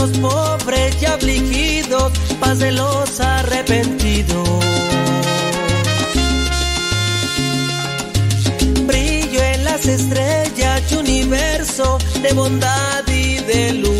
los pobres y afligidos, paz de los arrepentidos. Brillo en las estrellas y universo de bondad y de luz.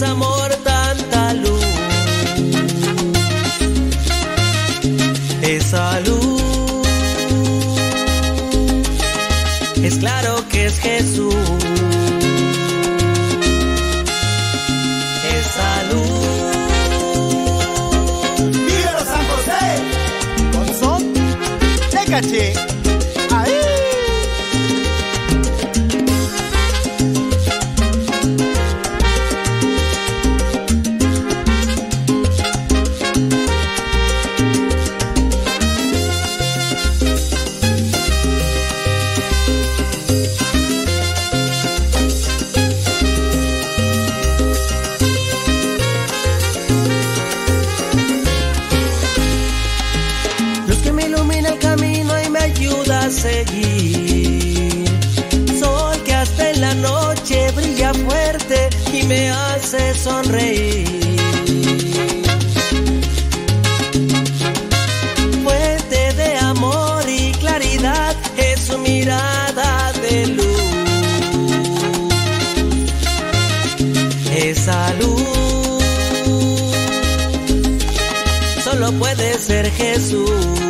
es amor tanta luz? Esa luz es claro que es Jesús. ser Jesús.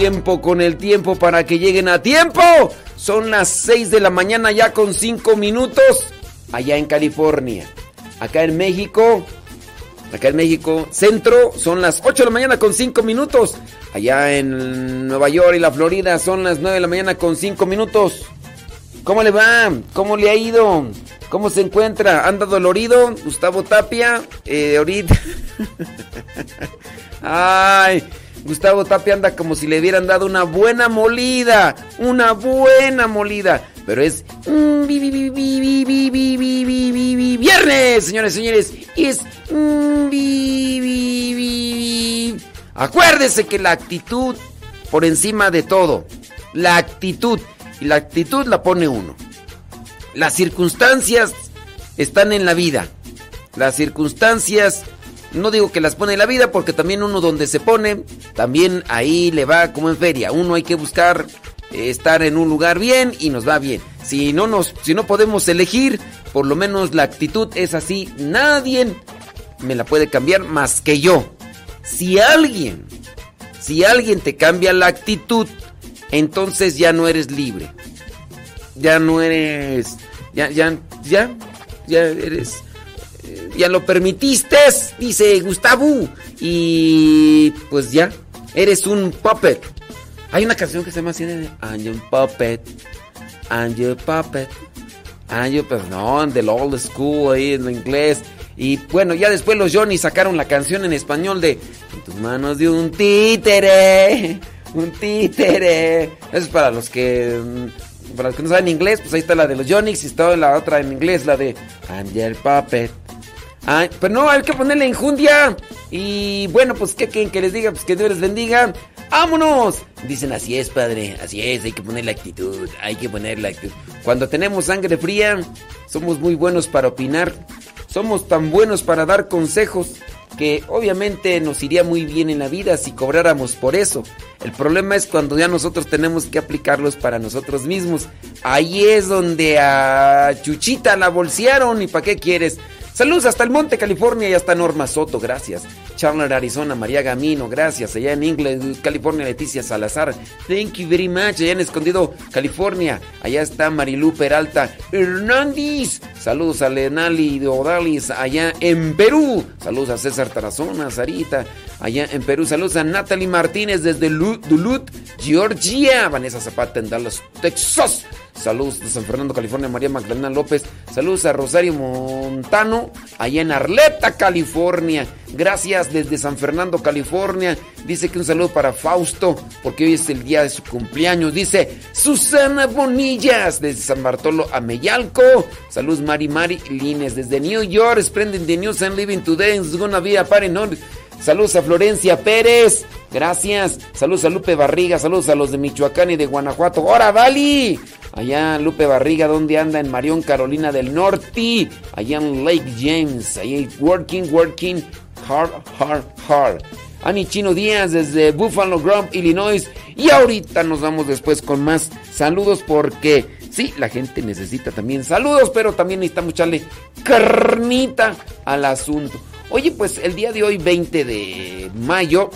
Tiempo con el tiempo para que lleguen a tiempo. Son las 6 de la mañana ya con 5 minutos allá en California. Acá en México, acá en México centro son las 8 de la mañana con 5 minutos. Allá en Nueva York y la Florida son las 9 de la mañana con 5 minutos. ¿Cómo le va? ¿Cómo le ha ido? ¿Cómo se encuentra? ¿Anda dolorido? Gustavo Tapia, eh, ahorita. Ay, Gustavo Tapia anda como si le hubieran dado una buena molida. Una buena molida. Pero es viernes, señores, señores. Y es Acuérdese que la actitud por encima de todo. La actitud. Y la actitud la pone uno. Las circunstancias están en la vida. Las circunstancias no digo que las pone la vida porque también uno donde se pone, también ahí le va como en feria. Uno hay que buscar eh, estar en un lugar bien y nos va bien. Si no nos si no podemos elegir, por lo menos la actitud es así, nadie me la puede cambiar más que yo. Si alguien si alguien te cambia la actitud, entonces ya no eres libre. Ya no eres ya ya ya ya eres ya lo permitiste, dice Gustavo. Y pues ya, eres un puppet. Hay una canción que se llama así de I'm puppet, I'm puppet. I'm pues no, del old school ahí en inglés. Y bueno, ya después los Johnny sacaron la canción en español de En tus manos de un títere, un títere. Eso es para los que para los que no saben inglés, pues ahí está la de los Johnny's y está la otra en inglés, la de Angel Puppet. Pero no, hay que ponerle enjundia. Y bueno, pues ¿qué quieren que les diga? Pues que Dios les bendiga. ¡Vámonos! Dicen, así es, padre, así es, hay que poner la actitud, hay que poner la actitud. Cuando tenemos sangre fría, somos muy buenos para opinar, somos tan buenos para dar consejos que obviamente nos iría muy bien en la vida si cobráramos por eso. El problema es cuando ya nosotros tenemos que aplicarlos para nosotros mismos. Ahí es donde a Chuchita la bolsearon y ¿para qué quieres? Saludos hasta el Monte, California y hasta Norma Soto, gracias. Chandler, Arizona, María Gamino, gracias. Allá en England, California, Leticia Salazar, thank you very much. Allá en Escondido, California, allá está Marilú Peralta Hernández. Saludos a Lenali de Odalis, allá en Perú. Saludos a César Tarazona, Sarita, allá en Perú. Saludos a Natalie Martínez desde Duluth, Georgia. Vanessa Zapata en Dallas, Texas. Saludos de San Fernando, California, María Magdalena López. Saludos a Rosario Montano, allá en Arleta, California. Gracias desde San Fernando, California. Dice que un saludo para Fausto, porque hoy es el día de su cumpleaños. Dice Susana Bonillas, desde San Bartolo a Meyalco. Saludos Mari Mari Lines, desde New York. Splendid the news and living today. It's gonna be a party, Saludos a Florencia Pérez. Gracias. Saludos a Lupe Barriga. Saludos a los de Michoacán y de Guanajuato. ¡Hora, Dali! Allá Lupe Barriga, ¿dónde anda? En Marión, Carolina del Norte. Allá en Lake James. Ahí working, working hard, hard, hard. Ani Chino Díaz desde Buffalo Grove, Illinois. Y ahorita nos vamos después con más saludos porque sí, la gente necesita también saludos, pero también necesitamos echarle carnita al asunto. Oye, pues el día de hoy, 20 de mayo,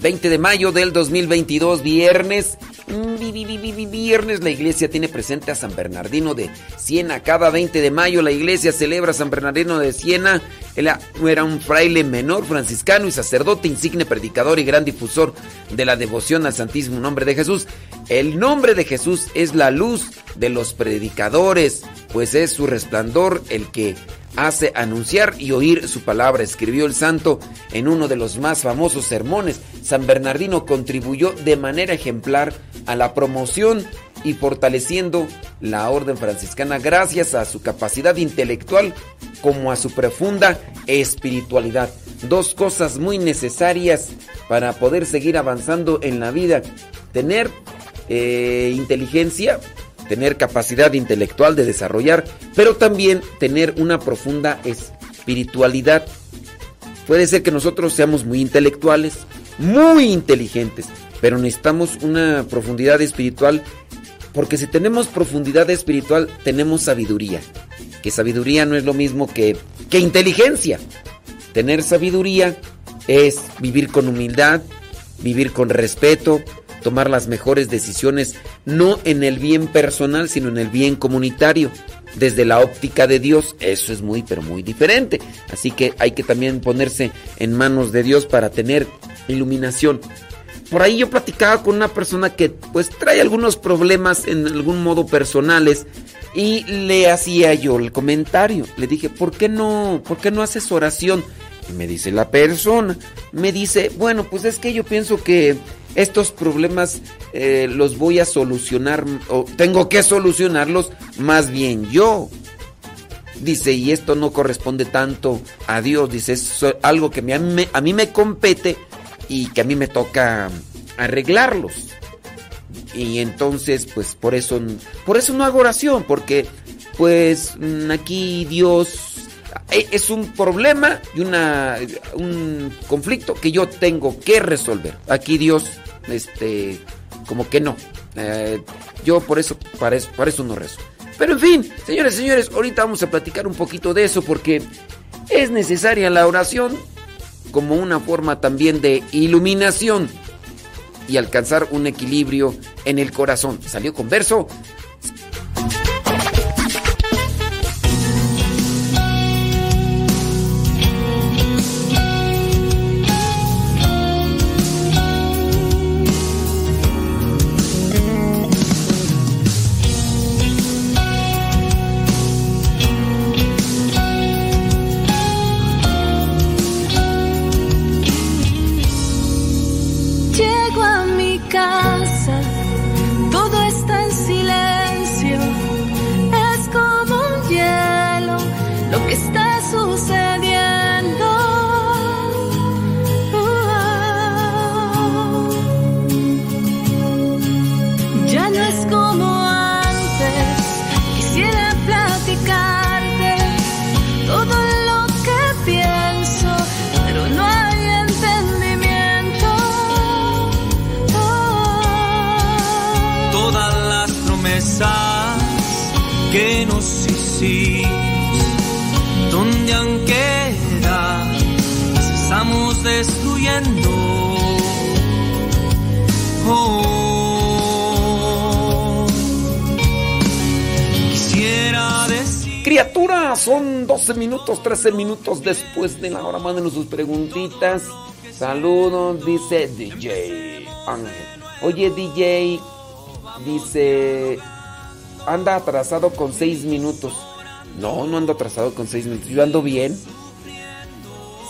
20 de mayo del 2022, viernes, Viernes la iglesia tiene presente a San Bernardino de Siena. Cada 20 de mayo la iglesia celebra a San Bernardino de Siena. Era un fraile menor franciscano y sacerdote insigne, predicador y gran difusor de la devoción al Santísimo Nombre de Jesús. El nombre de Jesús es la luz de los predicadores, pues es su resplandor el que hace anunciar y oír su palabra, escribió el santo en uno de los más famosos sermones. San Bernardino contribuyó de manera ejemplar a la promoción y fortaleciendo la orden franciscana gracias a su capacidad intelectual como a su profunda espiritualidad. Dos cosas muy necesarias para poder seguir avanzando en la vida. Tener eh, inteligencia tener capacidad intelectual de desarrollar, pero también tener una profunda espiritualidad. Puede ser que nosotros seamos muy intelectuales, muy inteligentes, pero necesitamos una profundidad espiritual, porque si tenemos profundidad espiritual, tenemos sabiduría. Que sabiduría no es lo mismo que, que inteligencia. Tener sabiduría es vivir con humildad, vivir con respeto, tomar las mejores decisiones, no en el bien personal, sino en el bien comunitario. Desde la óptica de Dios, eso es muy, pero muy diferente. Así que hay que también ponerse en manos de Dios para tener iluminación. Por ahí yo platicaba con una persona que pues trae algunos problemas en algún modo personales y le hacía yo el comentario. Le dije, ¿por qué no, por qué no haces oración? Y me dice la persona, me dice, bueno, pues es que yo pienso que estos problemas eh, los voy a solucionar o tengo que solucionarlos más bien yo. Dice, y esto no corresponde tanto a Dios, dice, es algo que a mí, me, a mí me compete y que a mí me toca arreglarlos. Y entonces, pues por eso, por eso no hago oración, porque pues aquí Dios es un problema y una, un conflicto que yo tengo que resolver. Aquí Dios este, como que no. Eh, yo por eso, para eso, para eso no rezo. Pero en fin, señores, señores, ahorita vamos a platicar un poquito de eso porque es necesaria la oración como una forma también de iluminación y alcanzar un equilibrio en el corazón. Salió con minutos, 13 minutos después de la hora. Mándenos sus preguntitas. Saludos, dice DJ Ángel. Oye, DJ, dice, anda atrasado con 6 minutos. No, no ando atrasado con 6 minutos. Yo ando bien.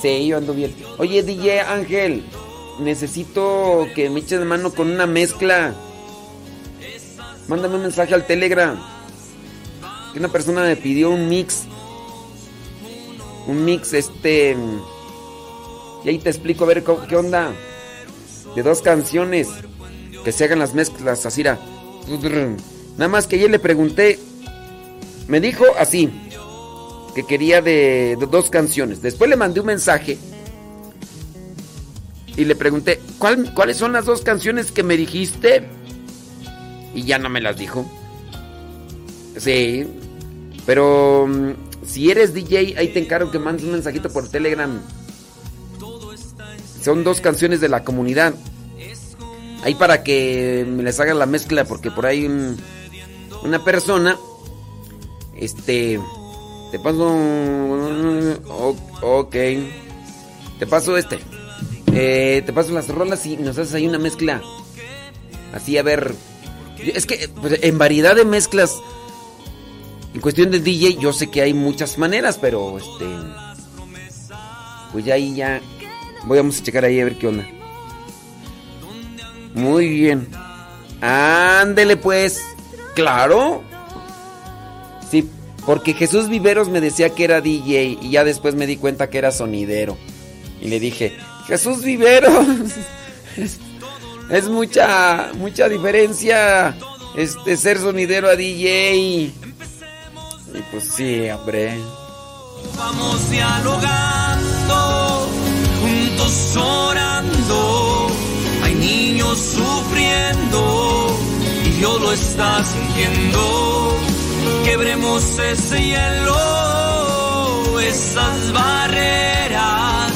Sí, yo ando bien. Oye, DJ Ángel, necesito que me eches de mano con una mezcla. Mándame un mensaje al Telegram. Que una persona me pidió un mix un mix este y ahí te explico a ver qué onda de dos canciones que se hagan las mezclas así nada más que ayer le pregunté me dijo así que quería de, dos canciones. Después le mandé un mensaje y le pregunté cuáles son las dos canciones que me dijiste y ya no me las dijo. Sí pero mm, si eres DJ, ahí te encargo que mandes un mensajito por Telegram. Son dos canciones de la comunidad. Ahí para que me les haga la mezcla, porque por ahí un- una persona, este, te paso, ok, te paso este, Eh, te paso las rolas y nos haces ahí una mezcla, así a ver, es que pues, en variedad de mezclas, en cuestión de DJ, yo sé que hay muchas maneras, pero este, pues ya ahí ya, voy a checar ahí a ver qué onda. Muy bien. Ándele pues. Claro. Sí, porque Jesús Viveros me decía que era DJ y ya después me di cuenta que era sonidero. Y le dije, Jesús Viveros. Es, es mucha, mucha diferencia este, ser sonidero a DJ. Y pues sí, hombre. Vamos dialogando, juntos orando. Hay niños sufriendo y Dios lo está sintiendo. Quebremos ese hielo, esas barreras.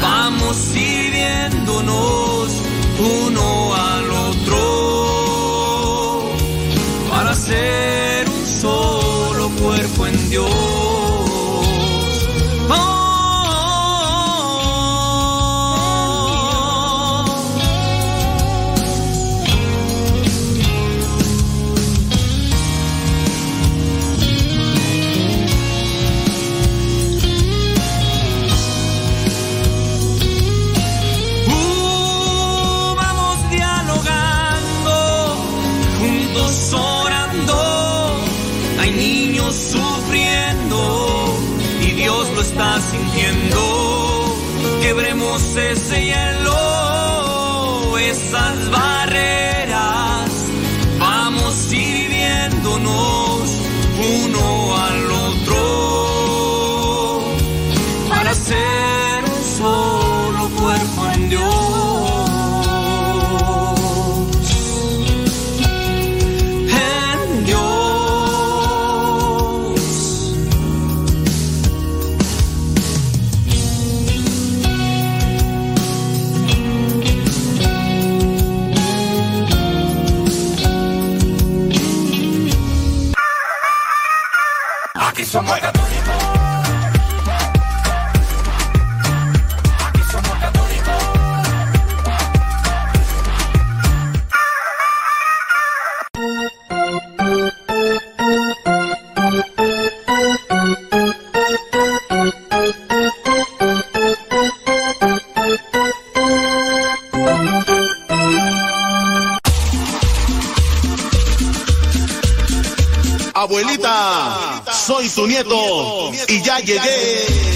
Vamos sirviéndonos uno al otro para ser un solo cuerpo soy tu nieto y ya llegué.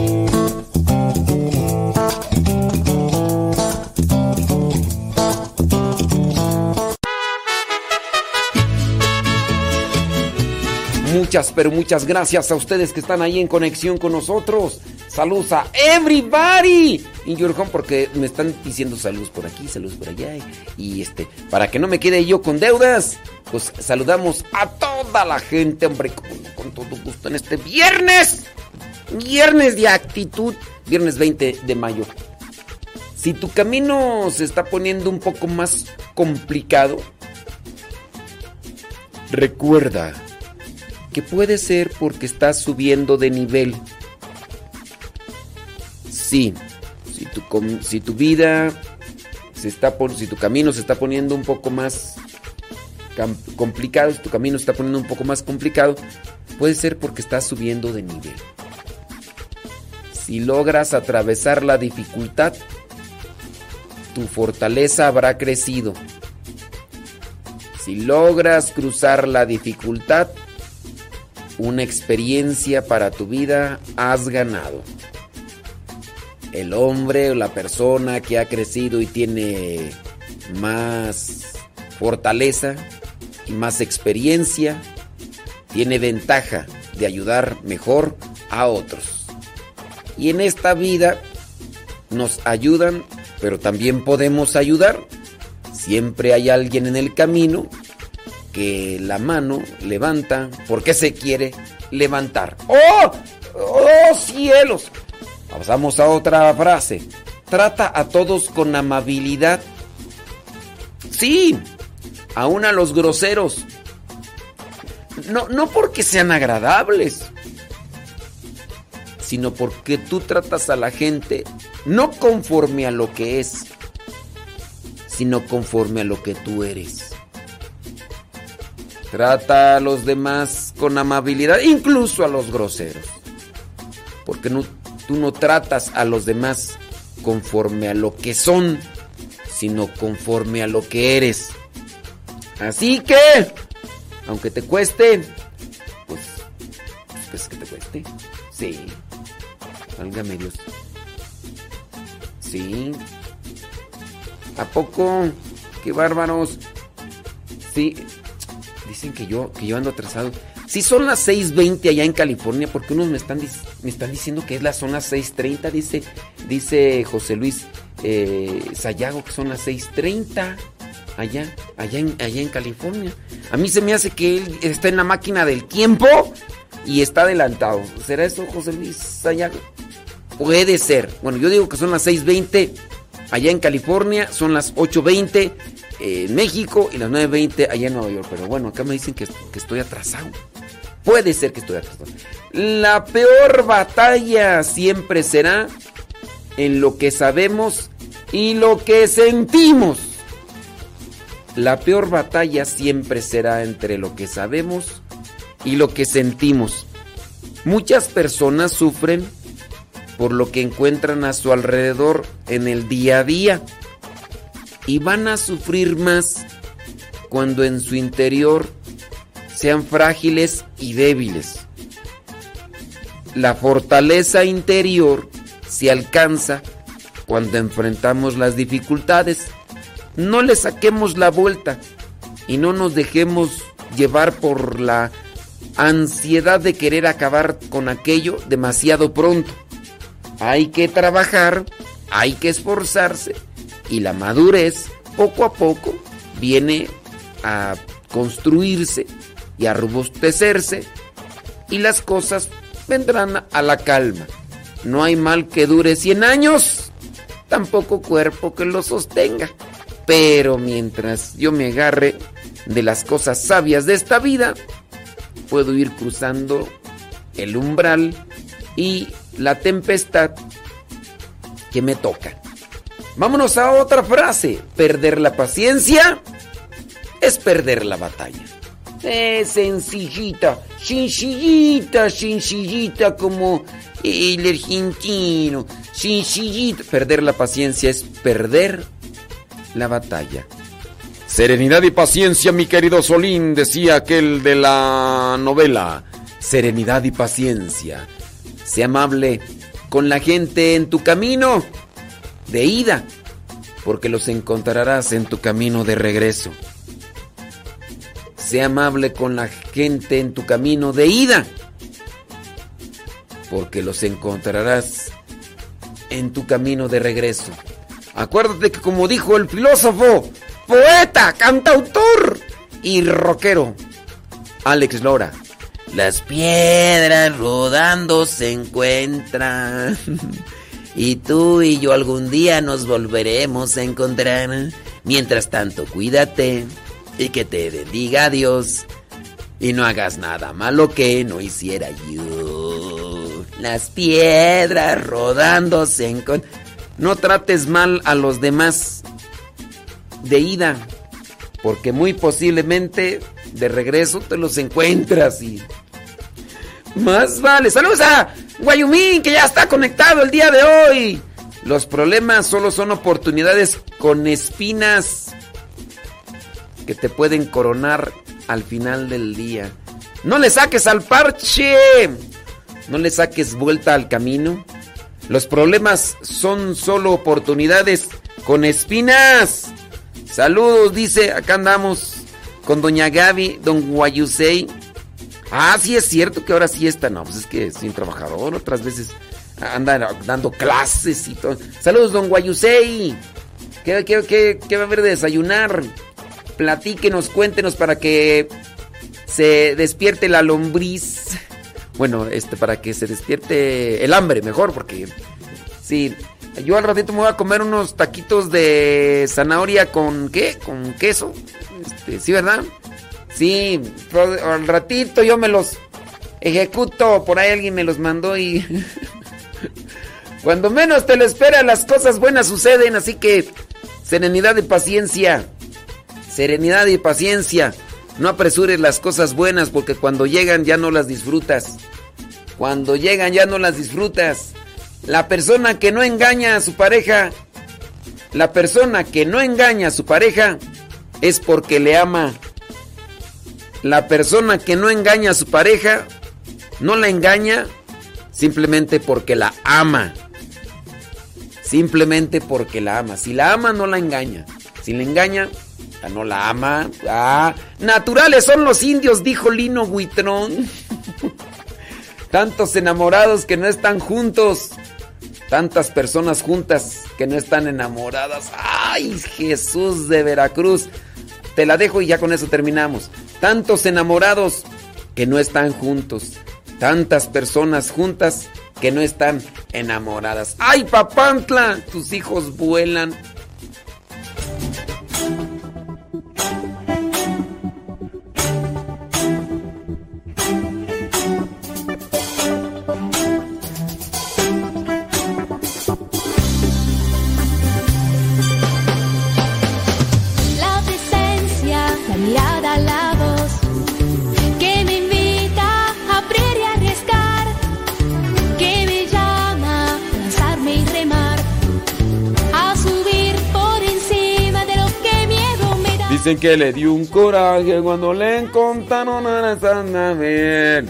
Muchas, pero muchas gracias a ustedes que están ahí en conexión con nosotros. Saludos a everybody in your home porque me están diciendo saludos por aquí, saludos por allá. Y, este, para que no me quede yo con deudas, pues saludamos a toda la gente, hombre, con todo gusto en este viernes. Viernes de actitud, viernes 20 de mayo. Si tu camino se está poniendo un poco más complicado, recuerda que puede ser porque estás subiendo de nivel. Sí, si tu, si tu vida se está si tu camino se está poniendo un poco más complicado, si tu camino se está poniendo un poco más complicado, puede ser porque estás subiendo de nivel. Si logras atravesar la dificultad, tu fortaleza habrá crecido. Si logras cruzar la dificultad, una experiencia para tu vida has ganado. El hombre o la persona que ha crecido y tiene más fortaleza y más experiencia, tiene ventaja de ayudar mejor a otros. Y en esta vida nos ayudan, pero también podemos ayudar. Siempre hay alguien en el camino que la mano levanta porque se quiere levantar. ¡Oh! ¡Oh cielos! Pasamos a otra frase. Trata a todos con amabilidad. Sí, aún a los groseros. No, no porque sean agradables, sino porque tú tratas a la gente no conforme a lo que es, sino conforme a lo que tú eres. Trata a los demás con amabilidad, incluso a los groseros. Porque tú no tratas a los demás conforme a lo que son, sino conforme a lo que eres. Así que, aunque te cueste, pues, pues que te cueste. Sí. Válgame Dios. Sí. ¿A poco? Qué bárbaros. Sí. Dicen que yo, que yo ando atrasado. Si son las 6.20 allá en California, porque unos me están, me están diciendo que es la zona 6.30, dice, dice José Luis eh, Sayago que son las 6.30 allá, allá allá en California. A mí se me hace que él está en la máquina del tiempo y está adelantado. ¿Será eso, José Luis Sayago? Puede ser. Bueno, yo digo que son las 6.20 allá en California, son las 8.20 en México y las 9.20 allá en Nueva York. Pero bueno, acá me dicen que, que estoy atrasado. Puede ser que estoy atrasado. La peor batalla siempre será en lo que sabemos y lo que sentimos. La peor batalla siempre será entre lo que sabemos y lo que sentimos. Muchas personas sufren por lo que encuentran a su alrededor en el día a día y van a sufrir más cuando en su interior sean frágiles y débiles. La fortaleza interior se alcanza cuando enfrentamos las dificultades. No le saquemos la vuelta y no nos dejemos llevar por la ansiedad de querer acabar con aquello demasiado pronto. Hay que trabajar, hay que esforzarse y la madurez poco a poco viene a construirse y a robustecerse y las cosas vendrán a la calma. No hay mal que dure 100 años, tampoco cuerpo que lo sostenga. Pero mientras yo me agarre de las cosas sabias de esta vida, puedo ir cruzando el umbral y la tempestad que me toca. Vámonos a otra frase. Perder la paciencia es perder la batalla. Es sencillita, sencillita, sencillita como el argentino. Sencillita. Perder la paciencia es perder la batalla. Serenidad y paciencia, mi querido Solín, decía aquel de la novela. Serenidad y paciencia. Sé amable con la gente en tu camino de ida, porque los encontrarás en tu camino de regreso. Sé amable con la gente en tu camino de ida, porque los encontrarás en tu camino de regreso. Acuérdate que como dijo el filósofo, poeta, cantautor y rockero, Alex Lora, las piedras rodando se encuentran. Y tú y yo algún día nos volveremos a encontrar. Mientras tanto, cuídate y que te bendiga Dios. Y no hagas nada malo que no hiciera yo. Las piedras rodándose en con... No trates mal a los demás de ida, porque muy posiblemente de regreso te los encuentras y... Más vale. Saludos a Guayumín, que ya está conectado el día de hoy. Los problemas solo son oportunidades con espinas que te pueden coronar al final del día. No le saques al parche. No le saques vuelta al camino. Los problemas son solo oportunidades con espinas. Saludos, dice, acá andamos con doña Gaby, don Guayusei. Ah, sí es cierto que ahora sí está. No, pues es que es un trabajador. Otras veces anda dando clases y todo. Saludos, don Guayusei. ¿Qué, qué, qué, qué va a haber de desayunar? Platíquenos, cuéntenos para que se despierte la lombriz. Bueno, este, para que se despierte el hambre, mejor, porque sí. Yo al ratito me voy a comer unos taquitos de zanahoria con qué? Con queso. Este, sí, ¿verdad? Sí, al ratito yo me los ejecuto. Por ahí alguien me los mandó y. Cuando menos te lo esperas, las cosas buenas suceden. Así que, serenidad y paciencia. Serenidad y paciencia. No apresures las cosas buenas porque cuando llegan ya no las disfrutas. Cuando llegan ya no las disfrutas. La persona que no engaña a su pareja, la persona que no engaña a su pareja es porque le ama. La persona que no engaña a su pareja no la engaña simplemente porque la ama. Simplemente porque la ama. Si la ama, no la engaña. Si la engaña, no la ama. Ah, naturales son los indios, dijo Lino Huitrón. Tantos enamorados que no están juntos. Tantas personas juntas que no están enamoradas. Ay, Jesús de Veracruz. Te la dejo y ya con eso terminamos. Tantos enamorados que no están juntos. Tantas personas juntas que no están enamoradas. ¡Ay, papantla! Tus hijos vuelan. Dicen que le dio un coraje cuando le encontraron a la ver.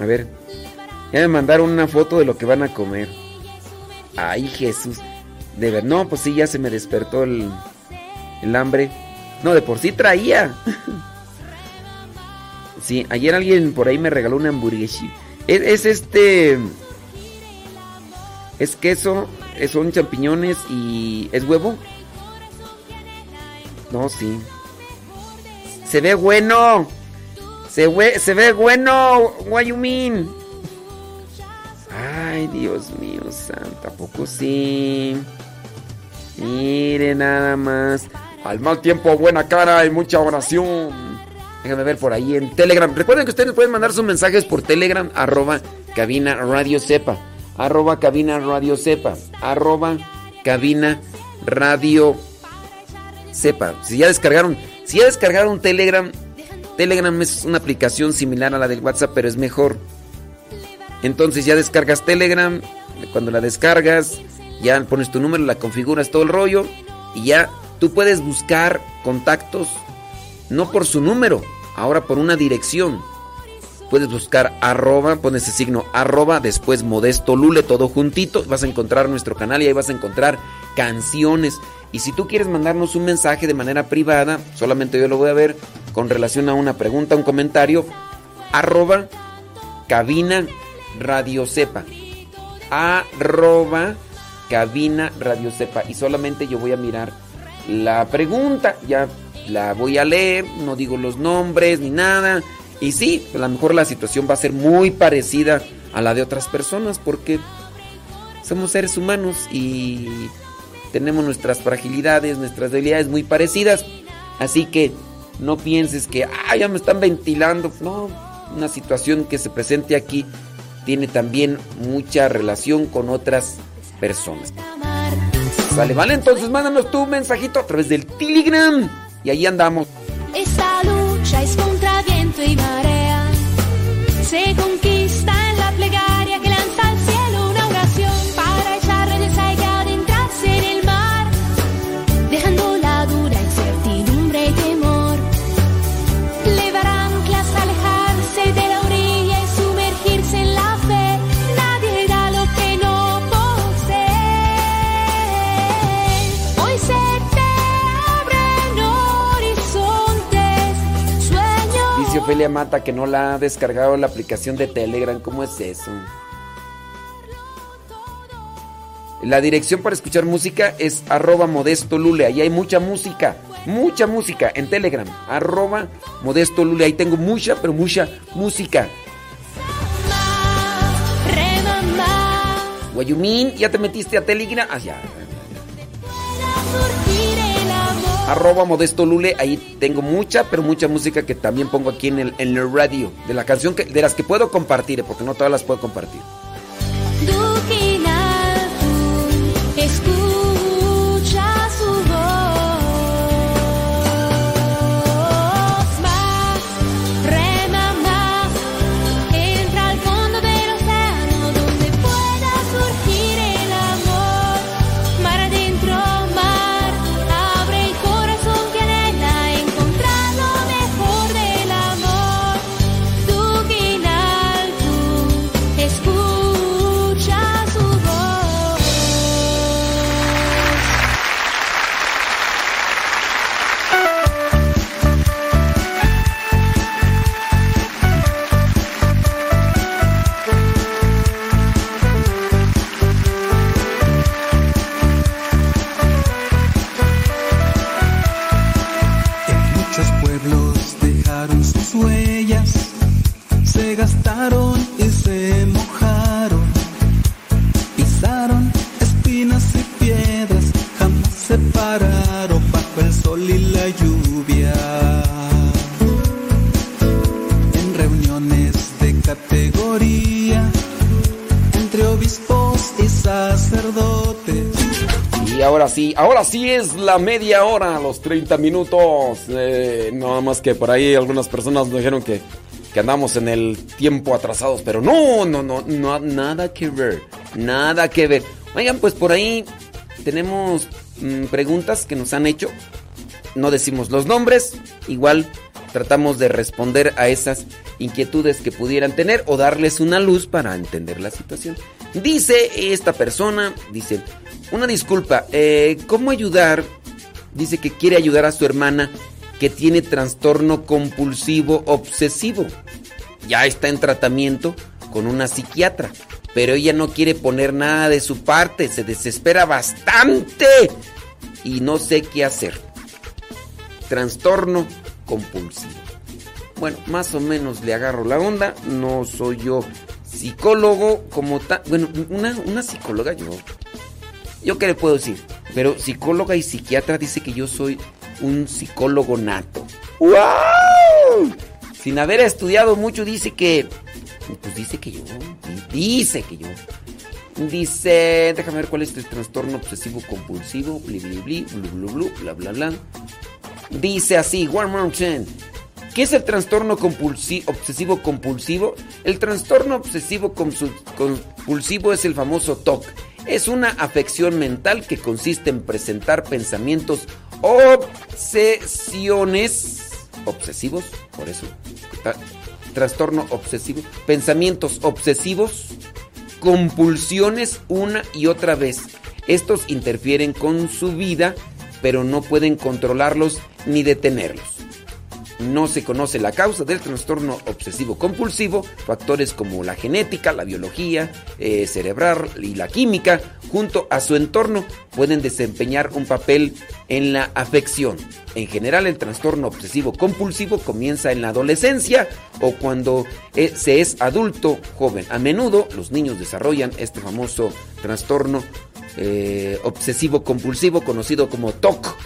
A ver, ya me mandaron una foto de lo que van a comer. Ay, Jesús. De ver, no, pues sí, ya se me despertó el, el hambre. No, de por sí traía. Sí, ayer alguien por ahí me regaló una hamburguesa. Es, es este. Es queso, son champiñones y. ¿Es huevo? No, sí. Se ve bueno. Se, ve, se ve bueno. Mean? Ay, Dios mío, santa, poco sí. Mire nada más. Al mal tiempo, buena cara y mucha oración. Déjame ver por ahí en Telegram. Recuerden que ustedes pueden mandar sus mensajes por Telegram, arroba cabina radio sepa. Arroba cabina radio sepa. Arroba cabina radio sepa. Si ya descargaron, si ya descargaron Telegram, Telegram es una aplicación similar a la del WhatsApp, pero es mejor. Entonces ya descargas Telegram, cuando la descargas, ya pones tu número, la configuras todo el rollo y ya tú puedes buscar contactos no por su número, ahora por una dirección. Puedes buscar arroba, pones ese signo arroba, después modesto lule, todo juntito, vas a encontrar nuestro canal y ahí vas a encontrar canciones. Y si tú quieres mandarnos un mensaje de manera privada, solamente yo lo voy a ver con relación a una pregunta, un comentario, arroba cabina radio sepa. Arroba cabina radio sepa. Y solamente yo voy a mirar la pregunta. Ya la voy a leer, no digo los nombres ni nada. Y sí, a lo mejor la situación va a ser muy parecida a la de otras personas porque somos seres humanos y tenemos nuestras fragilidades, nuestras debilidades muy parecidas. Así que no pienses que, ah, ya me están ventilando. No, una situación que se presente aquí tiene también mucha relación con otras personas. Vale, vale, entonces mándanos tu mensajito a través del Telegram y ahí andamos. Esta lucha es contra viento y marea. Se conquista Ofelia Mata que no la ha descargado la aplicación de Telegram. ¿Cómo es eso? La dirección para escuchar música es arroba modesto lule. Ahí hay mucha música, mucha música en Telegram. Arroba modesto lule. Ahí tengo mucha, pero mucha música. Guayumín, ¿ya te metiste a Telegram? Ah, ya. Arroba modesto lule. Ahí tengo mucha, pero mucha música que también pongo aquí en el, radio. De la canción que, de las que puedo compartir, porque no todas las puedo compartir. Sí, ahora sí es la media hora, los 30 minutos. Eh, nada más que por ahí algunas personas nos dijeron que, que andamos en el tiempo atrasados, pero no, no, no, no, nada que ver, nada que ver. Oigan, pues por ahí tenemos mm, preguntas que nos han hecho. No decimos los nombres, igual tratamos de responder a esas inquietudes que pudieran tener o darles una luz para entender la situación. Dice esta persona, dice, una disculpa, eh, ¿cómo ayudar? Dice que quiere ayudar a su hermana que tiene trastorno compulsivo obsesivo. Ya está en tratamiento con una psiquiatra, pero ella no quiere poner nada de su parte, se desespera bastante y no sé qué hacer. Trastorno compulsivo. Bueno, más o menos le agarro la onda, no soy yo psicólogo como tal. Bueno, una, una psicóloga yo. ¿Yo qué le puedo decir? Pero psicóloga y psiquiatra dice que yo soy un psicólogo nato. ¡Wow! Sin haber estudiado mucho dice que... Pues dice que yo. Dice que yo. Dice... Déjame ver cuál es el trastorno obsesivo compulsivo. Bli, bli, bli, blu, blu, blu, bla, bla, bla. Dice así, One time. ¿Qué es el trastorno obsesivo compulsivo? El trastorno obsesivo compulsivo es el famoso TOC. Es una afección mental que consiste en presentar pensamientos obsesiones obsesivos, por eso. tra- Trastorno obsesivo, pensamientos obsesivos, compulsiones una y otra vez. Estos interfieren con su vida, pero no pueden controlarlos ni detenerlos. No se conoce la causa del trastorno obsesivo compulsivo. Factores como la genética, la biología eh, cerebral y la química, junto a su entorno, pueden desempeñar un papel en la afección. En general, el trastorno obsesivo compulsivo comienza en la adolescencia o cuando eh, se es adulto joven. A menudo, los niños desarrollan este famoso trastorno eh, obsesivo compulsivo conocido como TOC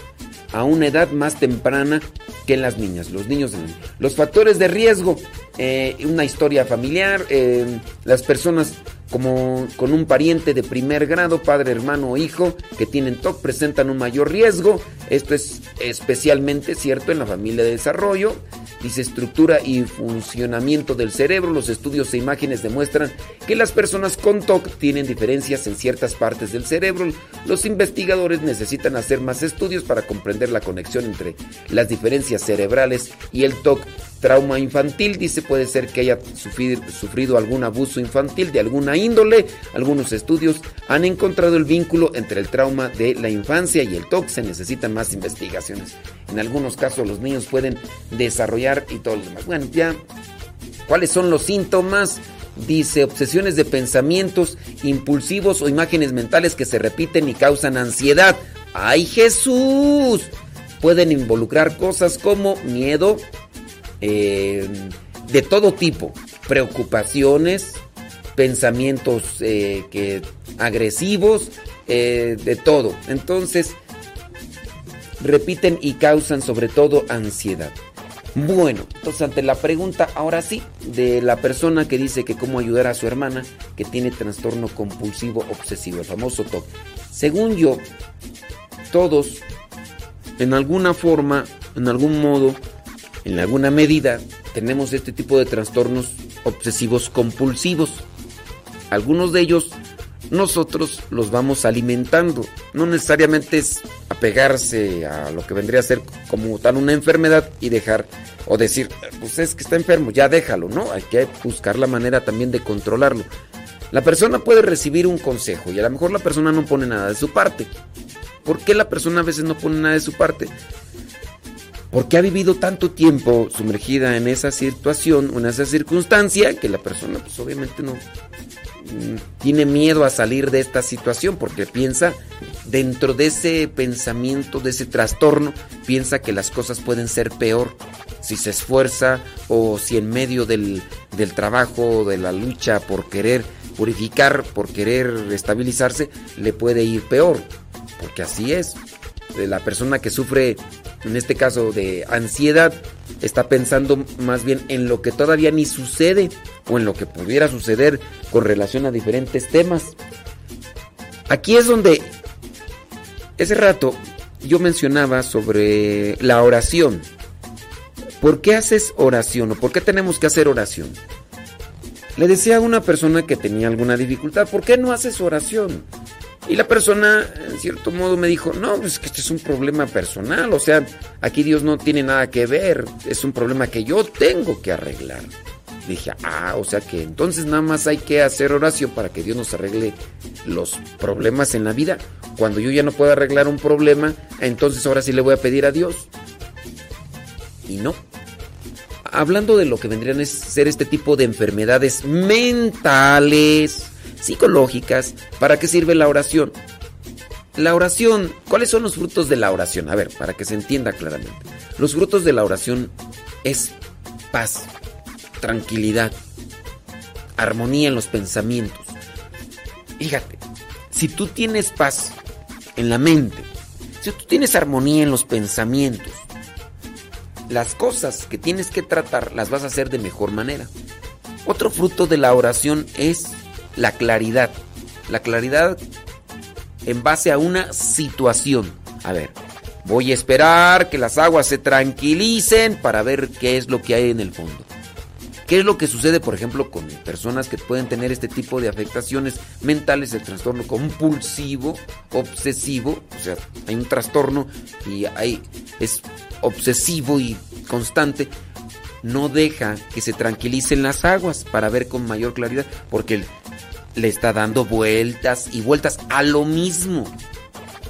a una edad más temprana que las niñas, los niños. Los factores de riesgo, eh, una historia familiar, eh, las personas como con un pariente de primer grado, padre, hermano o hijo, que tienen TOC, presentan un mayor riesgo. Esto es especialmente cierto en la familia de desarrollo. Dice estructura y funcionamiento del cerebro. Los estudios e imágenes demuestran que las personas con TOC tienen diferencias en ciertas partes del cerebro. Los investigadores necesitan hacer más estudios para comprender la conexión entre las diferencias cerebrales y el TOC. trauma infantil, dice puede ser que haya sufrido, algún abuso infantil de alguna índole. Algunos estudios han encontrado el vínculo entre el trauma de la infancia y el TOC. Se necesitan más investigaciones. En algunos casos los niños pueden desarrollar y todo lo demás. Bueno, ya, ¿cuáles son los síntomas? Dice obsesiones de pensamientos impulsivos o imágenes mentales que se repiten y causan ansiedad. ¡Ay Jesús! Pueden involucrar cosas como miedo eh, de todo tipo, preocupaciones, pensamientos eh, que, agresivos, eh, de todo. Entonces, repiten y causan sobre todo ansiedad. Bueno, entonces ante la pregunta, ahora sí, de la persona que dice que cómo ayudar a su hermana que tiene trastorno compulsivo obsesivo, el famoso TOC. Según yo, todos, en alguna forma, en algún modo, en alguna medida, tenemos este tipo de trastornos obsesivos compulsivos. Algunos de ellos nosotros los vamos alimentando. No necesariamente es apegarse a lo que vendría a ser como tal una enfermedad y dejar o decir, pues es que está enfermo, ya déjalo, ¿no? Hay que buscar la manera también de controlarlo. La persona puede recibir un consejo y a lo mejor la persona no pone nada de su parte. ¿Por qué la persona a veces no pone nada de su parte? Porque ha vivido tanto tiempo sumergida en esa situación, en esa circunstancia, que la persona pues obviamente no, tiene miedo a salir de esta situación porque piensa dentro de ese pensamiento, de ese trastorno, piensa que las cosas pueden ser peor si se esfuerza o si en medio del, del trabajo, de la lucha por querer purificar, por querer estabilizarse, le puede ir peor. Porque así es. La persona que sufre, en este caso, de ansiedad, está pensando más bien en lo que todavía ni sucede o en lo que pudiera suceder con relación a diferentes temas. Aquí es donde ese rato yo mencionaba sobre la oración. ¿Por qué haces oración o por qué tenemos que hacer oración? Le decía a una persona que tenía alguna dificultad, ¿por qué no haces oración? Y la persona, en cierto modo, me dijo, no, pues que este es un problema personal, o sea, aquí Dios no tiene nada que ver, es un problema que yo tengo que arreglar. Dije, ah, o sea que entonces nada más hay que hacer oración para que Dios nos arregle los problemas en la vida. Cuando yo ya no puedo arreglar un problema, entonces ahora sí le voy a pedir a Dios. Y no. Hablando de lo que vendrían a ser este tipo de enfermedades mentales, psicológicas, ¿para qué sirve la oración? La oración, ¿cuáles son los frutos de la oración? A ver, para que se entienda claramente. Los frutos de la oración es paz, tranquilidad, armonía en los pensamientos. Fíjate, si tú tienes paz en la mente, si tú tienes armonía en los pensamientos, las cosas que tienes que tratar las vas a hacer de mejor manera. Otro fruto de la oración es la claridad. La claridad en base a una situación. A ver, voy a esperar que las aguas se tranquilicen para ver qué es lo que hay en el fondo. ¿Qué es lo que sucede, por ejemplo, con personas que pueden tener este tipo de afectaciones mentales, el trastorno compulsivo, obsesivo? O sea, hay un trastorno y hay, es obsesivo y constante. No deja que se tranquilicen las aguas para ver con mayor claridad, porque le está dando vueltas y vueltas a lo mismo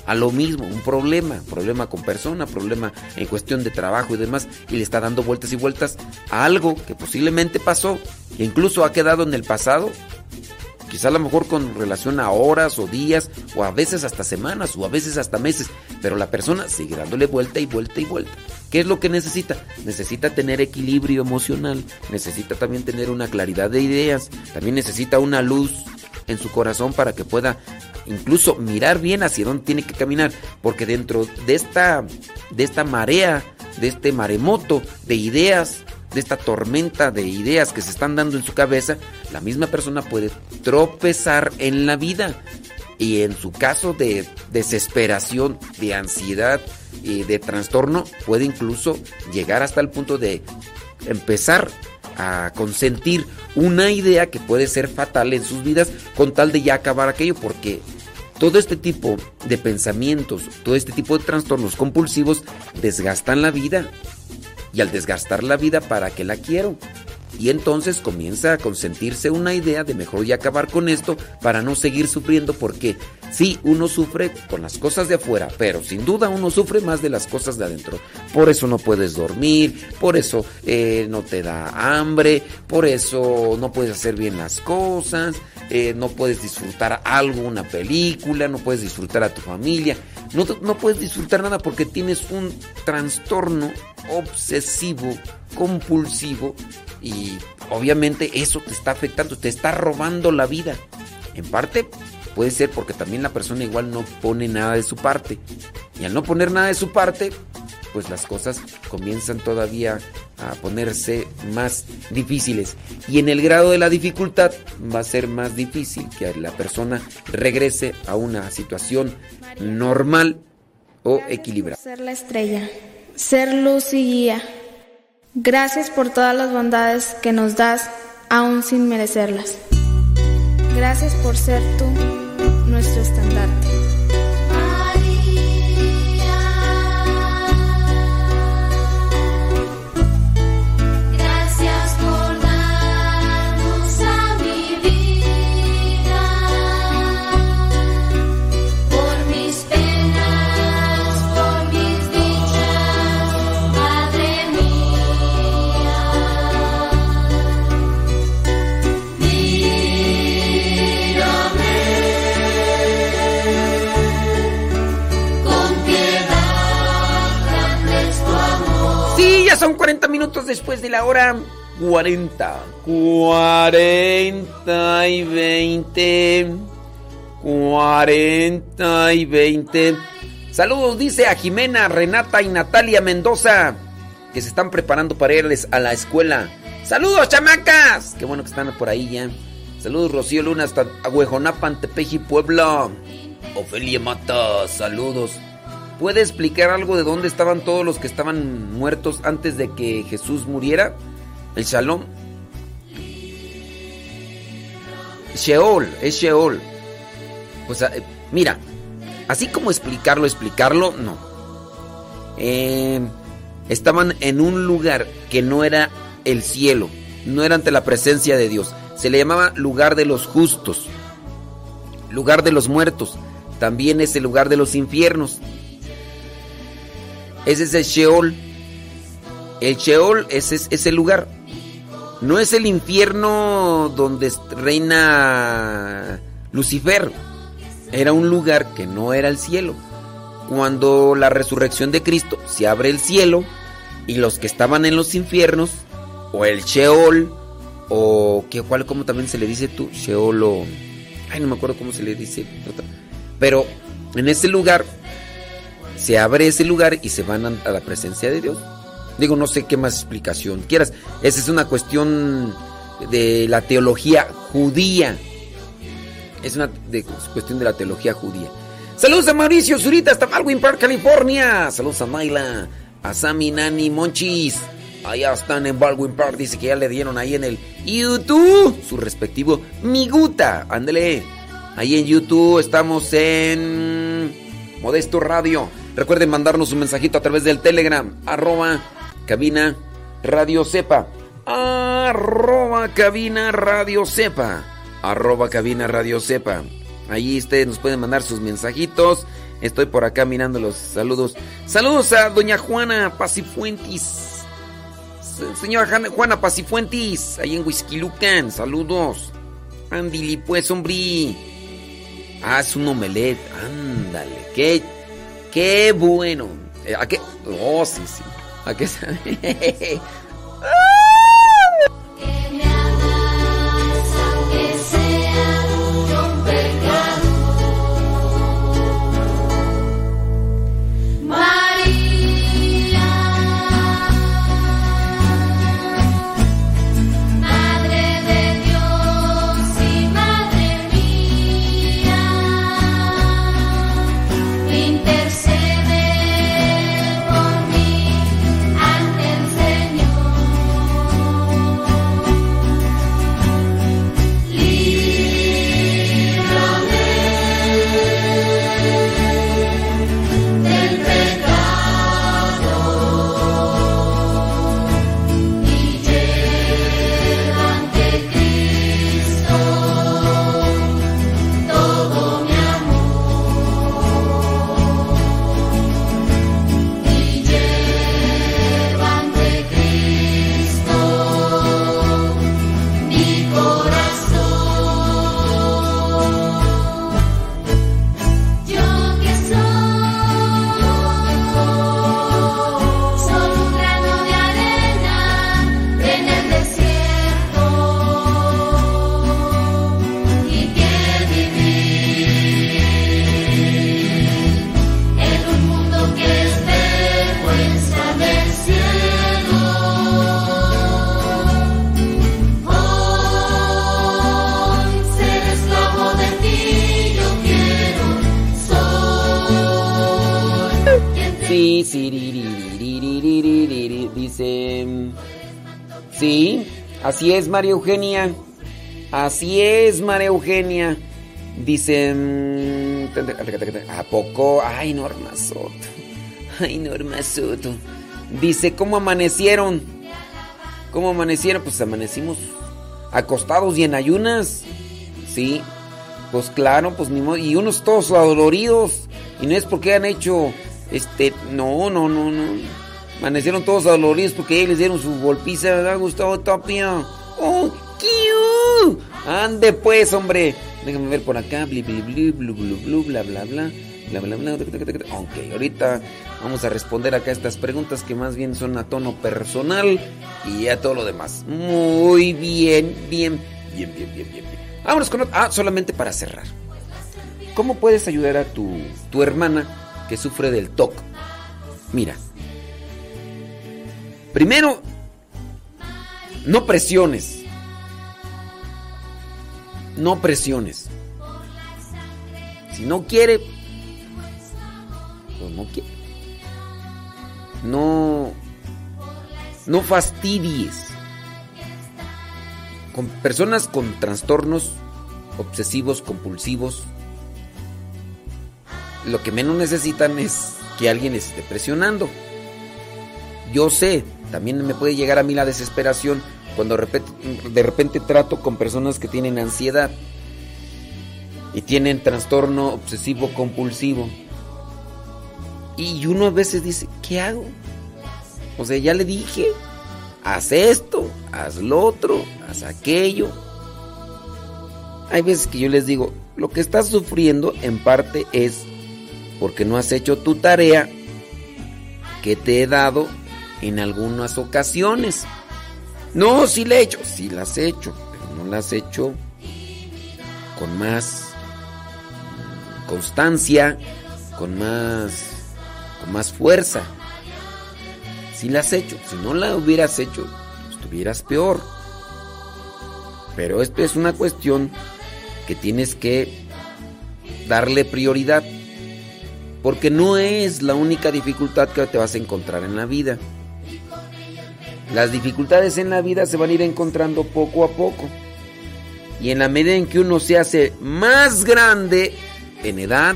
a lo mismo, un problema, problema con persona, problema en cuestión de trabajo y demás, y le está dando vueltas y vueltas a algo que posiblemente pasó, e incluso ha quedado en el pasado, quizá a lo mejor con relación a horas o días, o a veces hasta semanas, o a veces hasta meses, pero la persona sigue dándole vuelta y vuelta y vuelta. ¿Qué es lo que necesita? Necesita tener equilibrio emocional, necesita también tener una claridad de ideas, también necesita una luz en su corazón para que pueda incluso mirar bien hacia dónde tiene que caminar, porque dentro de esta de esta marea, de este maremoto de ideas, de esta tormenta de ideas que se están dando en su cabeza, la misma persona puede tropezar en la vida y en su caso de desesperación, de ansiedad y de trastorno puede incluso llegar hasta el punto de empezar a consentir una idea que puede ser fatal en sus vidas con tal de ya acabar aquello porque todo este tipo de pensamientos, todo este tipo de trastornos compulsivos desgastan la vida. Y al desgastar la vida, ¿para qué la quiero? Y entonces comienza a consentirse una idea de mejor ya acabar con esto para no seguir sufriendo porque sí, uno sufre con las cosas de afuera, pero sin duda uno sufre más de las cosas de adentro. Por eso no puedes dormir, por eso eh, no te da hambre, por eso no puedes hacer bien las cosas, eh, no puedes disfrutar algo, una película, no puedes disfrutar a tu familia, no, no puedes disfrutar nada porque tienes un trastorno obsesivo, compulsivo y obviamente eso te está afectando, te está robando la vida. En parte puede ser porque también la persona igual no pone nada de su parte. Y al no poner nada de su parte, pues las cosas comienzan todavía a ponerse más difíciles. Y en el grado de la dificultad va a ser más difícil que la persona regrese a una situación normal o equilibrada. Ser la estrella, ser luz y guía. Gracias por todas las bondades que nos das, aún sin merecerlas. Gracias por ser tú nuestro estandarte. Son 40 minutos después de la hora 40. 40 y 20. 40 y 20. Saludos, dice a Jimena, Renata y Natalia Mendoza, que se están preparando para irles a la escuela. Saludos, chamacas. Qué bueno que están por ahí ya. Saludos, Rocío Luna, hasta Aguejonapan, Tepeji, Puebla. Ofelia Mata, saludos. ¿Puede explicar algo de dónde estaban todos los que estaban muertos antes de que Jesús muriera? El Shalom. Sheol, es Sheol. Pues mira, así como explicarlo, explicarlo, no. Eh, estaban en un lugar que no era el cielo, no era ante la presencia de Dios. Se le llamaba lugar de los justos, lugar de los muertos. También es el lugar de los infiernos. Ese es el Sheol. El Sheol ese es ese lugar. No es el infierno donde reina Lucifer. Era un lugar que no era el cielo. Cuando la resurrección de Cristo se abre el cielo y los que estaban en los infiernos o el Sheol o que cuál como también se le dice tú Sheol o ay no me acuerdo cómo se le dice pero en ese lugar se abre ese lugar y se van a, la presencia de Dios. Digo, no sé qué más explicación quieras. Esa es una cuestión de la teología judía. Es una cuestión de la teología judía. Saludos a Mauricio Zurita hasta Baldwin Park, California. Saludos a Maila, a Sammy, Nani, Monchis. Allá están en Baldwin Park. Dice que ya le dieron ahí en el YouTube su respectivo Miguta. Ándele. Ahí en YouTube estamos en Modesto Radio. Recuerden mandarnos un mensajito a través del Telegram. Arroba cabina radio sepa. Arroba cabina radio sepa. Arroba cabina radio sepa. Ahí ustedes nos pueden mandar sus mensajitos. Estoy por acá mirando los saludos. Saludos a doña Juana Pacifuentis. Se- Señora Juana Pacifuentis, ahí en Huizquilucan. Saludos. Ándili, pues, hombre. Haz un omelette. Ándale. Qué, qué bueno. Eh, ¿A qué? Oh, sí, sí. ¿A qué sabe? así es, María Eugenia. Así es, María Eugenia. Dice... mm, ¿A poco? Ay, Norma Soto. Ay, Norma Soto. Dice, ¿cómo amanecieron? ¿Cómo amanecieron? Pues amanecimos acostados y en ayunas. Sí, pues claro, pues ni modo. Y unos todos adoloridos. Y no es porque han hecho, este, no, no, no, no. Amanecieron todos adoloridos porque ellos les dieron su golpiza, ¿verdad, Gustavo Tapia? ¡Oh, ¡Kiu! Ande pues, hombre. Déjame ver por acá. Bli, bli, bli, blu, blu, blu, bla, bla, bla. Bla, bla, bla. Ok, ahorita vamos a responder acá estas preguntas que más bien son a tono personal y a todo lo demás. Muy bien, bien, bien, bien, bien, bien. bien. Vámonos con... Ah, solamente para cerrar. ¿Cómo puedes ayudar a tu, tu hermana que sufre del TOC? Mira. Primero, no presiones. No presiones. Si no quiere, pues no quiere. No, no fastidies. Con personas con trastornos obsesivos, compulsivos, lo que menos necesitan es que alguien esté presionando. Yo sé, también me puede llegar a mí la desesperación cuando de repente, trato con personas que tienen ansiedad y tienen trastorno obsesivo compulsivo. Y uno a veces dice, ¿qué hago? O sea, ya le dije, haz esto, haz lo otro, haz aquello. Hay veces que yo les digo, lo que estás sufriendo en parte es porque no has hecho tu tarea que te he dado en algunas ocasiones. No, sí la he hecho, sí las he hecho, pero no las he hecho con más constancia, con más con más fuerza. Si las has hecho, si no la hubieras hecho, estuvieras peor. Pero esto es una cuestión que tienes que darle prioridad. Porque no es la única dificultad que te vas a encontrar en la vida. Las dificultades en la vida se van a ir encontrando poco a poco. Y en la medida en que uno se hace más grande en edad,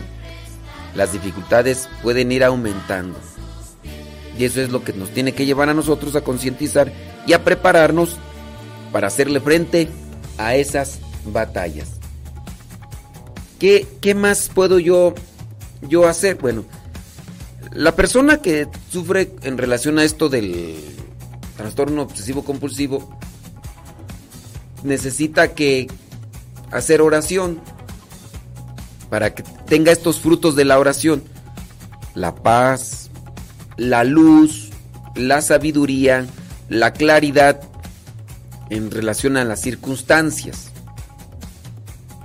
las dificultades pueden ir aumentando. Y eso es lo que nos tiene que llevar a nosotros a concientizar y a prepararnos para hacerle frente a esas batallas. ¿Qué, qué más puedo yo, yo hacer? Bueno, la persona que sufre en relación a esto del trastorno obsesivo compulsivo necesita que hacer oración para que tenga estos frutos de la oración. La paz, la luz, la sabiduría, la claridad en relación a las circunstancias.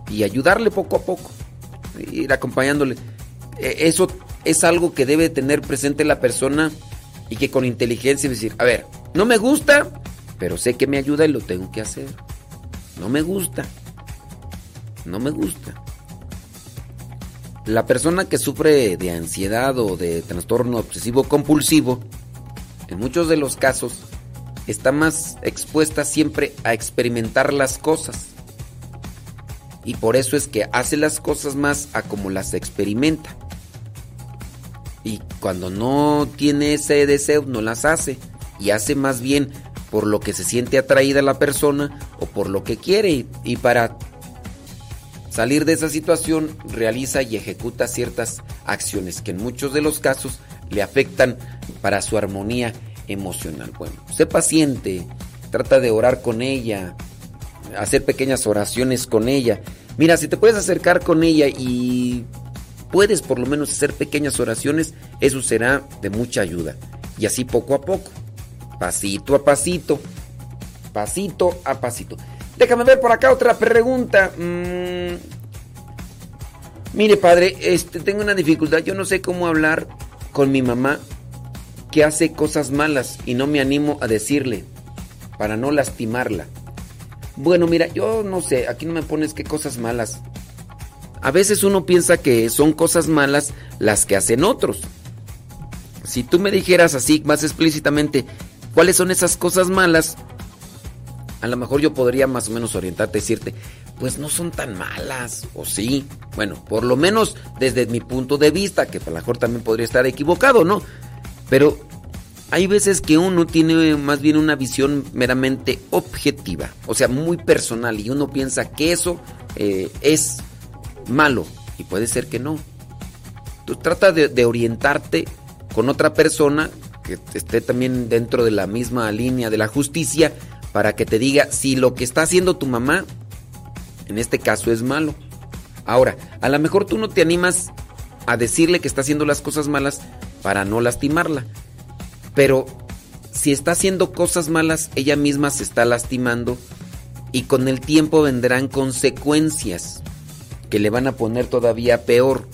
Y ayudarle poco a poco, ir acompañándole. E- Eso es algo que debe tener presente la persona y que con inteligencia decir, a ver, no me gusta, pero sé que me ayuda y lo tengo que hacer. No me gusta. No me gusta. La persona que sufre de ansiedad o de trastorno obsesivo compulsivo, en muchos de los casos, está más expuesta siempre a experimentar las cosas. Y por eso es que hace las cosas más a como las experimenta. Y cuando no tiene ese deseo, no las hace. Y hace más bien por lo que se siente atraída la persona o por lo que quiere. Y para salir de esa situación realiza y ejecuta ciertas acciones que en muchos de los casos le afectan para su armonía emocional. Bueno, sé paciente, trata de orar con ella, hacer pequeñas oraciones con ella. Mira, si te puedes acercar con ella y puedes por lo menos hacer pequeñas oraciones, eso será de mucha ayuda. Y así poco a poco, pasito a pasito, pasito a pasito. Déjame ver por acá otra pregunta. Mm, Mire, padre, este, tengo una dificultad. Yo no sé cómo hablar con mi mamá que hace cosas malas y no me animo a decirle para no lastimarla. Bueno, mira, yo no sé, aquí no me pones qué cosas malas. A veces uno piensa que son cosas malas las que hacen otros. si tú me dijeras así más explícitamente cuáles son esas cosas malas, a lo mejor yo podría más o menos orientarte, decirte, pues no son tan malas, o sí. Bueno, por lo menos desde mi punto de vista, que a lo mejor también podría estar equivocado, ¿no? Pero hay veces que uno tiene más bien una visión meramente objetiva, o sea, muy personal, y uno piensa que eso eh, es malo, y puede ser que no. Tú trata de orientarte con otra persona que esté también dentro de la misma línea de la justicia para que te diga si lo que está haciendo tu mamá en este caso es malo. Ahora, a lo mejor tú no te animas a decirle que está haciendo las cosas malas para no lastimarla. Pero si está haciendo cosas malas, ella misma se está lastimando y con el tiempo vendrán consecuencias que le van a poner todavía peor.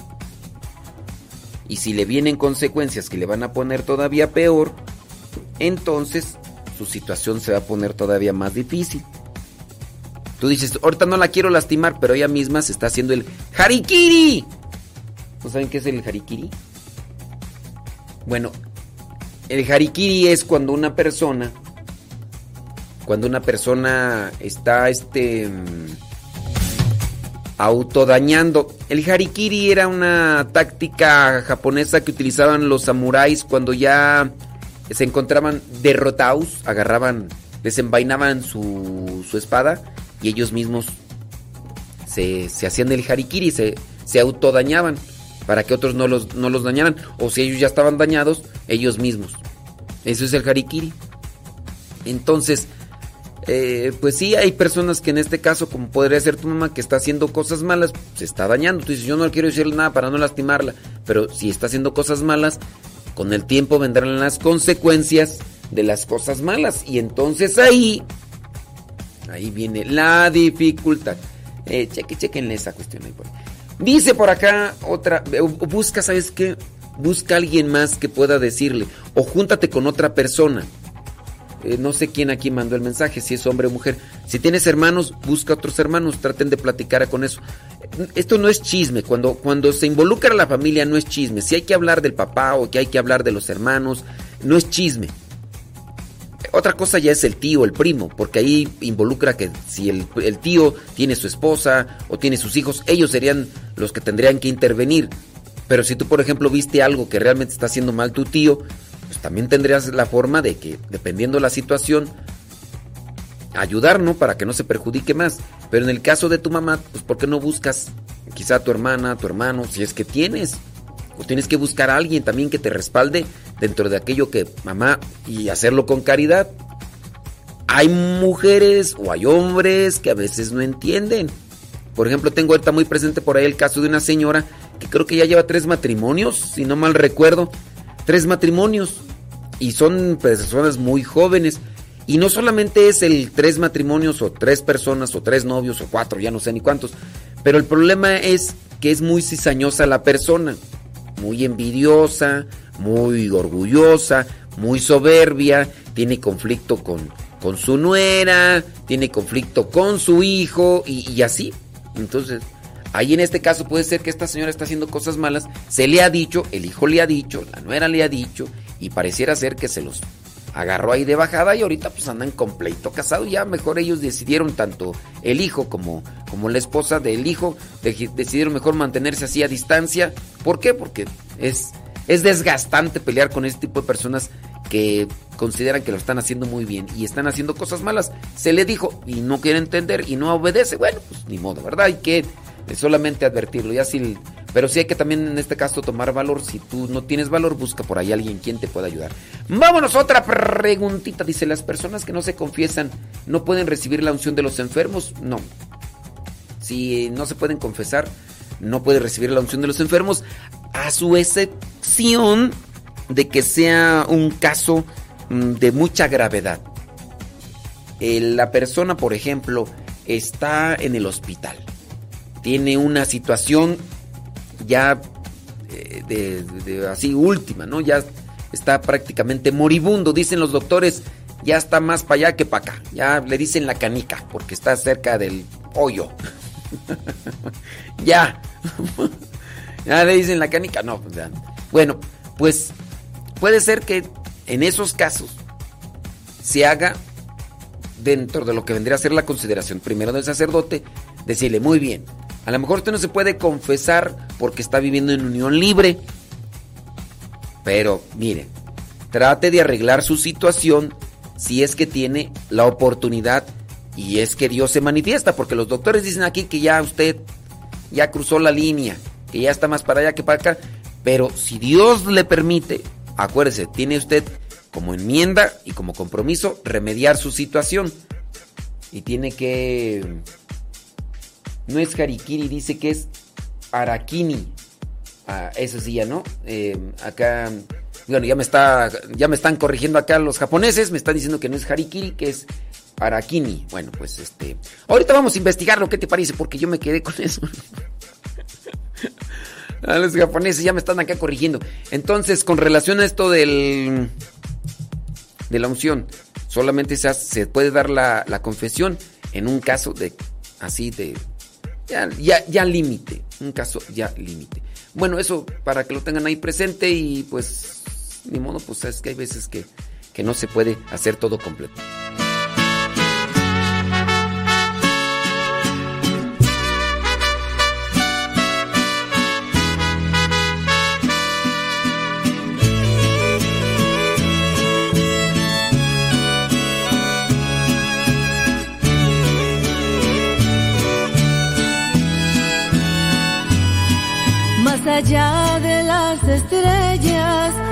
Y si le vienen consecuencias que le van a poner todavía peor, entonces su situación se va a poner todavía más difícil. Tú dices, ahorita no la quiero lastimar, pero ella misma se está haciendo el harikiri. ¿No saben qué es el harikiri? Bueno, el harikiri es cuando una persona, cuando una persona está este autodañando. El harikiri era una táctica japonesa que utilizaban los samuráis cuando ya se encontraban derrotados, agarraban, desenvainaban su, su espada y ellos mismos se, hacían el harikiri, se, se autodañaban para que otros no los, no los dañaran. O si ellos ya estaban dañados, ellos mismos. Eso es el harikiri. Entonces, eh, pues sí, hay personas que en este caso, como podría ser tu mamá, que está haciendo cosas malas, se está dañando. Tú dices, yo no quiero decirle nada para no lastimarla. Pero si está haciendo cosas malas, con el tiempo vendrán las consecuencias de las cosas malas. Y entonces ahí, ahí viene la dificultad. Eh, cheque, chequenle esa cuestión. Dice por acá otra, eh, busca, ¿sabes qué? Busca a alguien más que pueda decirle. O júntate con otra persona. Eh, no sé quién aquí mandó el mensaje, si es hombre o mujer. Si tienes hermanos, busca otros hermanos, traten de platicar con eso. Esto no es chisme, cuando, cuando se involucra la familia no es chisme. Si hay que hablar del papá o que hay que hablar de los hermanos, no es chisme. Otra cosa ya es el tío, el primo, porque ahí involucra que si el, el, tío tiene su esposa o tiene sus hijos, ellos serían los que tendrían que intervenir. Pero si tú, por ejemplo, viste algo que realmente está haciendo mal tu tío, también tendrías la forma de que, dependiendo la situación, ayudar, ¿no? Para que no se perjudique más. Pero en el caso de tu mamá, pues ¿por qué no buscas quizá a tu hermana, a tu hermano, si es que tienes? O tienes que buscar a alguien también que te respalde dentro de aquello que mamá y hacerlo con caridad. Hay mujeres o hay hombres que a veces no entienden. Por ejemplo, tengo ahorita muy presente por ahí el caso de una señora que creo que ya lleva tres matrimonios, si no mal recuerdo. Tres matrimonios. Y son personas muy jóvenes. Y no solamente es el tres matrimonios o tres personas o tres novios o cuatro, ya no sé ni cuántos. Pero el problema es que es muy cizañosa la persona. Muy envidiosa, muy orgullosa, muy soberbia, tiene conflicto con, con su nuera, tiene conflicto con su hijo y, y, así. Entonces, ahí en este caso puede ser que esta señora está haciendo cosas malas, se le ha dicho, el hijo le ha dicho, la nuera le ha dicho y pareciera ser que se los agarró ahí de bajada y ahorita pues andan con pleito casado. Ya mejor ellos decidieron, tanto el hijo como, como la esposa del hijo, decidieron mejor mantenerse así a distancia. ¿Por qué? Porque es, es desgastante pelear con este tipo de personas que consideran que lo están haciendo muy bien y están haciendo cosas malas. Se le dijo y no quiere entender y no obedece. Bueno, pues ni modo, ¿verdad? Hay que solamente advertirlo. Ya si pero sí hay que también en este caso tomar valor. Si tú no tienes valor, busca por ahí alguien quien te pueda ayudar. Vámonos, otra preguntita. Dice, ¿las personas que no se confiesan no pueden recibir la unción de los enfermos? No. Si no se pueden confesar, no pueden recibir la unción de los enfermos. A su excepción de que sea un caso de mucha gravedad. La persona, por ejemplo, está en el hospital. Tiene una situación ya eh, de, así última, ¿no? Ya está prácticamente moribundo, dicen los doctores, ya está más para allá que para acá. Ya le dicen la canica, porque está cerca del hoyo. ya. ya le dicen la canica, no. Pues bueno, pues puede ser que en esos casos se haga dentro de lo que vendría a ser la consideración primero del sacerdote, decirle, muy bien, a lo mejor usted no se puede confesar porque está viviendo en unión libre, pero mire, trate de arreglar su situación si es que tiene la oportunidad y es que Dios se manifiesta, porque los doctores dicen aquí que ya usted ya cruzó la línea, que ya está más para allá que para acá, pero si Dios le permite, acuérdese, tiene usted como enmienda y como compromiso remediar su situación. Y tiene que... No es Harikiri, dice que es Arakini. Ah, eso sí, ya no. Eh, acá, bueno, ya me, está, ya me están corrigiendo acá los japoneses, me están diciendo que no es Harikiri, que es Arakini. Bueno, pues este... Ahorita vamos a investigarlo, ¿qué te parece? Porque yo me quedé con eso. A los japoneses ya me están acá corrigiendo. Entonces, con relación a esto del de la unción, solamente se, se puede dar la, la confesión en un caso de así de ya, ya, ya límite, un caso ya límite. Bueno, eso para que lo tengan ahí presente y pues ni modo, pues es que hay veces que, que no se puede hacer todo completo.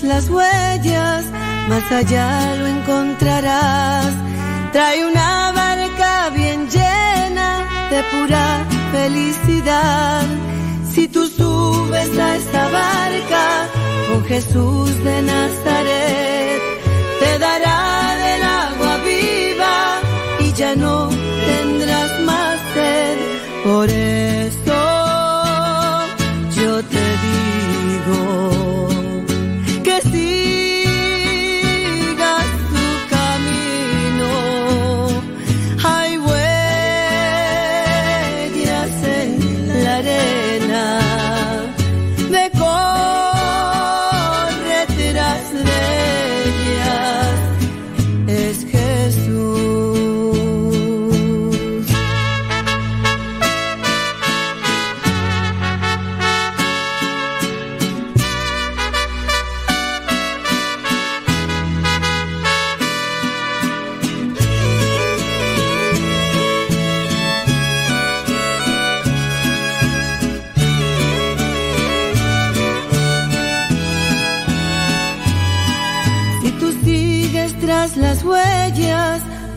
las huellas, más allá lo encontrarás. Trae una barca bien llena de pura felicidad. Si tú subes a esta barca con Jesús de Nazaret, te dará del agua viva y ya no tendrás más sed. Por eso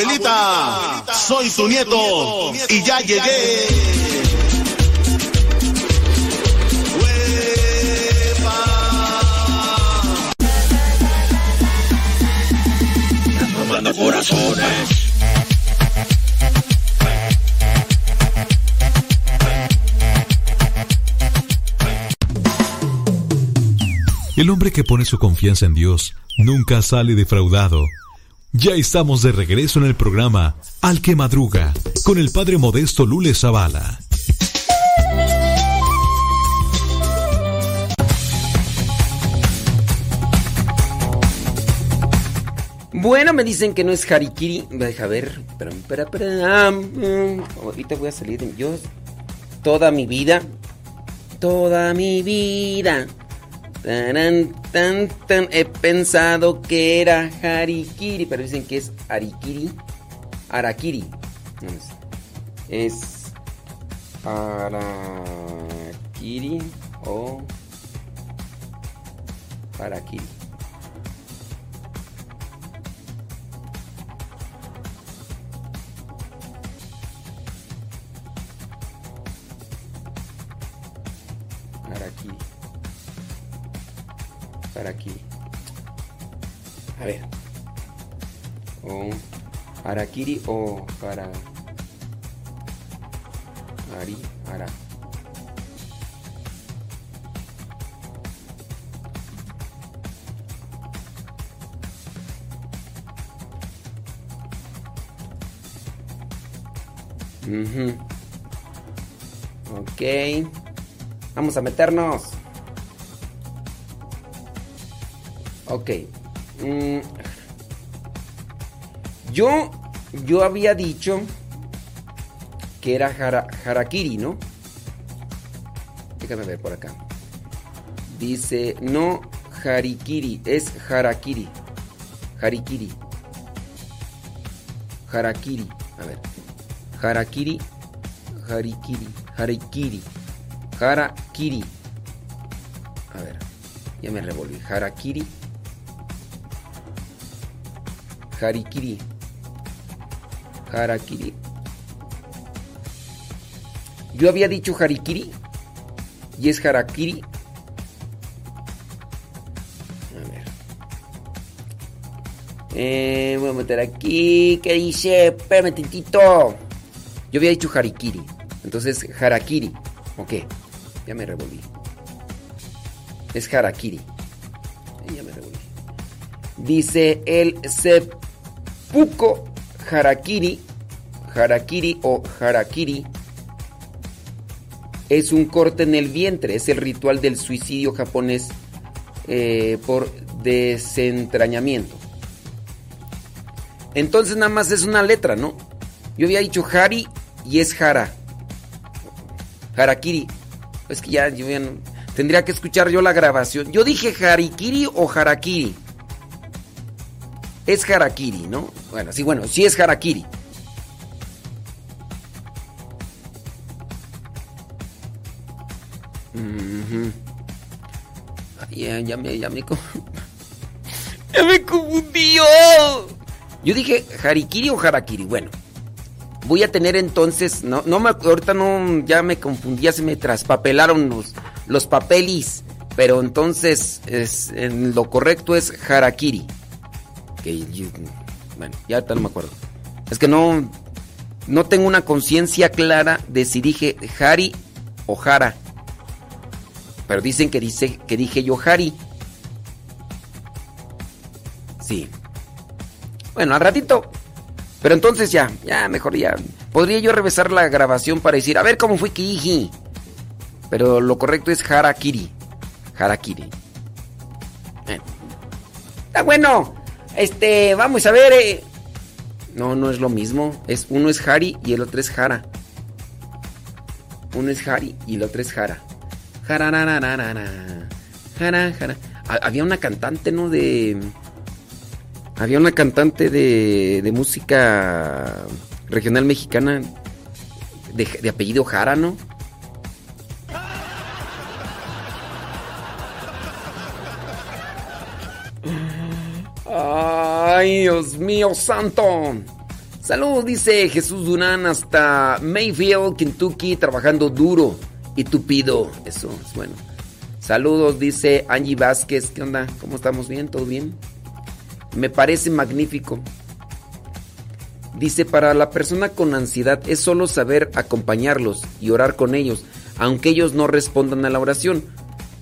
Abuelita, soy tu nieto y ya llegué. Tomando corazones. El hombre que pone su confianza en Dios nunca sale defraudado. Ya estamos de regreso en el programa Al que Madruga con el padre modesto Lule Zavala. Bueno, me dicen que no es harikiri. Deja ver. Pero, espera, espera. mm, Ahorita voy a salir. de- Yo toda mi vida, toda mi vida, taran, tan, tan, he pensado que era harikiri, pero dicen que es harikiri, arakiri. Es arakiri o harakiri. Harakiri. Harakiri. A ver. O Harakiri o para. Ari, ara. Ujú. Ok. Vamos a meternos. Ok. Mm. Yo, yo había dicho que era hara- harakiri, ¿no? Déjame ver por acá. Dice, no harikiri, es harakiri. Harikiri. Harakiri. A ver. Harakiri. Harikiri. Harikiri. Harakiri. A ver. Ya me revolví. Harakiri. Harikiri. Harakiri. Yo había dicho Harikiri. Y es Harakiri. A ver. Eh, voy a meter aquí. ¿Qué dice? Espérame. Yo había dicho Harikiri. Entonces, Harakiri. Ok. Ya me revolví. Es Harakiri. Ya me revolví. Dice el seppuku Harakiri. Harakiri o Harakiri. Es un corte en el vientre. Es el ritual del suicidio japonés eh, por desentrañamiento. Entonces nada más es una letra, ¿no? Yo había dicho Hari y es Hara. Harakiri. Es que ya, yo ya no- Tendría que escuchar yo la grabación. Yo dije Harikiri o Harakiri. Es Harakiri, ¿no? Bueno, sí, bueno, sí es Harakiri. Ya, ya me, ya me, ya me confundió. Yo dije Harikiri o Harakiri. Bueno, voy a tener entonces, no, no me, ahorita no, ya me confundí, ya se me traspapelaron los, los papelis. Pero entonces, es, lo correcto es Harakiri. Que bueno, ya ahorita no me acuerdo. Es que no, no tengo una conciencia clara de si dije Hari o Hara. Pero dicen que, dice, que dije yo Hari. Sí. Bueno, al ratito. Pero entonces ya, ya, mejor ya. Podría yo revisar la grabación para decir, a ver cómo fue que. Pero lo correcto es Harakiri. Harakiri. Bueno. Está bueno. Este, vamos a ver. eh. No, no es lo mismo. Es, uno es Hari y el otro es Hara. Uno es Hari y el otro es Hara. Jararararara. Jara, jara. Ha- Había una cantante, ¿no? De. Había una cantante de, de música regional mexicana de apellido Jara, ¿no? Ay, Dios mío, santo. Saludos, dice Jesús Durán hasta Mayfield, Kentucky, trabajando duro y tupido. Eso es bueno. Saludos, dice Angie Vázquez. ¿Qué onda? ¿Cómo estamos? ¿Bien? ¿Todo bien? Me parece magnífico. Dice, para la persona con ansiedad es solo saber acompañarlos y orar con ellos, aunque ellos no respondan a la oración,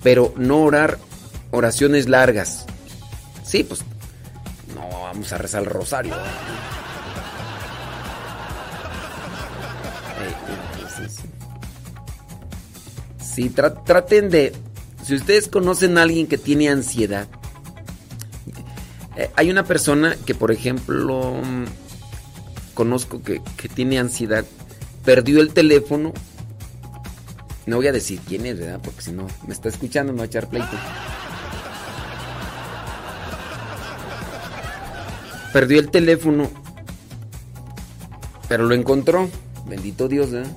pero no orar oraciones largas. Sí, pues vamos a rezar el rosario. Eh, sí, sí. Sí, tra- traten de... Si ustedes conocen a alguien que tiene ansiedad, eh, hay una persona que, por ejemplo, mm, conozco que, que tiene ansiedad, perdió el teléfono. No voy a decir quién es, ¿verdad? Porque si no, me está escuchando, me va a echar pleito. Perdió el teléfono, pero lo encontró. Bendito Dios, ¿verdad?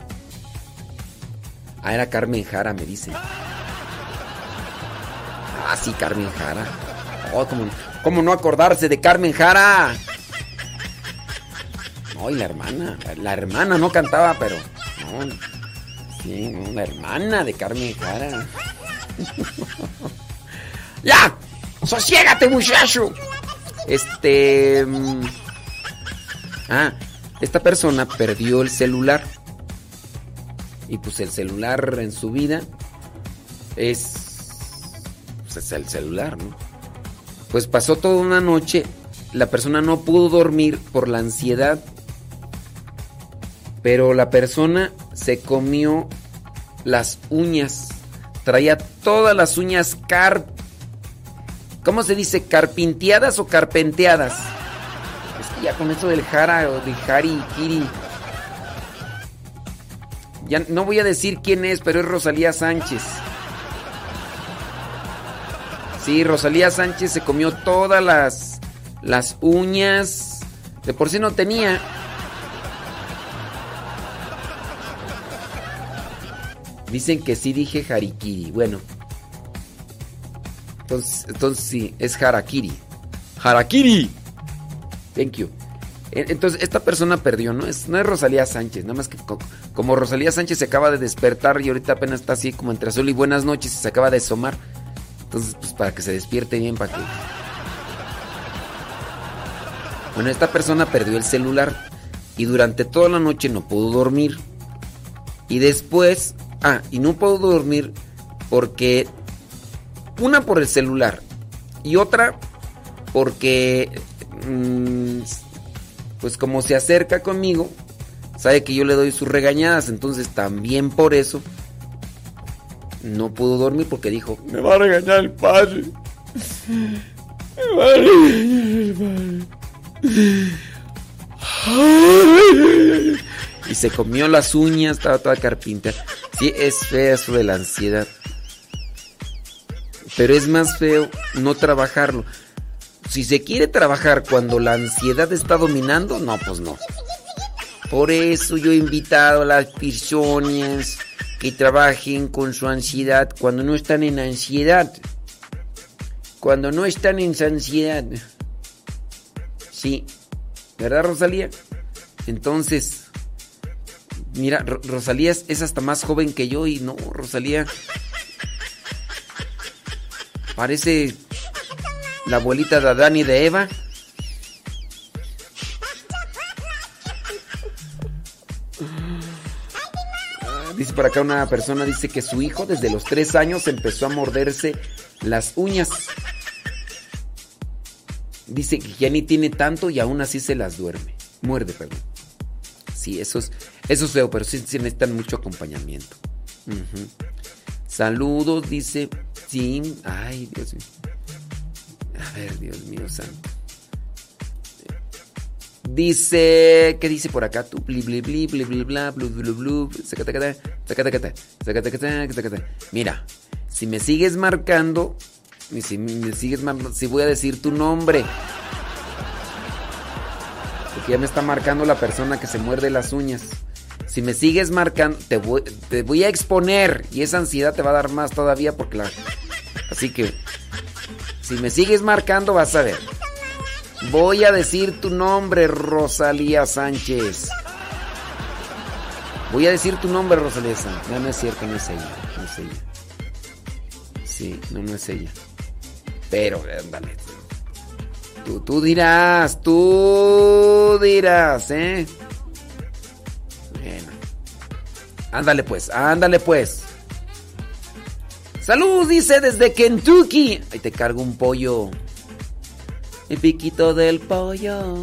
Ah, era Carmen Jara, me dice. Ah, sí, Carmen Jara. Oh, ¿cómo, cómo no acordarse de Carmen Jara? No, y la hermana. La, la hermana no cantaba, pero. No. Sí, no, la hermana de Carmen Jara. ¡Ya! ¡Sosiégate, muchacho! Este. mm, Ah, esta persona perdió el celular. Y pues el celular en su vida es. Pues es el celular, ¿no? Pues pasó toda una noche. La persona no pudo dormir por la ansiedad. Pero la persona se comió las uñas. Traía todas las uñas car. ¿Cómo se dice? ¿Carpinteadas o carpenteadas? Es que ya con eso del jara o de Hari Kiri. Ya no voy a decir quién es, pero es Rosalía Sánchez. Sí, Rosalía Sánchez se comió todas las, las uñas. De por sí no tenía. Dicen que sí dije harikiri. Bueno. Entonces, entonces sí, es harakiri. Harakiri. Thank you. Entonces, esta persona perdió, ¿no? Es, no es Rosalía Sánchez, nada más que co- como Rosalía Sánchez se acaba de despertar y ahorita apenas está así como entre azul y buenas noches y se acaba de asomar. Entonces, pues para que se despierte bien, para que... Bueno, esta persona perdió el celular y durante toda la noche no pudo dormir. Y después, ah, y no pudo dormir porque una por el celular y otra porque mm, pues como se acerca conmigo, sabe que yo le doy sus regañadas, entonces también por eso no pudo dormir porque dijo, me va a regañar el padre. Me va a regañar el padre. Y se comió las uñas, estaba toda carpinta. Sí, es feo eso de la ansiedad. Pero es más feo no trabajarlo. Si se quiere trabajar cuando la ansiedad está dominando, no, pues no. Por eso yo he invitado a las personas que trabajen con su ansiedad cuando no están en ansiedad. Cuando no están en ansiedad. Sí. ¿Verdad, Rosalía? Entonces, mira, Ro- Rosalía es hasta más joven que yo y no, Rosalía parece la abuelita de Adán y de Eva. Ah, Dice por acá una persona, dice que su hijo desde los tres años empezó a morderse las uñas. Dice que ya ni tiene tanto y aún así se las duerme. Muerde, perdón. Sí, eso es, eso es feo, pero sí, necesitan mucho acompañamiento. Ujú. Saludos, dice. Sí, ay, Dios mío. A ver, Dios mío santo. Dice, ¿qué dice por acá tú? Bli, bli, bli, bli, bli, bla, blu, blu, blu. Mira, si me sigues marcando, si me sigues marcando, si voy a decir tu nombre. Porque ya me está marcando la persona que se muerde las uñas. Si me sigues marcando, te voy, te voy a exponer. Y esa ansiedad te va a dar más todavía porque la... Así que, si me sigues marcando, vas a ver. Voy a decir tu nombre, Rosalía Sánchez. Voy a decir tu nombre, Rosalía Sánchez. No, no es cierto, no es ella. No es ella. Sí, no, no es ella. Pero, ándale. Tú, tú dirás, tú dirás, ¿eh? Ándale pues, ándale pues. Salud, dice desde Kentucky. Ahí te cargo un pollo. El piquito del pollo.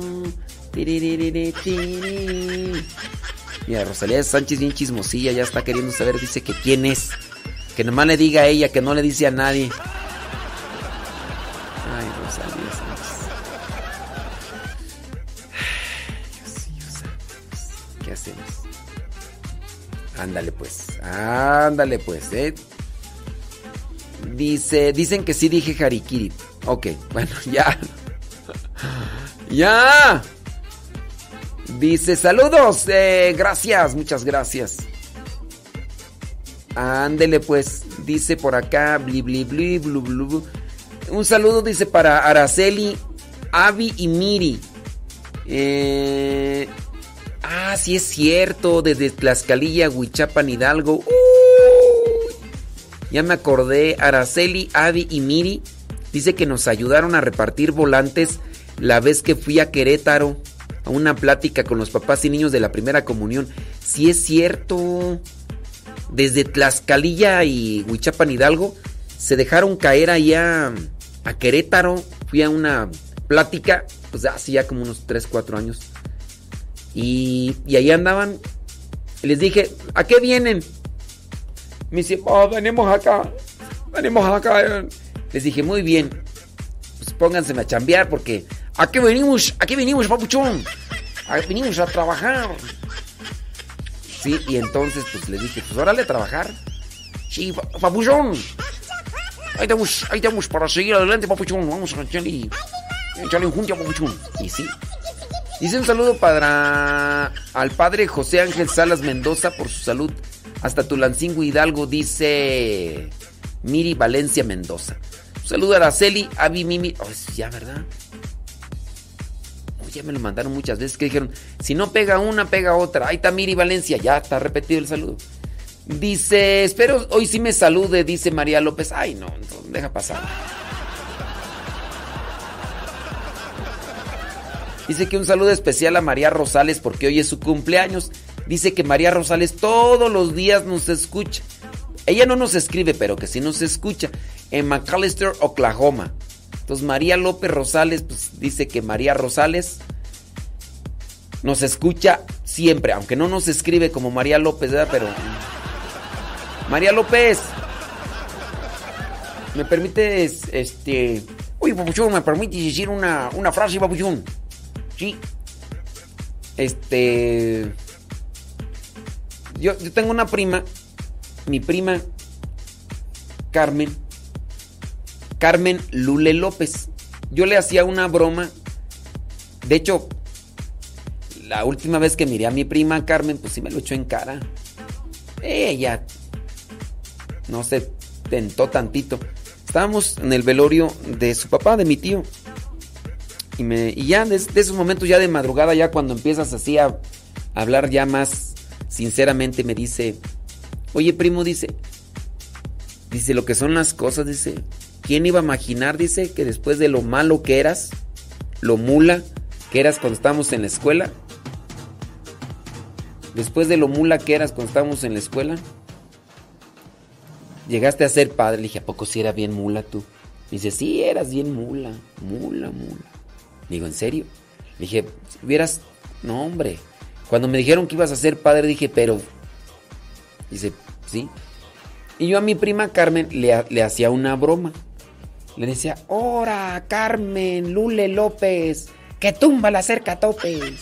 Mira, Rosalía Sánchez bien chismosilla, ya está queriendo saber, dice que quién es. Que nomás le diga a ella, que no le dice a nadie. Ay, Rosalía Sánchez. ¿Qué hacemos? Ándale pues, ándale pues, eh. Dice, dicen que sí dije Harikiri. Ok, bueno, ya. ya. Dice, saludos, eh, gracias, muchas gracias. Ándele pues, dice por acá, bli bli bli blu blu. blu. Un saludo dice para Araceli, Avi y Miri. Eh, ah, sí es cierto, desde Tlaxcalilla, Huichapan, Hidalgo. Ya me acordé, Araceli, Avi y Miri dice que nos ayudaron a repartir volantes la vez que fui a Querétaro a una plática con los papás y niños de la primera comunión. Sí es cierto. Desde Tlaxcalilla y Huichapan Hidalgo se dejaron caer allá a Querétaro. Fui a una plática, pues hace ya como unos 3, 4 años. Y, y ahí andaban. Y les dije, ¿a qué vienen? Me dice, oh, venimos acá. Venimos acá. Les dije, muy bien. Pues pónganse a chambear porque aquí venimos, aquí venimos, papuchón. Venimos a trabajar. Sí, y entonces pues les dije, pues órale a trabajar. Sí, pa- papuchón. Ahí estamos, ahí estamos para seguir adelante, papuchón. Vamos a echarle, echarle un junto, papuchón. Y sí. Dice un saludo para al padre José Ángel Salas Mendoza por su salud. Hasta Tulancingo Hidalgo, dice Miri Valencia Mendoza. Saludo a Araceli, Avi Mimi. Oh, ya, ¿verdad? Ya me lo mandaron muchas veces que dijeron, si no pega una, pega otra. Ahí está Miri Valencia, ya está repetido el saludo. Dice, espero hoy sí me salude, dice María López. Ay, no, no, deja pasar. Dice que un saludo especial a María Rosales porque hoy es su cumpleaños. Dice que María Rosales todos los días nos escucha. Ella no nos escribe, pero que sí nos escucha. En McAllister, Oklahoma. Entonces María López Rosales, pues dice que María Rosales nos escucha siempre, aunque no nos escribe como María López, ¿verdad? Pero... María López, ¿me permites, este... Uy, papuchón, ¿me permites decir una, una frase, papuchón? Sí. Este... Yo, yo tengo una prima, mi prima Carmen, Carmen Lule López. Yo le hacía una broma. De hecho, la última vez que miré a mi prima Carmen, pues sí me lo echó en cara. Ella no se tentó tantito. Estábamos en el velorio de su papá, de mi tío. Y, ya desde esos momentos, ya de madrugada, ya cuando empiezas así a hablar ya más sinceramente, me dice, oye primo, dice, dice lo que son las cosas, dice, ¿quién iba a imaginar, dice, que después de lo malo que eras, lo mula que eras cuando estábamos en la escuela, después de lo mula que eras cuando estábamos en la escuela, llegaste a ser padre. Le dije, ¿a poco si era bien mula tú? Dice, sí, eras bien mula, mula, mula. Digo, ¿en serio? Le dije, si hubieras, no hombre. Cuando me dijeron que ibas a ser padre, dije, pero... Dice, sí. Y yo a mi prima Carmen le, le hacía una broma. Le decía, ¡Hora, Carmen, Lule López! ¡Que tumba la cerca topes!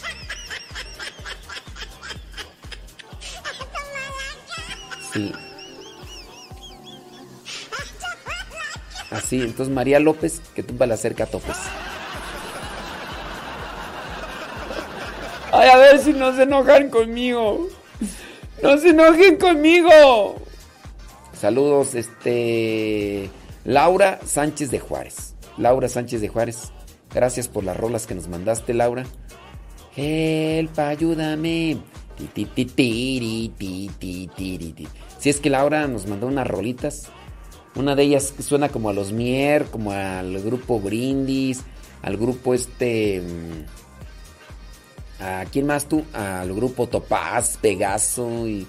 Sí. Así, entonces María López, que tumba la cerca topes. Ay, a ver si no se enojan conmigo. No se enojen conmigo. Saludos, este. Laura Sánchez de Juárez. Laura Sánchez de Juárez. Gracias por las rolas que nos mandaste, Laura. Help, ayúdame. Si es que Laura nos mandó unas rolitas. Una de ellas suena como a los Mier, como al grupo Brindis, al grupo este. ¿A quién más tú? Al grupo Topaz, Pegaso y,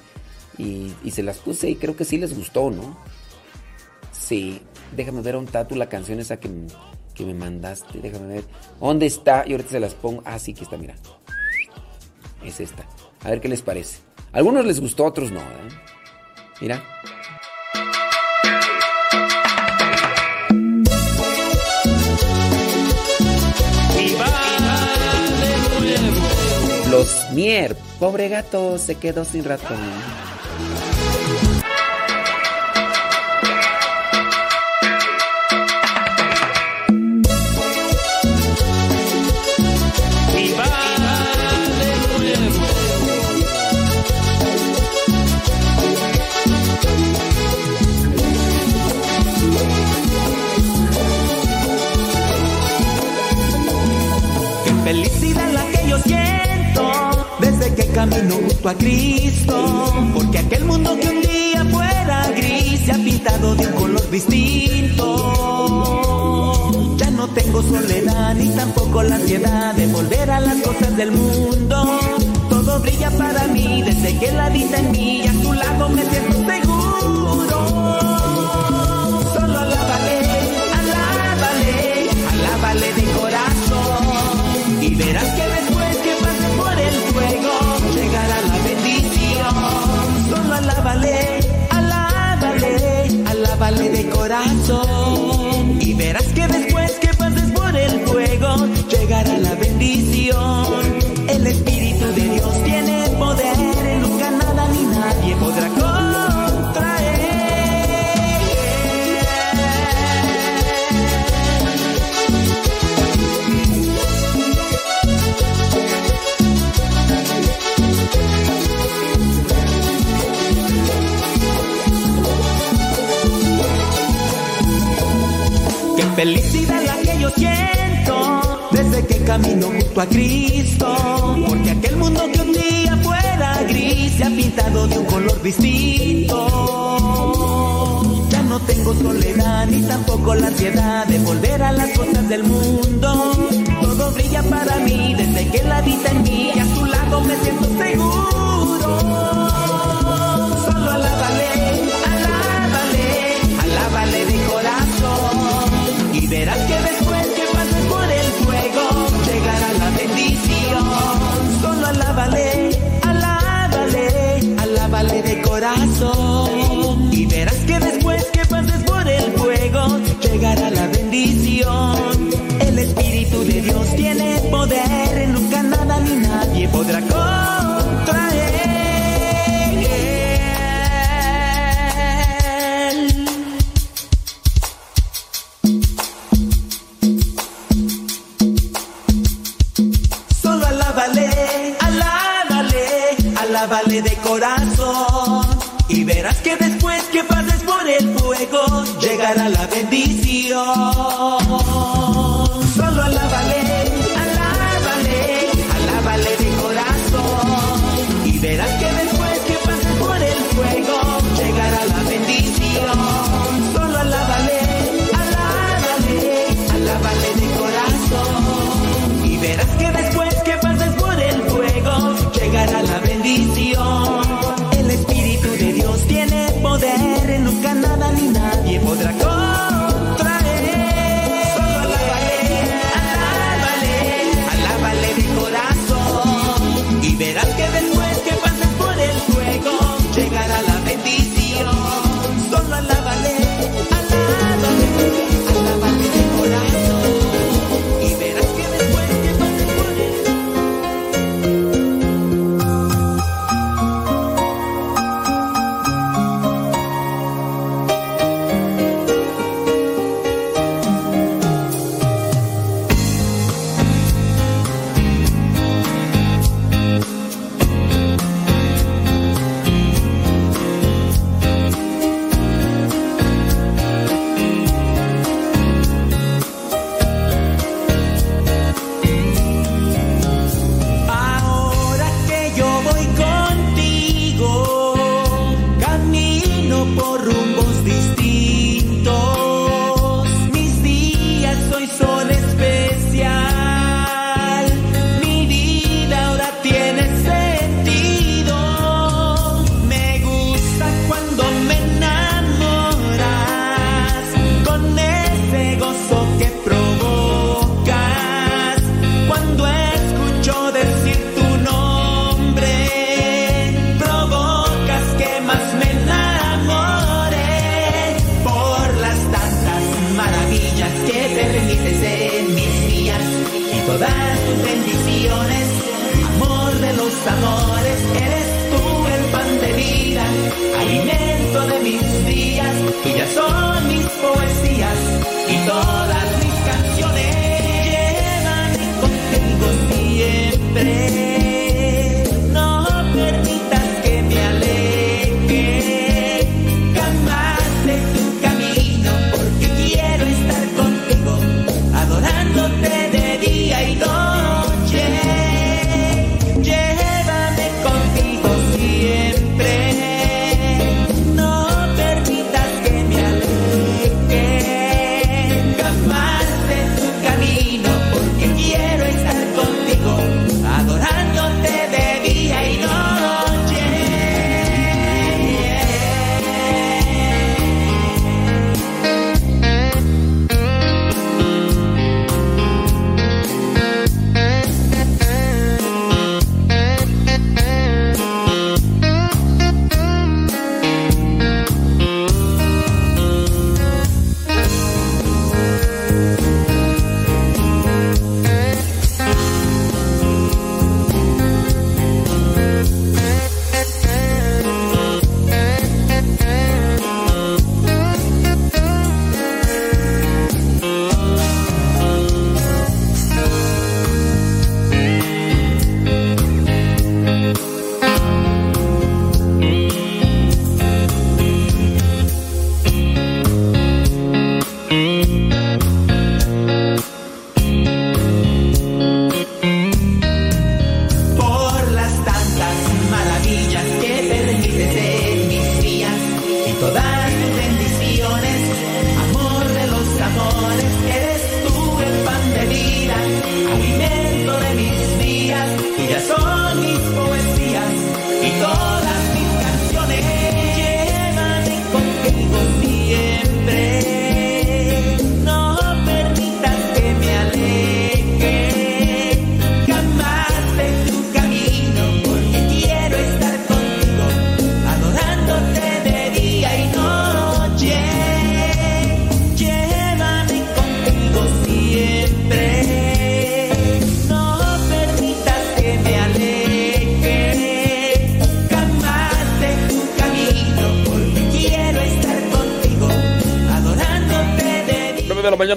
y, se las puse y creo que sí les gustó, ¿no? Sí, déjame ver un tatu la canción esa que, que me mandaste, déjame ver. ¿Dónde está? Y ahorita se las pongo. Ah, sí, que está, mira. Es esta. A ver qué les parece. Algunos les gustó, a otros no. Mira. Mier, pobre gato, se quedó sin ratón. Que camino junto a Cristo. Porque aquel mundo que un día fuera gris se ha pintado de un color distinto. Ya no tengo soledad ni tampoco la ansiedad de volver a las cosas del mundo. Todo brilla para mí desde que la vida en mí y a su lado me siento seguro. Solo alábale, alábale, alábale de corazón. Y verás que felicidad la que yo siento desde que camino junto a Cristo. Porque aquel mundo que un día fuera gris se ha pintado de un color distinto. Ya no tengo soledad ni tampoco la ansiedad de volver a las cosas del mundo. Todo brilla para mí desde que la vida en mí y a su lado me siento seguro. Alábale, alábale, alábale de corazón. Y verás que después que pases por el fuego, llegará la bendición. El Espíritu de Dios tiene poder, nunca nada ni nadie podrá contraer.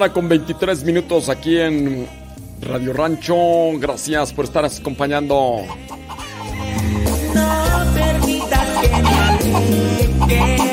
con 23 minutos aquí en Radio Rancho. Gracias por estar acompañando. No permitas que me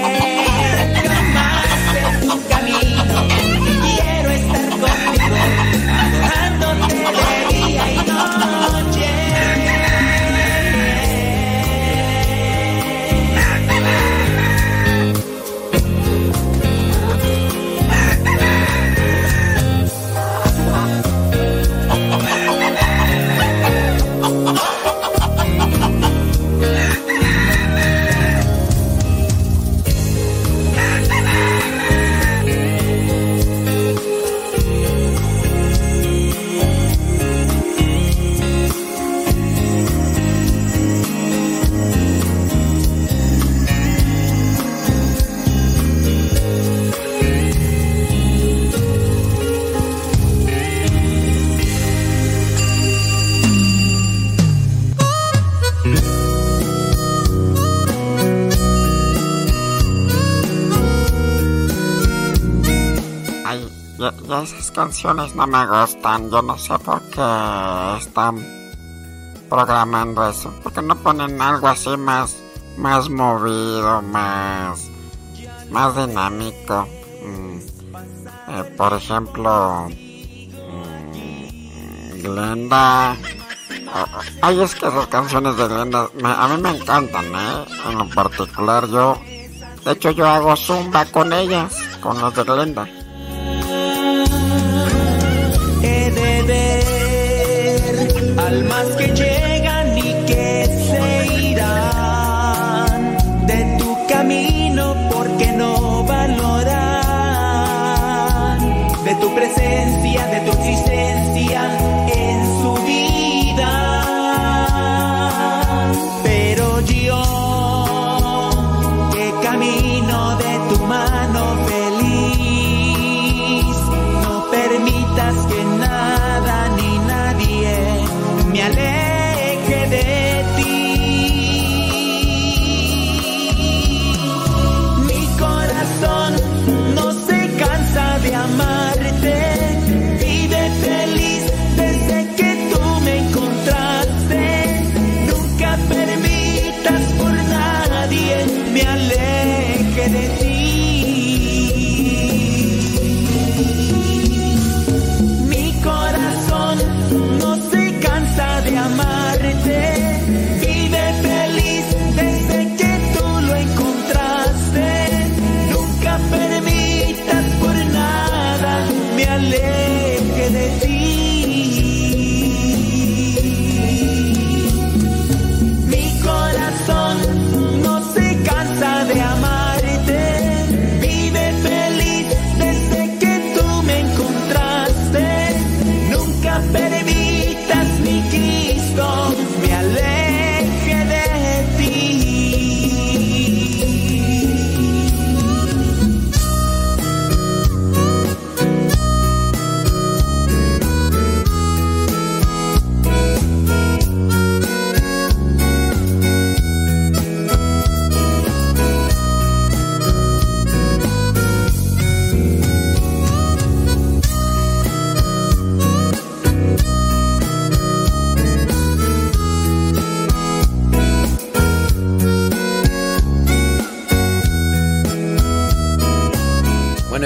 esas canciones no me gustan. Yo no sé por qué están programando eso. Porque no ponen algo así más, más movido, más, más dinámico. Mm. Eh, por ejemplo, mm, Glenda. Eh, ay, es que esas canciones de Glenda me, a mí me encantan, ¿eh? En lo particular yo... De hecho yo hago zumba con ellas, con las de Glenda. Valoran de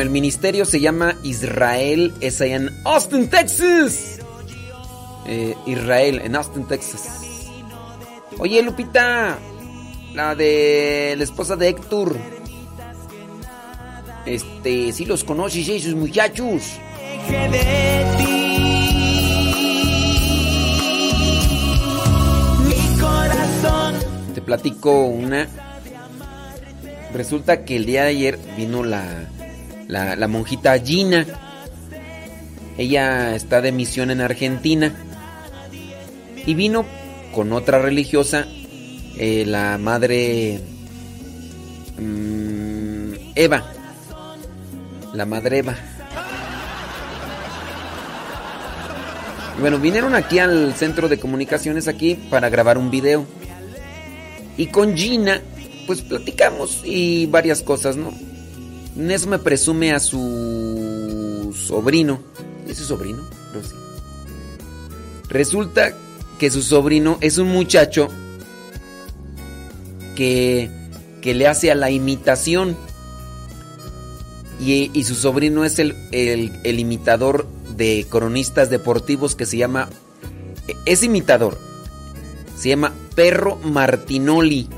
el ministerio se llama Israel, es allá en Austin, Texas. Eh, Israel, en Austin, Texas. Oye, Lupita, la de la esposa de Héctor. Este, sí los conoces, ¿eh? sus muchachos. Te platico una. Resulta que el día de ayer vino la, la, monjita Gina. Ella está de misión en Argentina. Y vino con otra religiosa, eh, la madre mm, Eva. La madre Eva. Bueno, vinieron aquí al centro de comunicaciones aquí para grabar un video. Y con Gina, pues platicamos y varias cosas, ¿no? Me presume a su sobrino. ¿Es su sobrino? Resulta que su sobrino es un muchacho que, que le hace a la imitación. Y, y su sobrino es el, el- el imitador de cronistas deportivos que se llama... Es imitador. Se llama Perro Martinoli.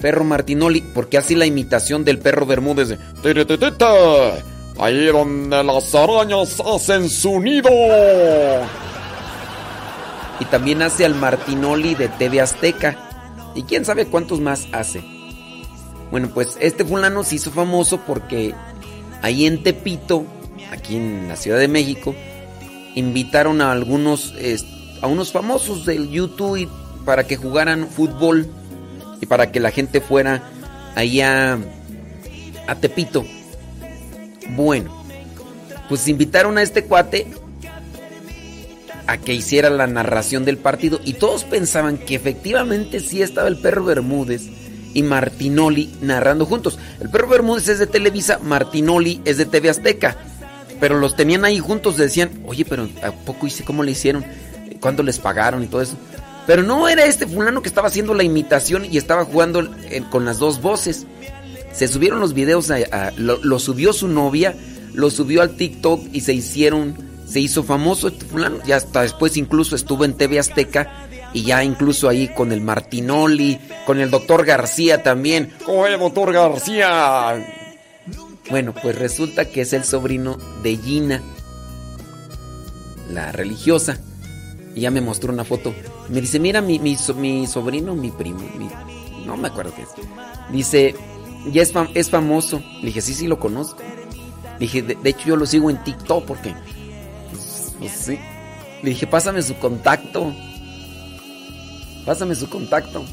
Perro Martinoli, porque hace la imitación del perro Bermúdez. de, Ahí donde las arañas hacen su nido. Y también hace al Martinoli de TV Azteca. Y quién sabe cuántos más hace. Bueno, pues este fulano se hizo famoso porque ahí en Tepito, aquí en la Ciudad de México, invitaron a algunos, a unos famosos del YouTube para que jugaran fútbol y para que la gente fuera ahí a, Tepito. Bueno, pues invitaron a este cuate a que hiciera la narración del partido y todos pensaban que efectivamente sí estaba el perro Bermúdez y Martinoli narrando juntos. El perro Bermúdez es de Televisa, Martinoli es de TV Azteca, pero los tenían ahí juntos, decían, oye, pero ¿a poco hice cómo le hicieron? ¿Cuánto les pagaron y todo eso? Pero no era este fulano que estaba haciendo la imitación y estaba jugando eh, con las dos voces. Se subieron los videos, a- a- lo, lo subió su novia, lo subió al TikTok y se hicieron, se hizo famoso este fulano. Y hasta después incluso estuvo en TV Azteca y ya incluso ahí con el Martinoli, con el doctor García también. ¿Cómo es, doctor García? Bueno, pues resulta que es el sobrino de Gina, la religiosa. Y ya me mostró una foto. Me dice, mira, mi, mi, so- mi sobrino, mi primo, mi- no me acuerdo qué es. Dice, ya es, fam- es famoso. Le dije, sí, sí, lo conozco. Le dije, de, hecho yo lo sigo en TikTok porque... Pues, pues sí. Le dije, pásame su contacto. Pásame su contacto.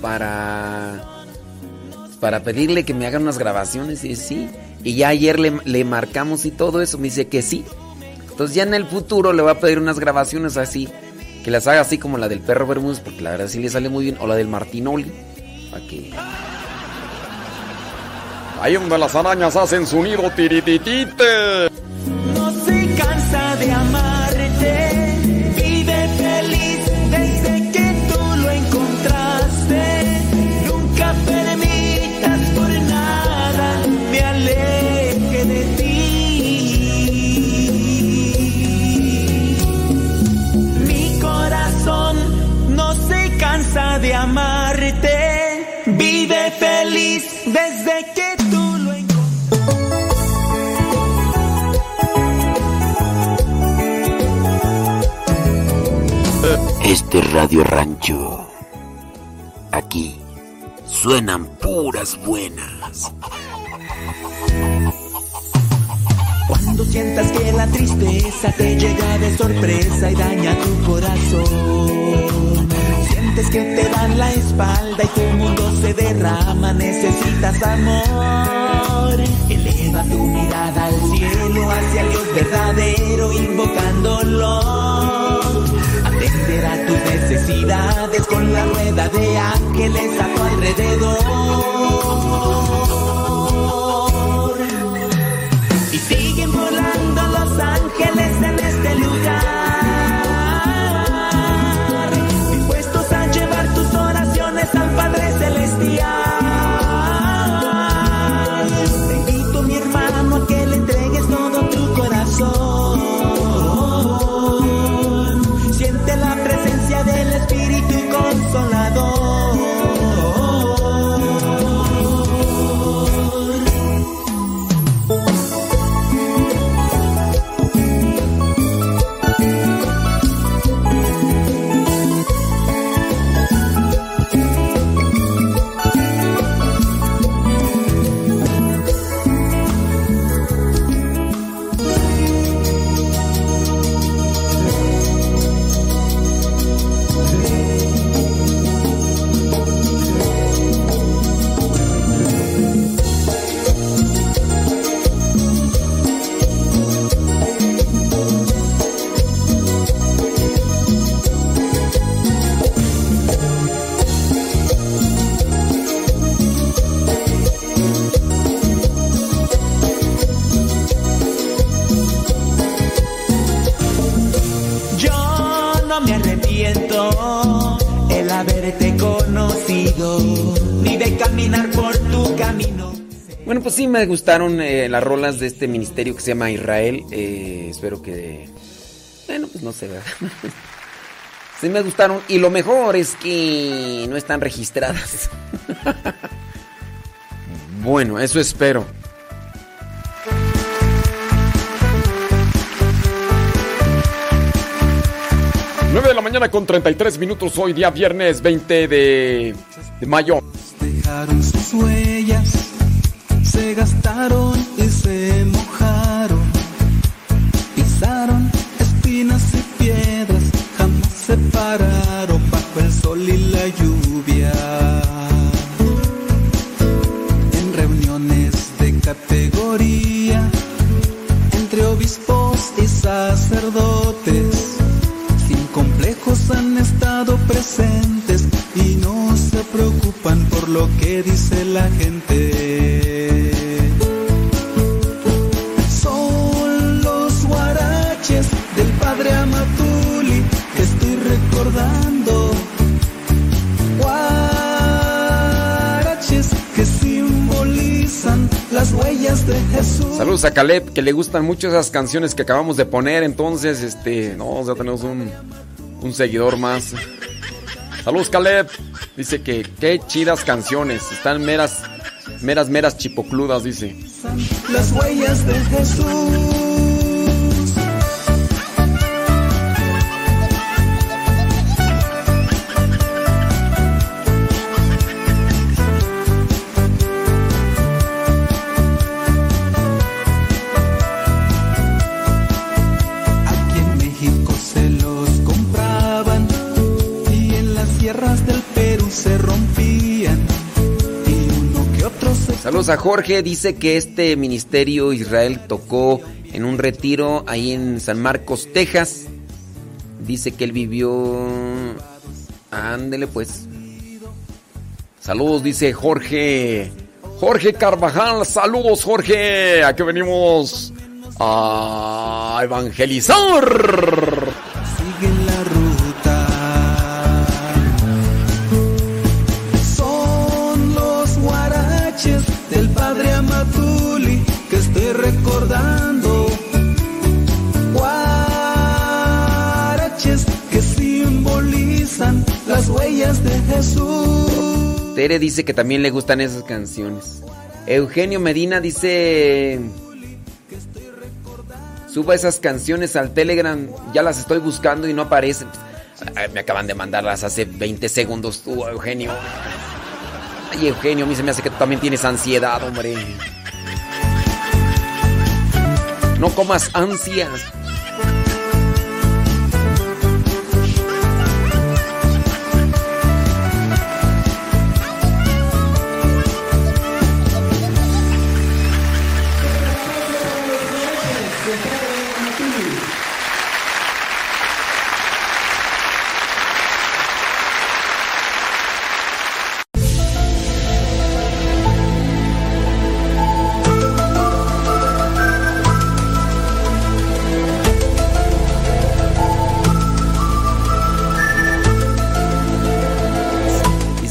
Para... Para pedirle que me hagan unas grabaciones. Y sí. Y ya ayer le, le marcamos y todo eso. Me dice que sí. Entonces ya en el futuro le voy a pedir unas grabaciones así. Que las haga así como la del perro Bermúdez. Porque la verdad sí le sale muy bien. O la del Martinoli. Que... Ahí donde las arañas hacen su nido tirititite. De amarte, vive feliz desde que tú lo Este Radio Rancho. Aquí suenan puras buenas. Cuando sientas que la tristeza te llega de sorpresa y daña tu corazón. Sientes que te dan la espalda y tu mundo se derrama, necesitas amor. Eleva tu mirada al cielo, hacia el Dios verdadero, invocándolo. Atenderá tus necesidades con la rueda de ángeles a tu alrededor. Y siguen volando los ángeles Yo no me arrepiento el haberte conocido, ni de caminar por tu camino. Bueno, pues sí me gustaron eh, las rolas de este ministerio que se llama Israel. Eh, espero que... Bueno, pues no sé, ¿verdad? sí me gustaron. Y lo mejor es que no están registradas. bueno, eso espero. Nueve de la mañana con 33 minutos hoy, día viernes 20 de, de mayo. Dejaron sus huellas, se gastaron y se mojaron. Pisaron espinas y piedras, jamás se pararon bajo el sol y la lluvia. En reuniones de categoría, entre obispos y sacerdotes, presentes y no se preocupan por lo que dice la gente. Son los guaraches del padre Amatuli que estoy recordando. Guaraches que simbolizan las huellas de Jesús. Saludos a Caleb, que le gustan mucho esas canciones que acabamos de poner. Entonces, este, no, ya tenemos un, un seguidor más. Saludos, Caleb. Dice que qué chidas canciones. Están meras, meras, meras chipocludas, dice. las huellas de Jesús. Saludos a Jorge, dice que este ministerio Israel tocó en un retiro ahí en San Marcos, Texas. Dice que él vivió... Ándele pues. Saludos, dice Jorge. Jorge Carvajal, saludos Jorge. Aquí venimos a evangelizar. Las huellas de Jesús. Tere dice que también le gustan esas canciones. Eugenio Medina dice... Suba esas canciones al Telegram, ya las estoy buscando y no aparecen. Me acaban de mandarlas hace 20 segundos tú, Eugenio. Ay, Eugenio, a mí se me hace que tú también tienes ansiedad, hombre. No comas ansias.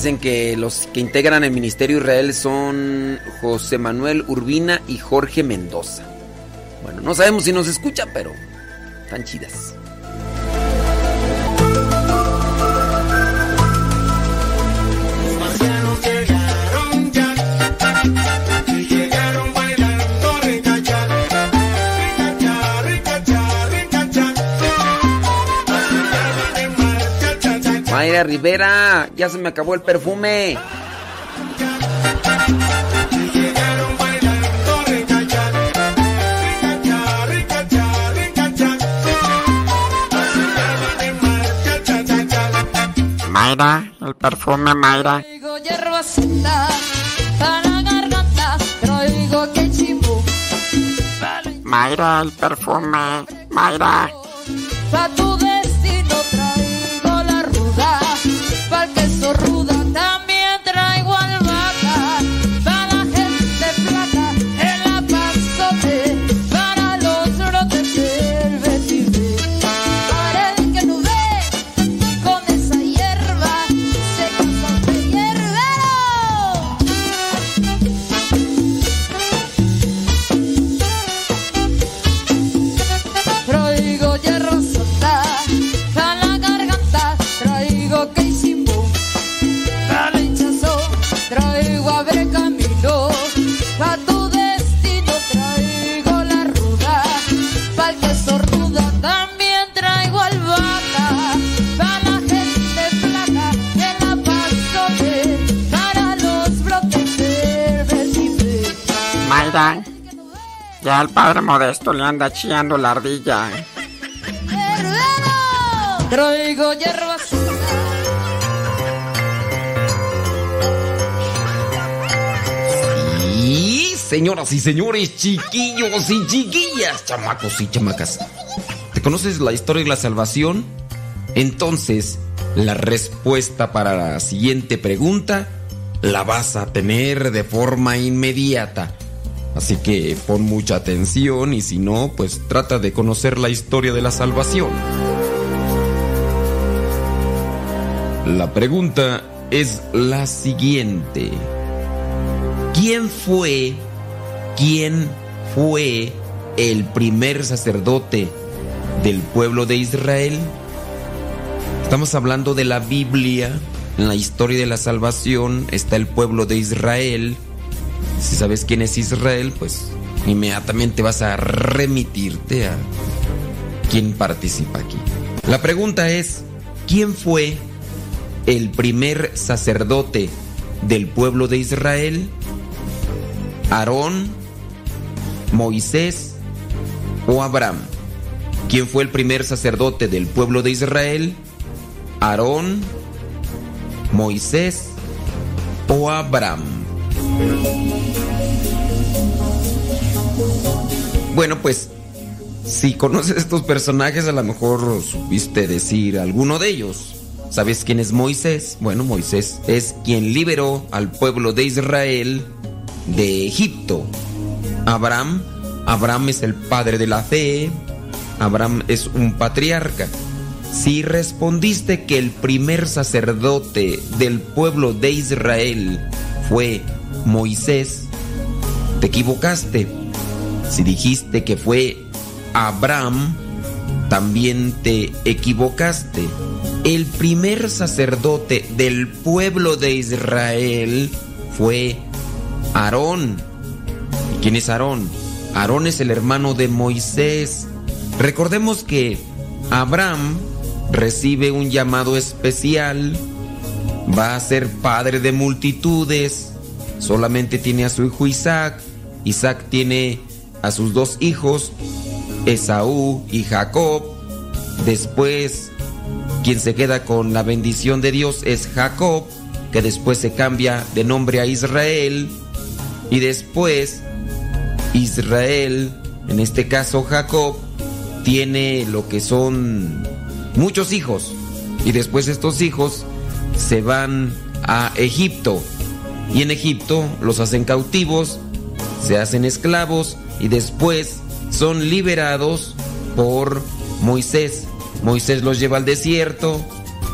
Dicen que los que integran el Ministerio Israel son José Manuel Urbina y Jorge Mendoza. Bueno, no sabemos si nos escuchan, pero están chidas. Mayra Rivera, ya se me acabó el perfume. Mayra, el perfume Mayra. Mayra, el perfume Mayra. pa' tu pa' el queso ruda también Mayra. Ya el padre modesto le anda chillando la ardilla. Traigo hierba santa. Y señoras y señores, chiquillos y chiquillas, chamacos y chamacas. ¿Te conoces la historia de la salvación? Entonces, la respuesta para la siguiente pregunta la vas a tener de forma inmediata. Así que pon mucha atención y si no, pues trata de conocer la historia de la salvación. La pregunta es la siguiente. ¿Quién fue, quién fue el primer sacerdote del pueblo de Israel? Estamos hablando de la Biblia. En la historia de la salvación está el pueblo de Israel. Si sabes quién es Israel, pues inmediatamente vas a remitirte a quién participa aquí. La pregunta es, ¿quién fue el primer sacerdote del pueblo de Israel? ¿Aarón, Moisés o Abraham? ¿Quién fue el primer sacerdote del pueblo de Israel? ¿Aarón, Moisés o Abraham? Bueno, pues si conoces estos personajes, a lo mejor supiste decir alguno de ellos. ¿Sabes quién es Moisés? Bueno, Moisés es quien liberó al pueblo de Israel de Egipto. Abraham, Abraham es el padre de la fe. Abraham es un patriarca. Si respondiste que el primer sacerdote del pueblo de Israel fue Moisés, te equivocaste. Si dijiste que fue Abraham, también te equivocaste. El primer sacerdote del pueblo de Israel fue Aarón. ¿Y quién es Aarón? Aarón es el hermano de Moisés. Recordemos que Abraham recibe un llamado especial, va a ser padre de multitudes, solamente tiene a su hijo Isaac, Isaac tiene a sus dos hijos, Esaú y Jacob, después quien se queda con la bendición de Dios es Jacob, que después se cambia de nombre a Israel, y después Israel, en este caso Jacob, tiene lo que son muchos hijos. Y después estos hijos se van a Egipto. Y en Egipto los hacen cautivos, se hacen esclavos y después son liberados por Moisés. Moisés los lleva al desierto,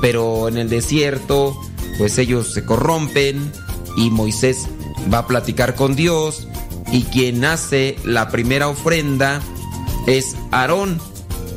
pero en el desierto pues ellos se corrompen y Moisés va a platicar con Dios y quien hace la primera ofrenda es Aarón.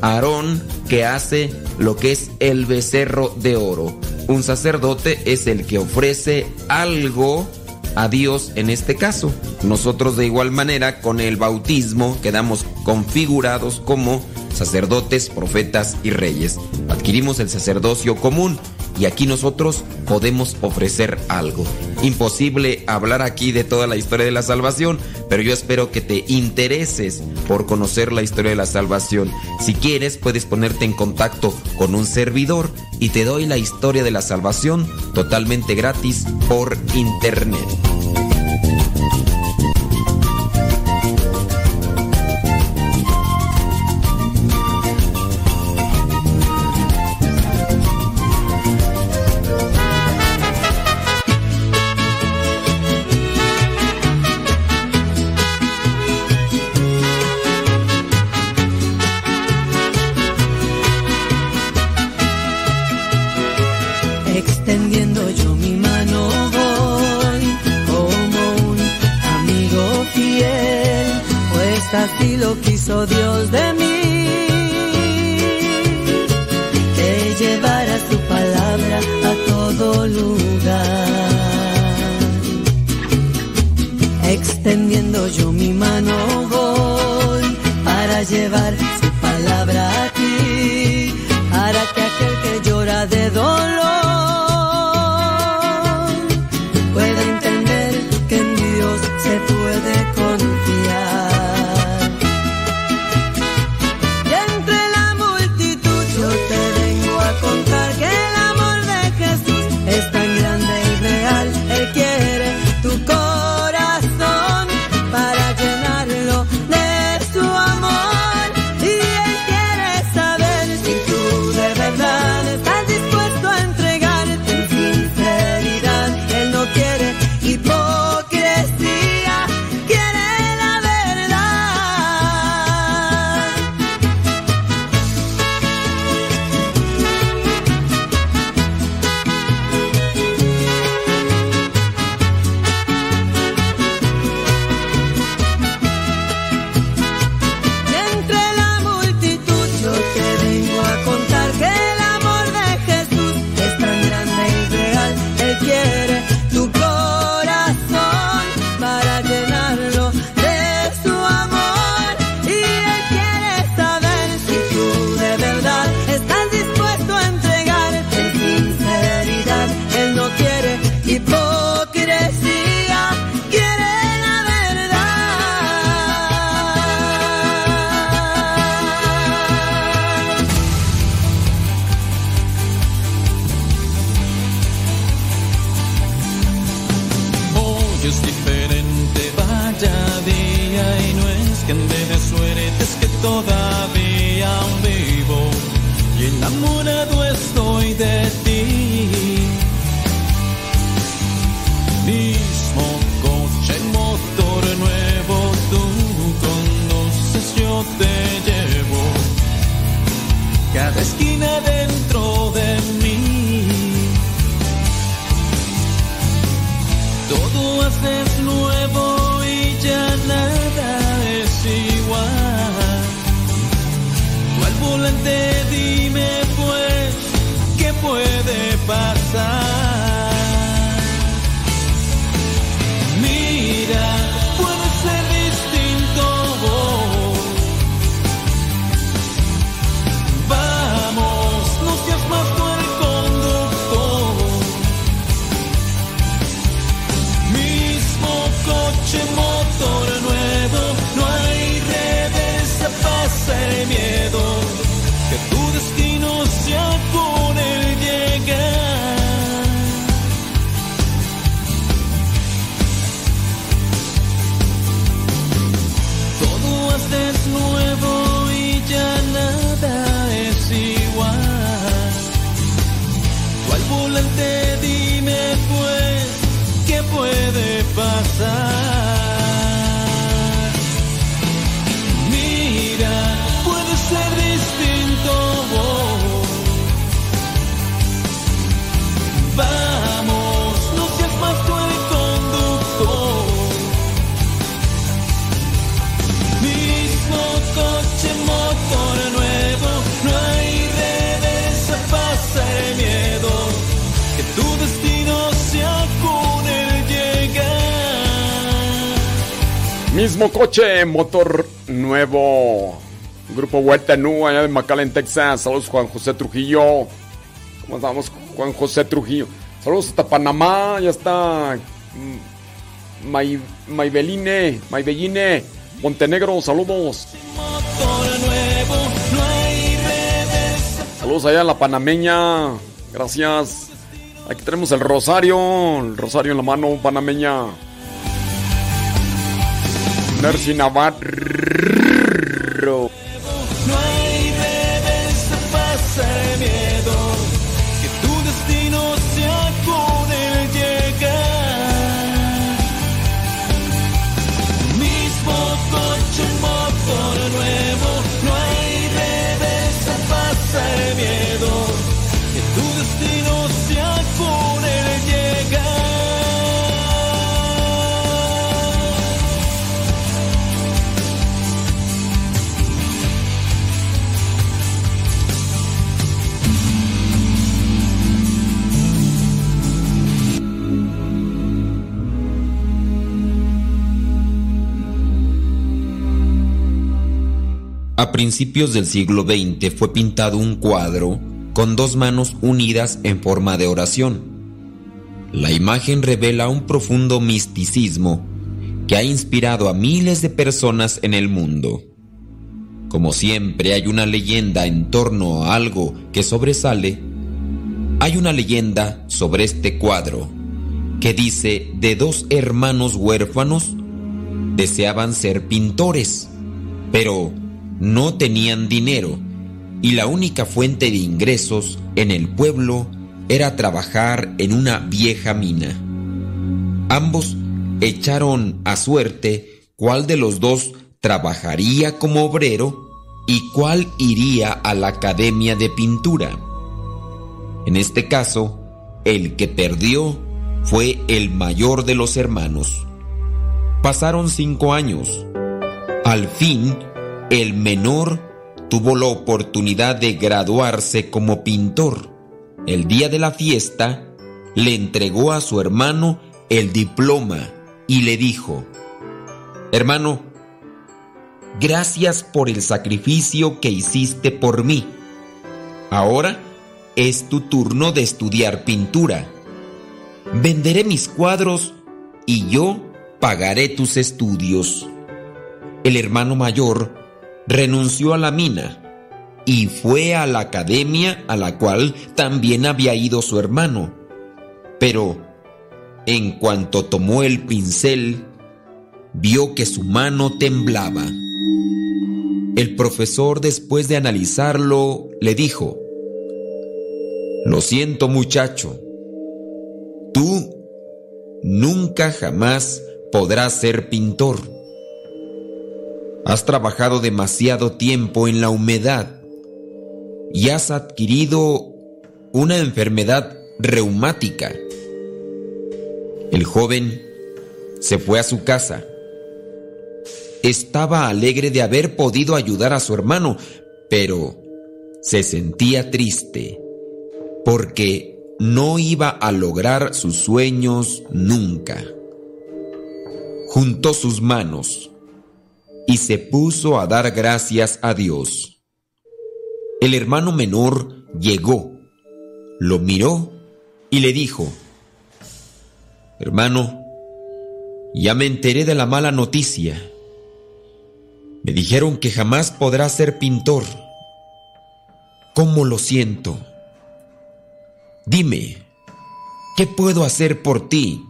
Aarón que hace lo que es el becerro de oro. Un sacerdote es el que ofrece algo a Dios en este caso. Nosotros de igual manera con el bautismo quedamos configurados como sacerdotes, profetas y reyes. Adquirimos el sacerdocio común y aquí nosotros podemos ofrecer algo. Imposible hablar aquí de toda la historia de la salvación, pero yo espero que te intereses por conocer la historia de la salvación. Si quieres, puedes ponerte en contacto con un servidor y te doy la historia de la salvación totalmente gratis por internet. Dios de mí. Que llevara su palabra a todo lugar. Extendiendo yo mi mano voy para llevar dime pues, ¿qué puede pasar? Mismo coche, motor nuevo. Grupo Vuelta Nu, allá de McAllen, Texas. Saludos, Juan José Trujillo. ¿Cómo estamos, Juan José Trujillo? Saludos hasta Panamá, ya está. mm, May, Maybeline, Maybelline, Montenegro, saludos. Saludos allá a la panameña. Gracias. Aquí tenemos el rosario. El rosario en la mano, panameña. Narsinawad A principios del siglo XX fue pintado un cuadro con dos manos unidas en forma de oración. La imagen revela un profundo misticismo que ha inspirado a miles de personas en el mundo. Como siempre hay una leyenda en torno a algo que sobresale, hay una leyenda sobre este cuadro que dice de dos hermanos huérfanos deseaban ser pintores, pero no tenían dinero y la única fuente de ingresos en el pueblo era trabajar en una vieja mina. Ambos echaron a suerte cuál de los dos trabajaría como obrero y cuál iría a la academia de pintura. En este caso, el que perdió fue el mayor de los hermanos. Pasaron cinco años. Al fin, el menor tuvo la oportunidad de graduarse como pintor. El día de la fiesta, le entregó a su hermano el diploma y le dijo, Hermano, gracias por el sacrificio que hiciste por mí. Ahora es tu turno de estudiar pintura. Venderé mis cuadros y yo pagaré tus estudios. El hermano mayor renunció a la mina y fue a la academia a la cual también había ido su hermano. Pero en cuanto tomó el pincel, vio que su mano temblaba. El profesor, después de analizarlo, le dijo, Lo siento muchacho, tú nunca jamás podrás ser pintor. Has trabajado demasiado tiempo en la humedad y has adquirido una enfermedad reumática. El joven se fue a su casa. Estaba alegre de haber podido ayudar a su hermano, pero se sentía triste porque no iba a lograr sus sueños nunca. Juntó sus manos y se puso a dar gracias a Dios. El hermano menor llegó, lo miró y le dijo, Hermano, ya me enteré de la mala noticia. Me dijeron que jamás podrás ser pintor. ¿Cómo lo siento? Dime, ¿qué puedo hacer por ti?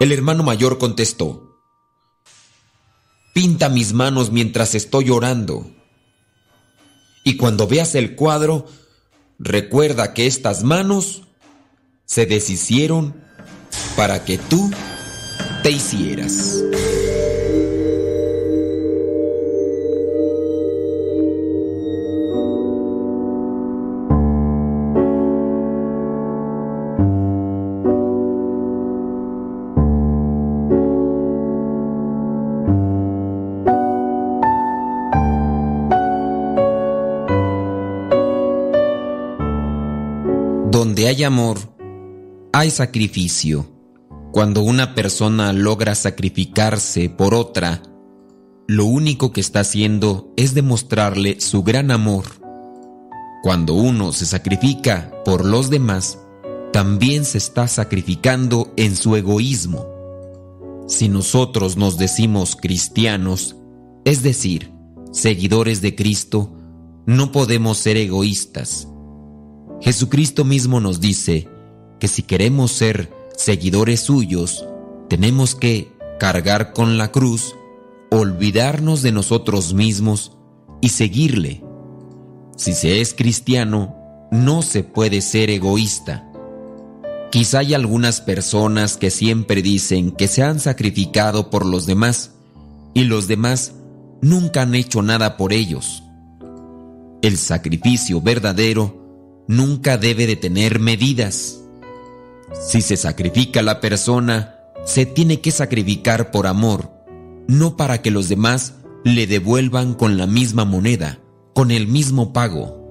El hermano mayor contestó, Pinta mis manos mientras estoy orando. Y cuando veas el cuadro, recuerda que estas manos se deshicieron para que tú te hicieras. Hay amor, hay sacrificio. Cuando una persona logra sacrificarse por otra, lo único que está haciendo es demostrarle su gran amor. Cuando uno se sacrifica por los demás, también se está sacrificando en su egoísmo. Si nosotros nos decimos cristianos, es decir, seguidores de Cristo, no podemos ser egoístas. Jesucristo mismo nos dice que si queremos ser seguidores suyos, tenemos que cargar con la cruz, olvidarnos de nosotros mismos y seguirle. Si se es cristiano, no se puede ser egoísta. Quizá hay algunas personas que siempre dicen que se han sacrificado por los demás y los demás nunca han hecho nada por ellos. El sacrificio verdadero nunca debe de tener medidas. Si se sacrifica la persona, se tiene que sacrificar por amor, no para que los demás le devuelvan con la misma moneda, con el mismo pago.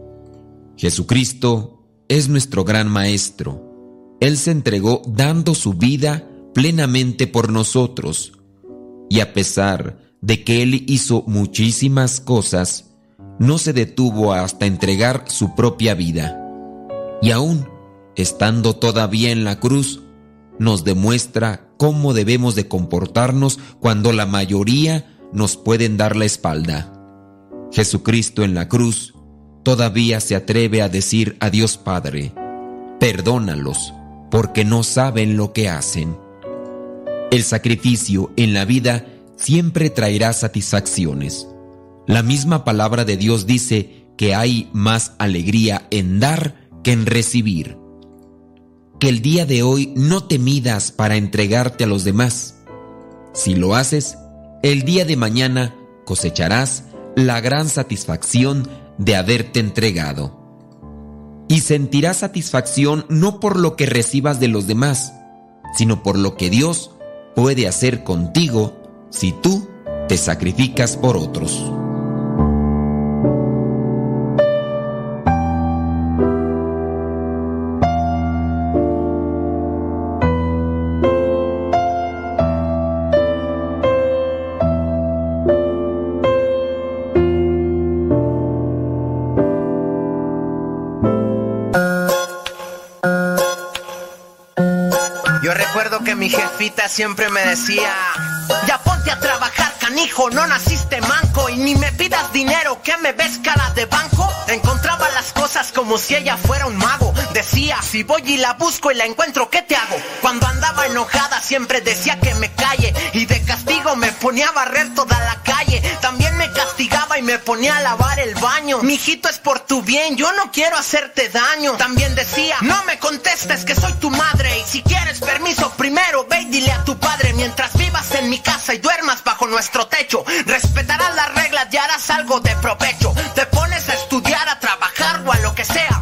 Jesucristo es nuestro gran Maestro. Él se entregó dando su vida plenamente por nosotros. Y a pesar de que Él hizo muchísimas cosas, no se detuvo hasta entregar su propia vida. Y aún, estando todavía en la cruz, nos demuestra cómo debemos de comportarnos cuando la mayoría nos pueden dar la espalda. Jesucristo en la cruz todavía se atreve a decir a Dios Padre, perdónalos, porque no saben lo que hacen. El sacrificio en la vida siempre traerá satisfacciones. La misma palabra de Dios dice que hay más alegría en dar que en recibir. Que el día de hoy no te midas para entregarte a los demás. Si lo haces, el día de mañana cosecharás la gran satisfacción de haberte entregado. Y sentirás satisfacción no por lo que recibas de los demás, sino por lo que Dios puede hacer contigo si tú te sacrificas por otros. Siempre me decía, ya ponte a trabajar, canijo, no naciste manco y ni me pidas dinero, que me ves cara de banco. Encontraba las cosas como si ella fuera un mago, decía, si voy y la busco y la encuentro, ¿qué te hago? Cuando andaba enojada siempre decía que me calle y de castigo me ponía a barrer toda la calle. También me castigaba y me ponía a lavar el baño. Mijito es por tu bien, yo no quiero hacerte daño. También decía, no me contestes que soy tu madre y si quieres permiso primero ve y dile a tu padre mientras vivas en mi casa y duermas bajo nuestro techo. Respetarás las reglas y harás algo de provecho. Te pones a estudiar, a trabajar o a lo que sea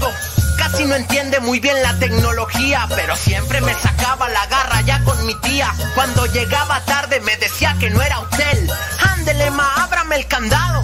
Casi no entiende muy bien la tecnología, pero siempre me sacaba la garra ya con mi tía. Cuando llegaba tarde me decía que no era hotel. Ándele, ma, ábrame el candado.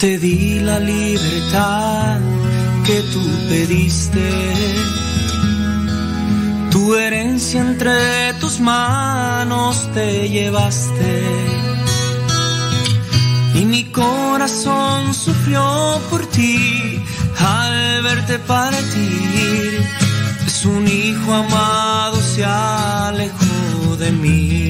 Te di la libertad que tú pediste. Tu herencia entre tus manos te llevaste. Y mi corazón sufrió por ti al verte partir. Es un hijo amado se alejó de mí.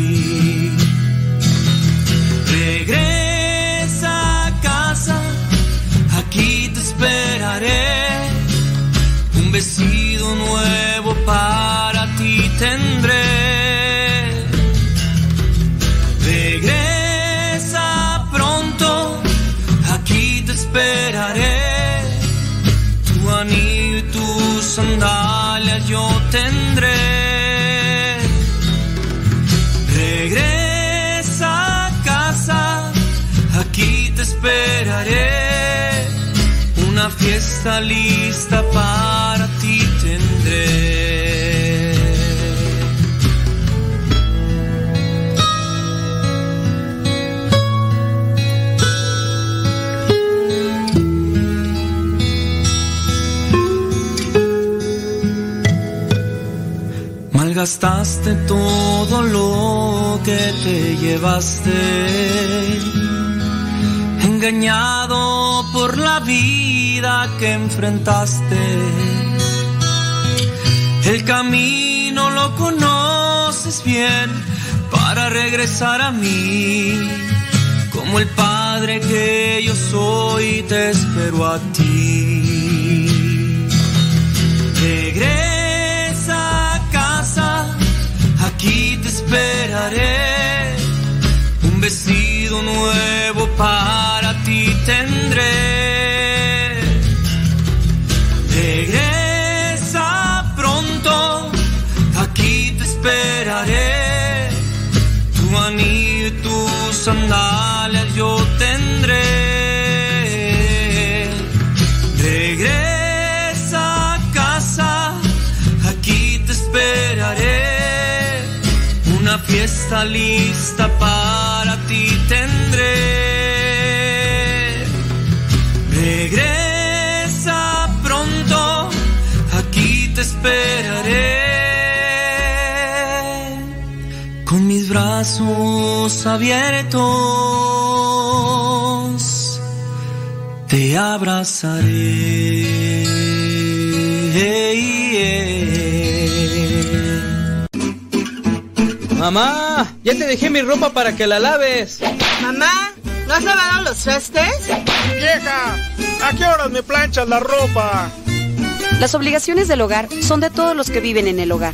Un vestido nuevo para ti tendré. Regresa pronto, aquí te esperaré. Tu anillo y tus sandalias yo tendré. Regresa a casa, aquí te esperaré. Fiesta lista para ti tendré. Malgastaste todo lo que te llevaste, engañado por la que enfrentaste. El camino lo conoces bien para regresar a mí. Como el Padre que yo soy, te espero a ti. Regresa a casa, aquí te esperaré. Un vestido nuevo para ti tendré. Tu y tus sandalias yo tendré. Regresa a casa, aquí te esperaré. Una fiesta lista para ti tendré. Regresa pronto, aquí te esperaré. Brazos abiertos, te abrazaré. Mamá, ya te dejé mi ropa para que la laves. Mamá, ¿no has lavado los trastes? Vieja, ¿a qué horas me planchas la ropa? Las obligaciones del hogar son de todos los que viven en el hogar.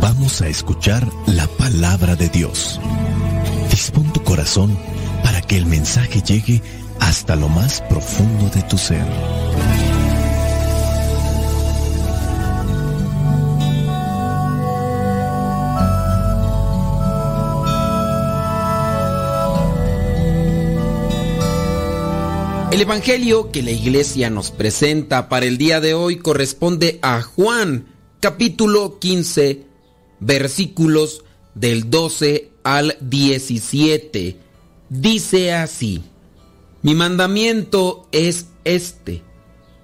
vamos a escuchar la palabra de Dios. Dispón tu corazón para que el mensaje llegue hasta lo más profundo de tu ser. El Evangelio que la iglesia nos presenta para el día de hoy corresponde a Juan, capítulo 15, versículos del 12 al 17. Dice así, mi mandamiento es este,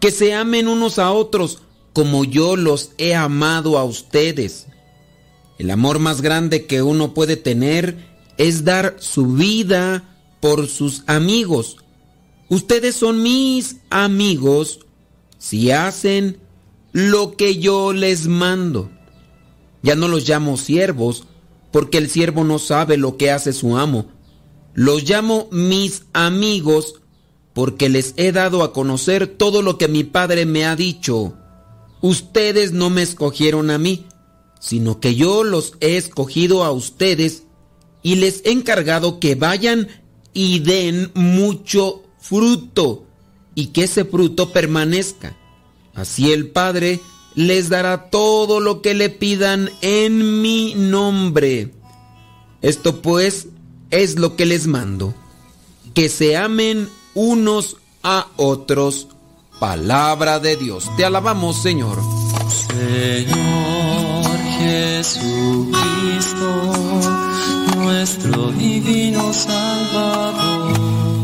que se amen unos a otros como yo los he amado a ustedes. El amor más grande que uno puede tener es dar su vida por sus amigos. Ustedes son mis amigos si hacen lo que yo les mando. Ya no los llamo siervos, porque el siervo no sabe lo que hace su amo. Los llamo mis amigos, porque les he dado a conocer todo lo que mi padre me ha dicho. Ustedes no me escogieron a mí, sino que yo los he escogido a ustedes y les he encargado que vayan y den mucho fruto y que ese fruto permanezca. Así el Padre les dará todo lo que le pidan en mi nombre. Esto pues es lo que les mando, que se amen unos a otros. Palabra de Dios. Te alabamos, Señor. Señor Jesucristo, nuestro divino Salvador.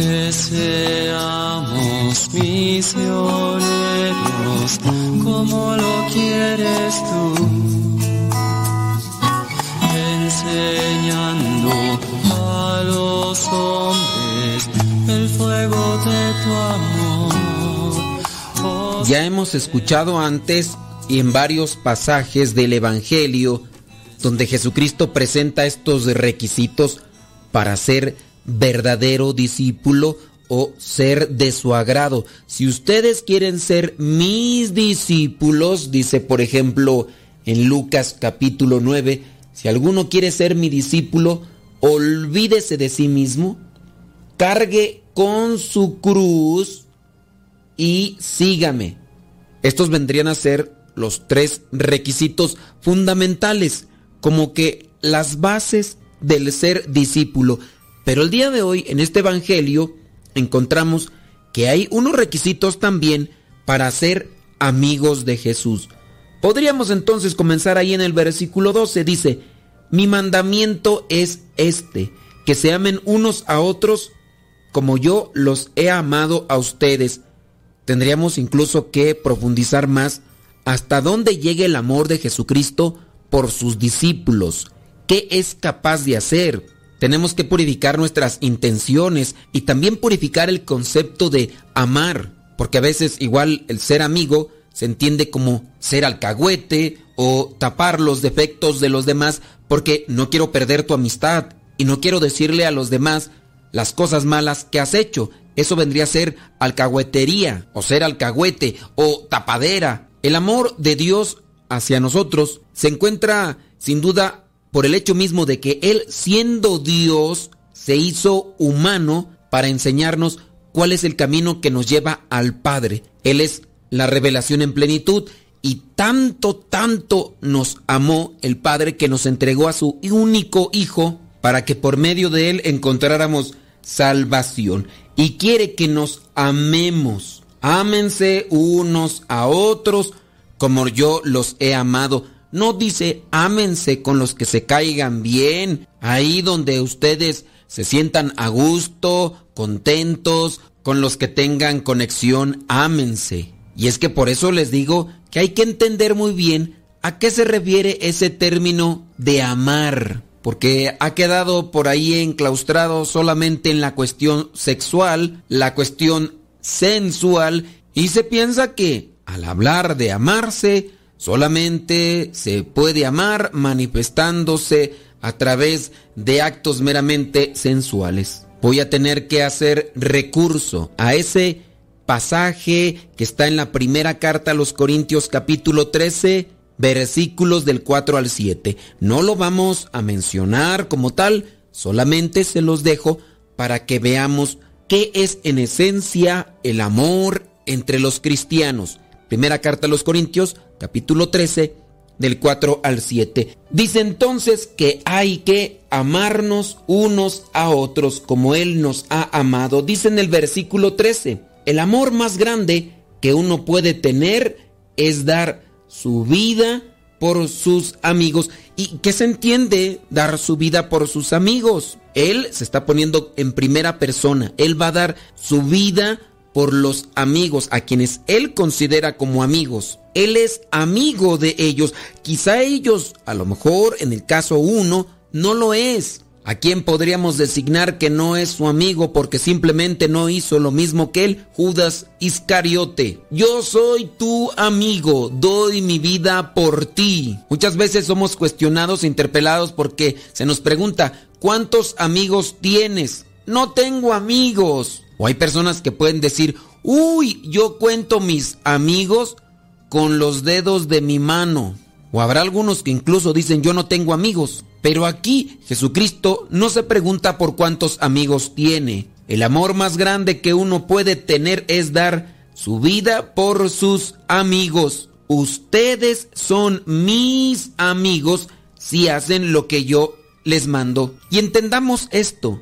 Que seamos misioneros como lo quieres tú, enseñando a los hombres el fuego de tu amor. Ya hemos escuchado antes y en varios pasajes del Evangelio donde Jesucristo presenta estos requisitos para ser verdadero discípulo o ser de su agrado. Si ustedes quieren ser mis discípulos, dice por ejemplo en Lucas capítulo 9, si alguno quiere ser mi discípulo, olvídese de sí mismo, cargue con su cruz y sígame. Estos vendrían a ser los tres requisitos fundamentales, como que las bases del ser discípulo. Pero el día de hoy, en este Evangelio, encontramos que hay unos requisitos también para ser amigos de Jesús. Podríamos entonces comenzar ahí en el versículo 12. Dice, mi mandamiento es este, que se amen unos a otros como yo los he amado a ustedes. Tendríamos incluso que profundizar más hasta dónde llegue el amor de Jesucristo por sus discípulos. ¿Qué es capaz de hacer? Tenemos que purificar nuestras intenciones y también purificar el concepto de amar, porque a veces igual el ser amigo se entiende como ser alcahuete o tapar los defectos de los demás porque no quiero perder tu amistad y no quiero decirle a los demás las cosas malas que has hecho. Eso vendría a ser alcahuetería o ser alcahuete o tapadera. El amor de Dios hacia nosotros se encuentra sin duda por el hecho mismo de que Él siendo Dios se hizo humano para enseñarnos cuál es el camino que nos lleva al Padre. Él es la revelación en plenitud y tanto, tanto nos amó el Padre que nos entregó a su único Hijo para que por medio de Él encontráramos salvación. Y quiere que nos amemos. Ámense unos a otros como yo los he amado. No dice ámense con los que se caigan bien, ahí donde ustedes se sientan a gusto, contentos, con los que tengan conexión, ámense. Y es que por eso les digo que hay que entender muy bien a qué se refiere ese término de amar, porque ha quedado por ahí enclaustrado solamente en la cuestión sexual, la cuestión sensual, y se piensa que al hablar de amarse, solamente se puede amar manifestándose a través de actos meramente sensuales. Voy a tener que hacer recurso a ese pasaje que está en la primera carta a los Corintios capítulo 13, versículos del 4 al 7. No lo vamos a mencionar como tal, solamente se los dejo para que veamos qué es en esencia el amor entre los cristianos. Primera carta a los Corintios, capítulo 13, del 4 al 7. Dice entonces que hay que amarnos unos a otros como Él nos ha amado. Dice en el versículo 13, el amor más grande que uno puede tener es dar su vida por sus amigos. ¿Y qué se entiende dar su vida por sus amigos? Él se está poniendo en primera persona. Él va a dar su vida por los amigos a quienes él considera como amigos. Él es amigo de ellos. Quizá ellos, a lo mejor en el caso uno, no lo es. ¿A quién podríamos designar que no es su amigo porque simplemente no hizo lo mismo que él? Judas Iscariote. Yo soy tu amigo, doy mi vida por ti. Muchas veces somos cuestionados e interpelados porque se nos pregunta, ¿cuántos amigos tienes? No tengo amigos. O hay personas que pueden decir, uy, yo cuento mis amigos con los dedos de mi mano. O habrá algunos que incluso dicen, yo no tengo amigos. Pero aquí Jesucristo no se pregunta por cuántos amigos tiene. El amor más grande que uno puede tener es dar su vida por sus amigos. Ustedes son mis amigos si hacen lo que yo les mando. Y entendamos esto.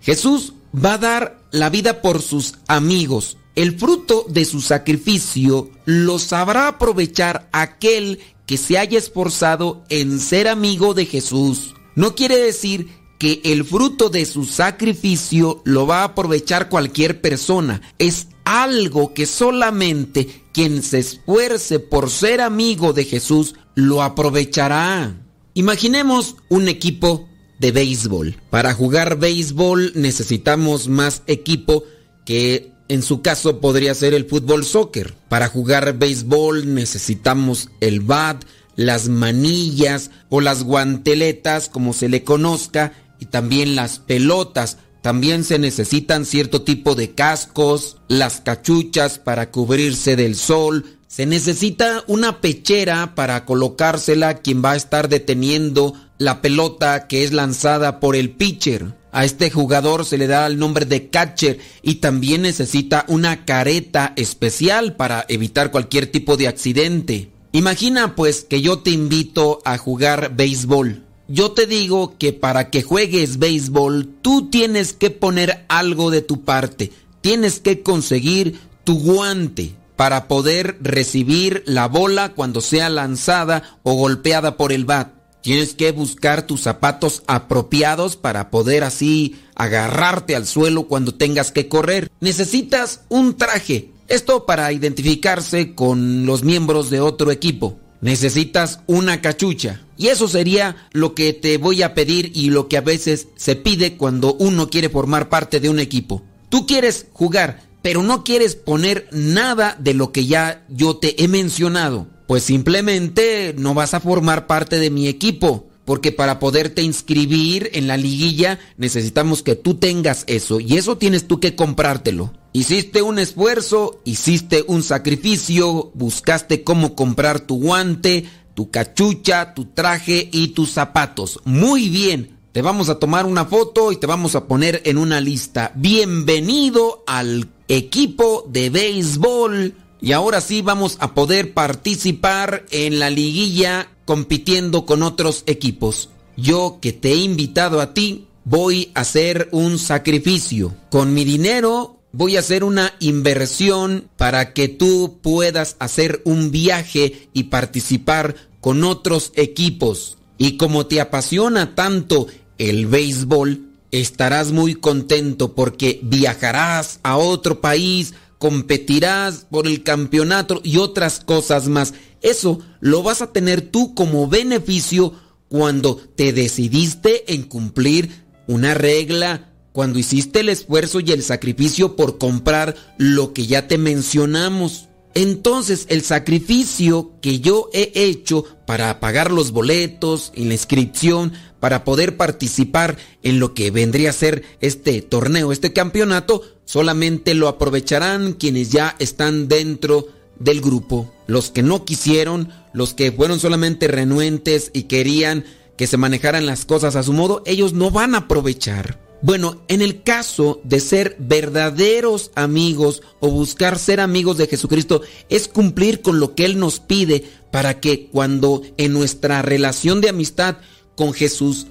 Jesús va a dar la vida por sus amigos. El fruto de su sacrificio lo sabrá aprovechar aquel que se haya esforzado en ser amigo de Jesús. No quiere decir que el fruto de su sacrificio lo va a aprovechar cualquier persona. Es algo que solamente quien se esfuerce por ser amigo de Jesús lo aprovechará. Imaginemos un equipo de béisbol. Para jugar béisbol necesitamos más equipo que en su caso podría ser el fútbol soccer. Para jugar béisbol necesitamos el bat, las manillas o las guanteletas como se le conozca y también las pelotas. También se necesitan cierto tipo de cascos, las cachuchas para cubrirse del sol, Se necesita una pechera para colocársela quien va a estar deteniendo la pelota que es lanzada por el pitcher. A este jugador se le da el nombre de catcher y también necesita una careta especial para evitar cualquier tipo de accidente. Imagina pues que yo te invito a jugar béisbol. Yo te digo que para que juegues béisbol tú tienes que poner algo de tu parte. Tienes que conseguir tu guante para poder recibir la bola cuando sea lanzada o golpeada por el bat. Tienes que buscar tus zapatos apropiados para poder así agarrarte al suelo cuando tengas que correr. Necesitas un traje. Esto para identificarse con los miembros de otro equipo. Necesitas una cachucha. Y eso sería lo que te voy a pedir y lo que a veces se pide cuando uno quiere formar parte de un equipo. Tú quieres jugar, pero no quieres poner nada de lo que ya yo te he mencionado pues simplemente no vas a formar parte de mi equipo. Porque para poderte inscribir en la liguilla necesitamos que tú tengas eso y eso tienes tú que comprártelo. Hiciste un esfuerzo, hiciste un sacrificio, buscaste cómo comprar tu guante, tu cachucha, tu traje y tus zapatos. Muy bien, te vamos a tomar una foto y te vamos a poner en una lista. Bienvenido al equipo de béisbol y ahora sí vamos a poder participar en la liguilla compitiendo con otros equipos. Yo que te he invitado a ti, voy a hacer un sacrificio. Con mi dinero voy a hacer una inversión para que tú puedas hacer un viaje y participar con otros equipos. Y como te apasiona tanto el béisbol, estarás muy contento porque viajarás a otro país competirás por el campeonato y otras cosas más. Eso lo vas a tener tú como beneficio cuando te decidiste en cumplir una regla, cuando hiciste el esfuerzo y el sacrificio por comprar lo que ya te mencionamos. Entonces el sacrificio que yo he hecho para pagar los boletos y la inscripción, para poder participar en lo que vendría a ser este torneo, este campeonato, solamente lo aprovecharán quienes ya están dentro del grupo. Los que no quisieron, los que fueron solamente renuentes y querían que se manejaran las cosas a su modo, ellos no van a aprovechar. Bueno, en el caso de ser verdaderos amigos o buscar ser amigos de Jesucristo, es cumplir con lo que Él nos pide para que cuando en nuestra relación de amistad con Jesús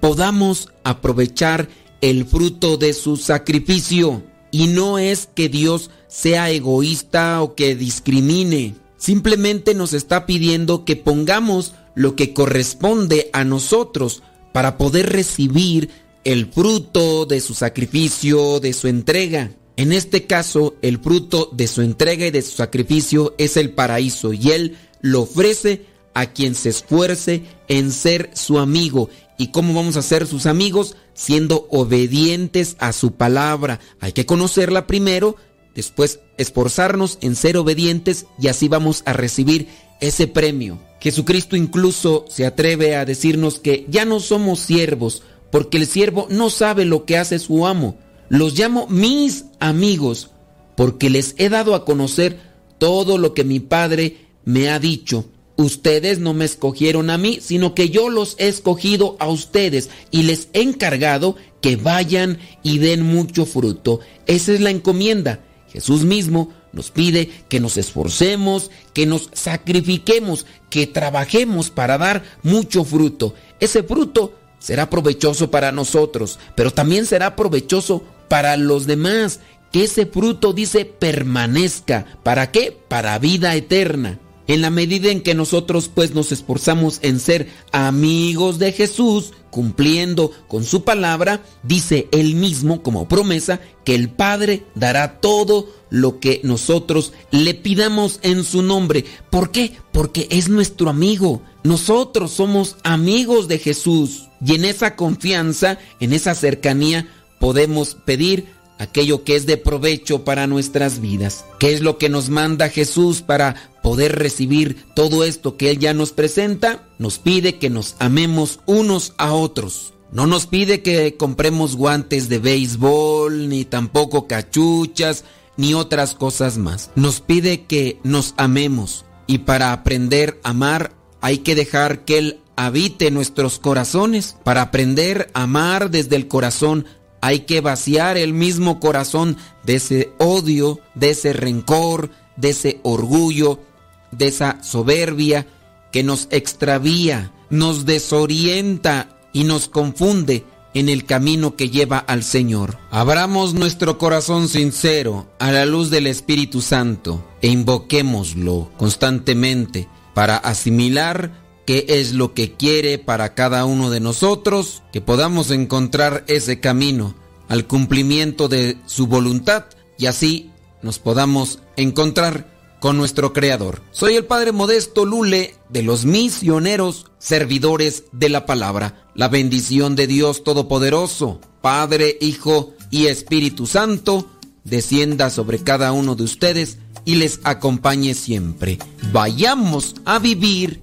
podamos aprovechar el fruto de su sacrificio. Y no es que Dios sea egoísta o que discrimine. Simplemente nos está pidiendo que pongamos lo que corresponde a nosotros para poder recibir el fruto de su sacrificio, de su entrega. En este caso, el fruto de su entrega y de su sacrificio es el paraíso y Él lo ofrece a quien se esfuerce en ser su amigo. ¿Y cómo vamos a ser sus amigos? Siendo obedientes a su palabra. Hay que conocerla primero, después esforzarnos en ser obedientes y así vamos a recibir ese premio. Jesucristo incluso se atreve a decirnos que ya no somos siervos, porque el siervo no sabe lo que hace su amo. Los llamo mis amigos, porque les he dado a conocer todo lo que mi Padre me ha dicho. Ustedes no me escogieron a mí, sino que yo los he escogido a ustedes y les he encargado que vayan y den mucho fruto. Esa es la encomienda. Jesús mismo nos pide que nos esforcemos, que nos sacrifiquemos, que trabajemos para dar mucho fruto. Ese fruto será provechoso para nosotros, pero también será provechoso para los demás. Que ese fruto dice permanezca. ¿Para qué? Para vida eterna. En la medida en que nosotros pues nos esforzamos en ser amigos de Jesús, cumpliendo con su palabra, dice él mismo como promesa que el Padre dará todo lo que nosotros le pidamos en su nombre. ¿Por qué? Porque es nuestro amigo. Nosotros somos amigos de Jesús. Y en esa confianza, en esa cercanía, podemos pedir aquello que es de provecho para nuestras vidas. ¿Qué es lo que nos manda Jesús para poder recibir todo esto que Él ya nos presenta? Nos pide que nos amemos unos a otros. No nos pide que compremos guantes de béisbol, ni tampoco cachuchas. ni otras cosas más. Nos pide que nos amemos y para aprender a amar hay que dejar que Él habite nuestros corazones. Para aprender a amar desde el corazón hay que vaciar el mismo corazón de ese odio, de ese rencor, de ese orgullo, de esa soberbia que nos extravía, nos desorienta y nos confunde en el camino que lleva al Señor. Abramos nuestro corazón sincero a la luz del Espíritu Santo e invoquémoslo constantemente para asimilar qué es lo que quiere para cada uno de nosotros, que podamos encontrar ese camino al cumplimiento de su voluntad y así nos podamos encontrar con nuestro Creador. Soy el Padre Modesto Lule de los misioneros servidores de la palabra. La bendición de Dios Todopoderoso, Padre, Hijo y Espíritu Santo, descienda sobre cada uno de ustedes y les acompañe siempre. Vayamos a vivir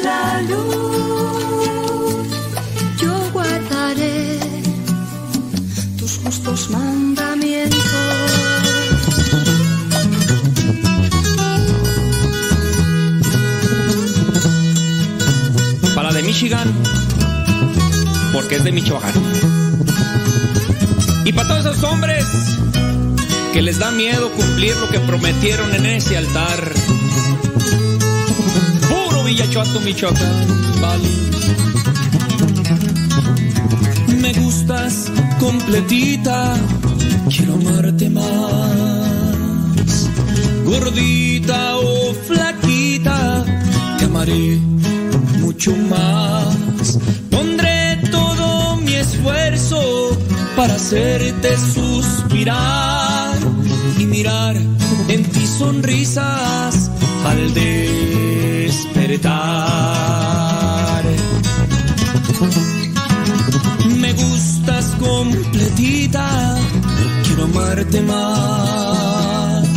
La luz. Yo guardaré tus justos mandamientos. Para de Michigan, porque es de Michoacán. Y para todos esos hombres que les da miedo cumplir lo que prometieron en ese altar. Villachuato, Michoacán, vale. Me gustas completita, quiero amarte más. Gordita o flaquita, te amaré mucho más. Pondré todo mi esfuerzo para hacerte suspirar y mirar en ti sonrisas al despertar. Me gustas completita, quiero amarte más.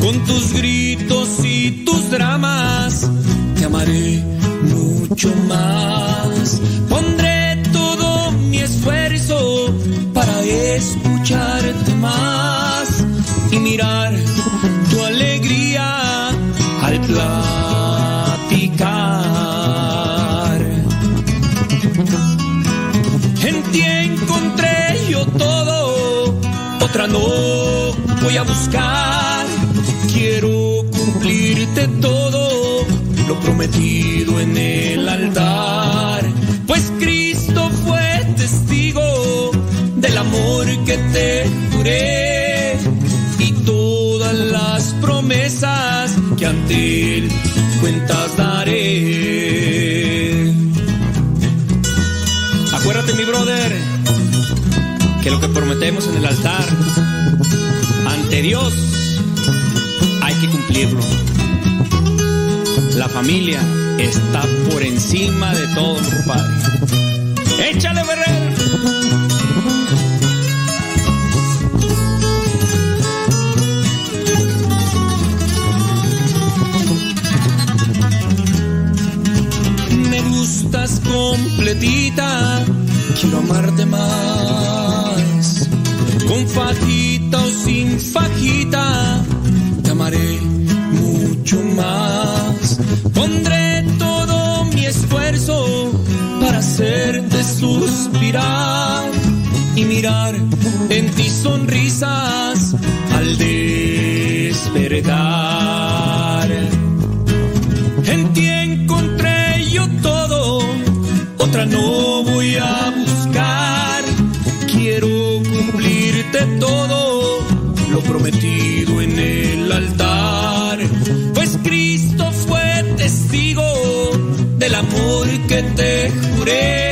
Con tus gritos y tus dramas, te amaré mucho más. Pondré todo mi esfuerzo para escucharte más y mirar tu alegría al platicar. A buscar. Quiero cumplirte todo, lo prometido en el altar. Pues Cristo fue testigo del amor que te juré y todas las promesas que ante él cuentas daré. Acuérdate, mi brother, que lo que prometemos en el altar ante Dios hay que cumplirlo. La familia está por encima de todo, compadre. ¡Échale, Ferrer! Me gustas completita, quiero amarte más. Con fajita suspirar y mirar en ti sonrisas al despertar. En ti encontré yo todo, otra no voy a buscar. Quiero cumplirte todo, lo prometido en el altar. Pues Cristo fue testigo del amor que te juré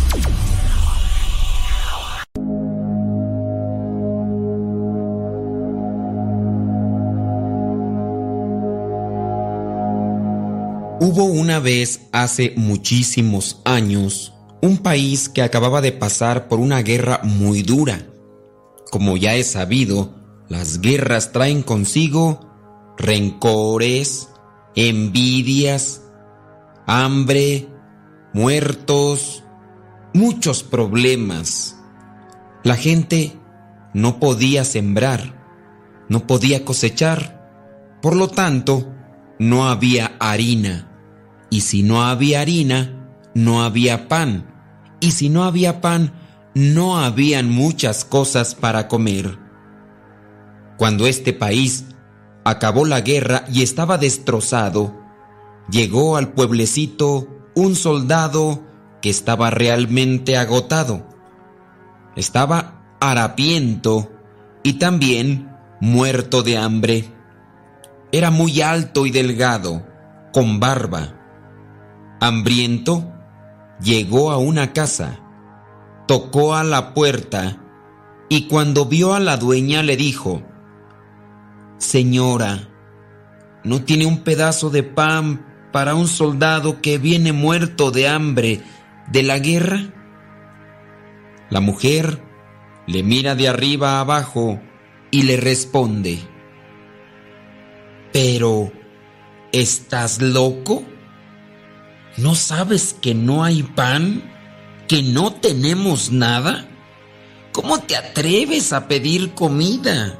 Hubo una vez, hace muchísimos años, un país que acababa de pasar por una guerra muy dura. Como ya es sabido, las guerras traen consigo rencores, envidias, hambre, muertos, muchos problemas. La gente no podía sembrar, no podía cosechar, por lo tanto, no había harina y si no había harina, no había pan. Y si no había pan, no habían muchas cosas para comer. Cuando este país acabó la guerra y estaba destrozado, llegó al pueblecito un soldado que estaba realmente agotado. Estaba harapiento y también muerto de hambre. Era muy alto y delgado, con barba hambriento, llegó a una casa, tocó a la puerta y cuando vio a la dueña le dijo, Señora, ¿no tiene un pedazo de pan para un soldado que viene muerto de hambre de la guerra? La mujer le mira de arriba a abajo y le responde, Pero, ¿estás loco? ¿No sabes que no hay pan? ¿Que no tenemos nada? ¿Cómo te atreves a pedir comida?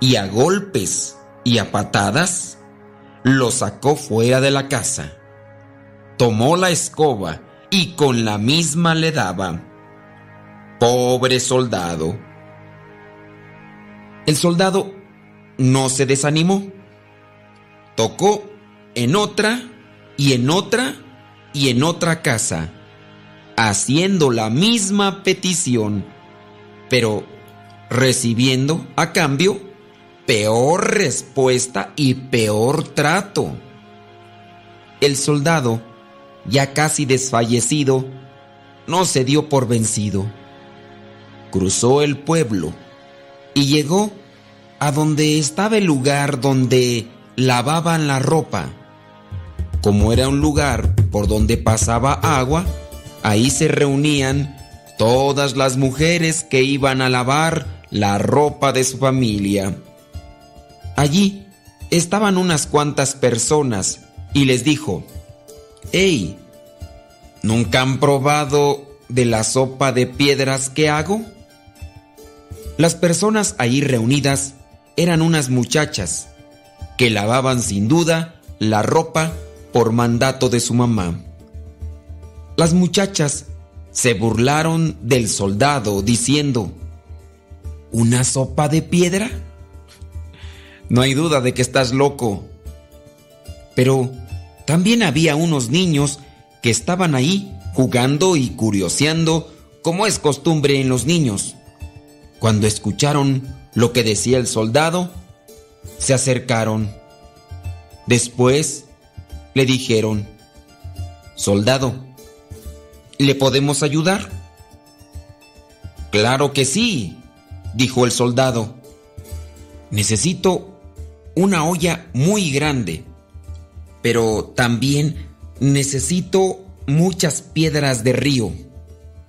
Y a golpes y a patadas lo sacó fuera de la casa. Tomó la escoba y con la misma le daba. Pobre soldado. El soldado no se desanimó. Tocó en otra y en otra y en otra casa, haciendo la misma petición, pero recibiendo a cambio peor respuesta y peor trato. El soldado, ya casi desfallecido, no se dio por vencido. Cruzó el pueblo y llegó a donde estaba el lugar donde lavaban la ropa. Como era un lugar por donde pasaba agua, ahí se reunían todas las mujeres que iban a lavar la ropa de su familia. Allí estaban unas cuantas personas y les dijo, ¡Hey! ¿Nunca han probado de la sopa de piedras que hago? Las personas ahí reunidas eran unas muchachas que lavaban sin duda la ropa por mandato de su mamá. Las muchachas se burlaron del soldado diciendo, ¿una sopa de piedra? No hay duda de que estás loco. Pero también había unos niños que estaban ahí jugando y curioseando como es costumbre en los niños. Cuando escucharon lo que decía el soldado, se acercaron. Después le dijeron, Soldado, ¿le podemos ayudar? Claro que sí, dijo el soldado. Necesito una olla muy grande, pero también necesito muchas piedras de río.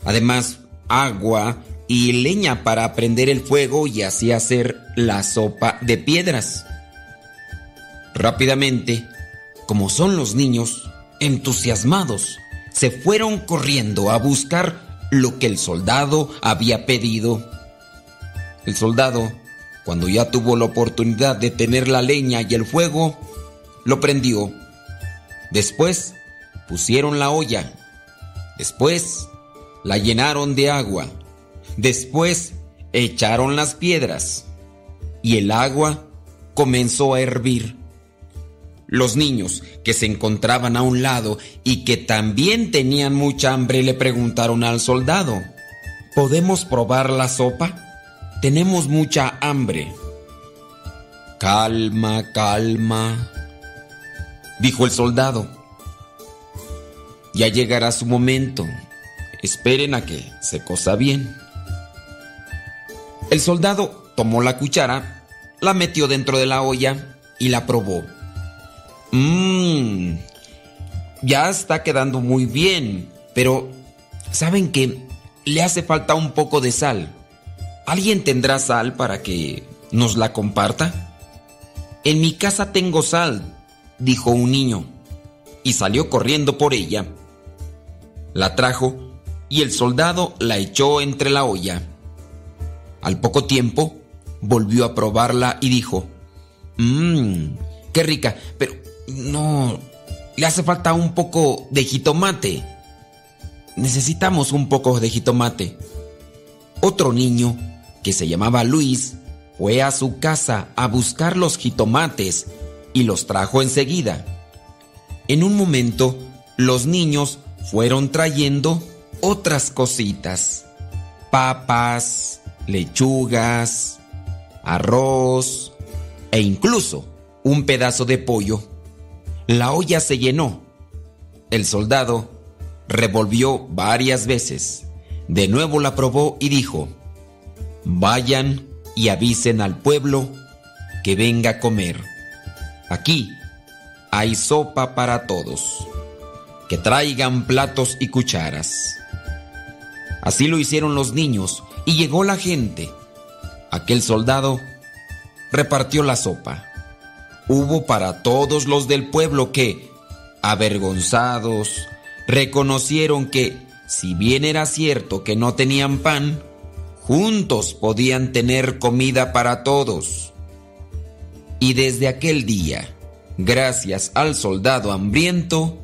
Además, agua y leña para prender el fuego y así hacer la sopa de piedras. Rápidamente, como son los niños, entusiasmados, se fueron corriendo a buscar lo que el soldado había pedido. El soldado, cuando ya tuvo la oportunidad de tener la leña y el fuego, lo prendió. Después pusieron la olla. Después la llenaron de agua. Después echaron las piedras. Y el agua comenzó a hervir. Los niños que se encontraban a un lado y que también tenían mucha hambre le preguntaron al soldado, ¿podemos probar la sopa? Tenemos mucha hambre. Calma, calma, dijo el soldado. Ya llegará su momento. Esperen a que se cosa bien. El soldado tomó la cuchara, la metió dentro de la olla y la probó. Mmm, ya está quedando muy bien, pero ¿saben que le hace falta un poco de sal? ¿Alguien tendrá sal para que nos la comparta? En mi casa tengo sal, dijo un niño, y salió corriendo por ella. La trajo y el soldado la echó entre la olla. Al poco tiempo, volvió a probarla y dijo, Mmm, qué rica, pero no, le hace falta un poco de jitomate. Necesitamos un poco de jitomate. Otro niño, que se llamaba Luis, fue a su casa a buscar los jitomates y los trajo enseguida. En un momento, los niños fueron trayendo otras cositas. Papas, lechugas, arroz e incluso un pedazo de pollo. La olla se llenó. El soldado revolvió varias veces. De nuevo la probó y dijo, vayan y avisen al pueblo que venga a comer. Aquí hay sopa para todos. Que traigan platos y cucharas. Así lo hicieron los niños y llegó la gente. Aquel soldado repartió la sopa. Hubo para todos los del pueblo que, avergonzados, reconocieron que, si bien era cierto que no tenían pan, juntos podían tener comida para todos. Y desde aquel día, gracias al soldado hambriento,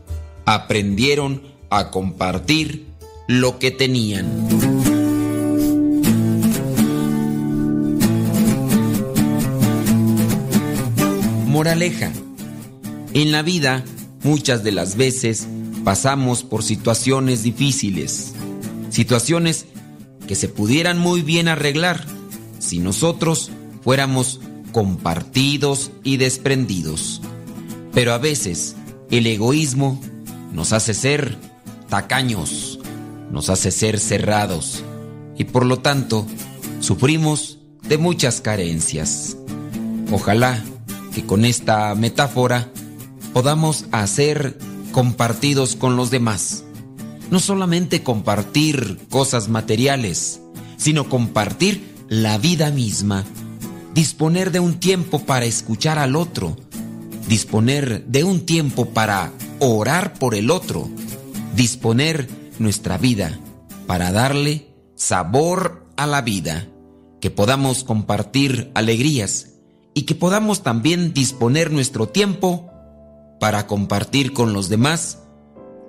aprendieron a compartir lo que tenían. Moraleja. En la vida, muchas de las veces, pasamos por situaciones difíciles, situaciones que se pudieran muy bien arreglar si nosotros fuéramos compartidos y desprendidos. Pero a veces el egoísmo nos hace ser tacaños, nos hace ser cerrados y por lo tanto sufrimos de muchas carencias. Ojalá que con esta metáfora podamos hacer compartidos con los demás. No solamente compartir cosas materiales, sino compartir la vida misma. Disponer de un tiempo para escuchar al otro. Disponer de un tiempo para orar por el otro. Disponer nuestra vida para darle sabor a la vida. Que podamos compartir alegrías y que podamos también disponer nuestro tiempo para compartir con los demás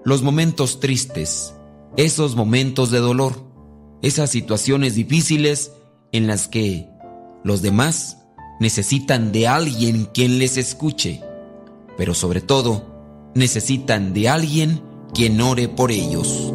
los momentos tristes, esos momentos de dolor, esas situaciones difíciles en las que los demás necesitan de alguien quien les escuche, pero sobre todo necesitan de alguien quien ore por ellos.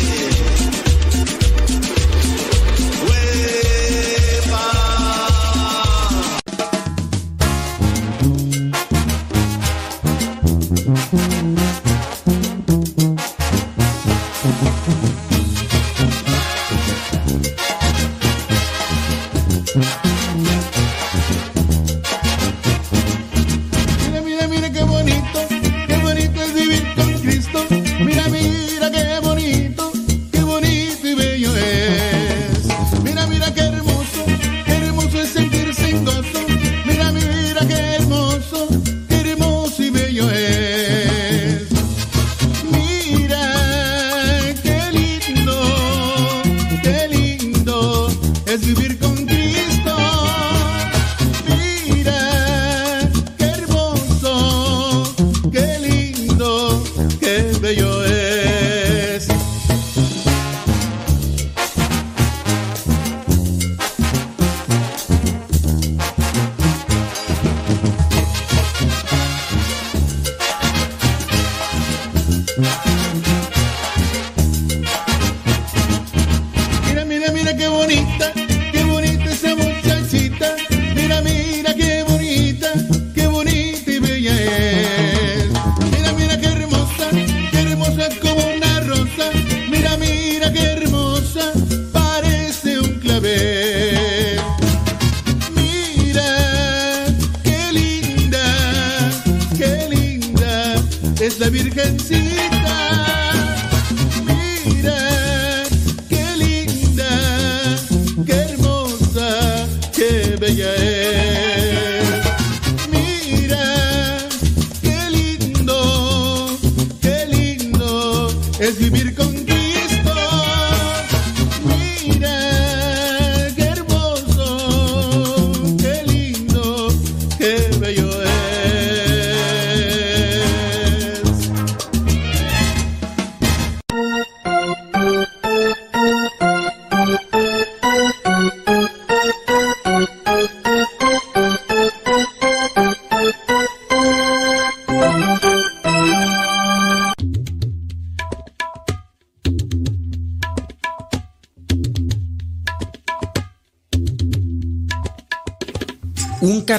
Vivir con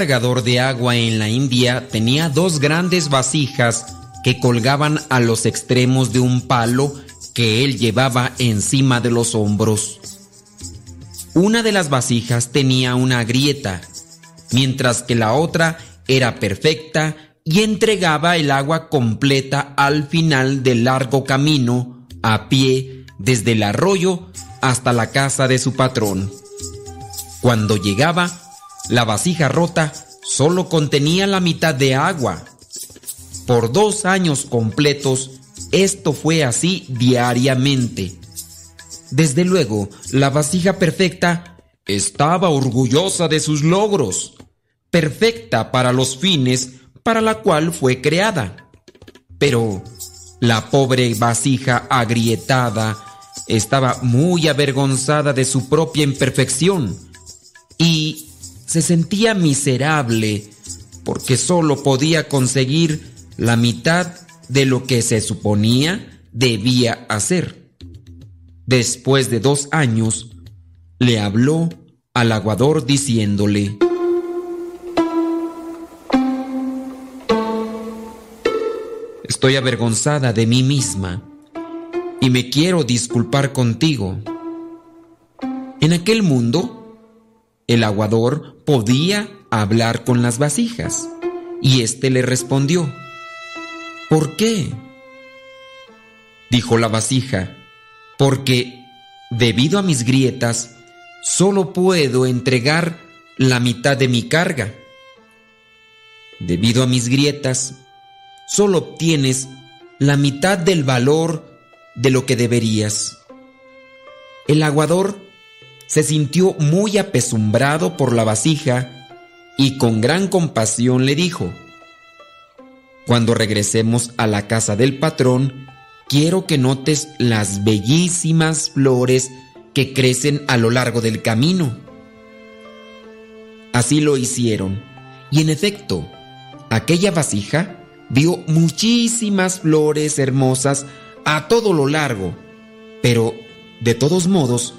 cargador de agua en la India tenía dos grandes vasijas que colgaban a los extremos de un palo que él llevaba encima de los hombros. Una de las vasijas tenía una grieta, mientras que la otra era perfecta y entregaba el agua completa al final del largo camino a pie desde el arroyo hasta la casa de su patrón. Cuando llegaba, la vasija rota solo contenía la mitad de agua. Por dos años completos, esto fue así diariamente. Desde luego, la vasija perfecta estaba orgullosa de sus logros, perfecta para los fines para la cual fue creada. Pero la pobre vasija agrietada estaba muy avergonzada de su propia imperfección y se sentía miserable porque solo podía conseguir la mitad de lo que se suponía debía hacer. Después de dos años, le habló al aguador diciéndole, Estoy avergonzada de mí misma y me quiero disculpar contigo. En aquel mundo, el aguador podía hablar con las vasijas y éste le respondió, ¿Por qué? Dijo la vasija, porque debido a mis grietas, solo puedo entregar la mitad de mi carga. Debido a mis grietas, solo obtienes la mitad del valor de lo que deberías. El aguador se sintió muy apesumbrado por la vasija y con gran compasión le dijo, Cuando regresemos a la casa del patrón, quiero que notes las bellísimas flores que crecen a lo largo del camino. Así lo hicieron, y en efecto, aquella vasija vio muchísimas flores hermosas a todo lo largo, pero de todos modos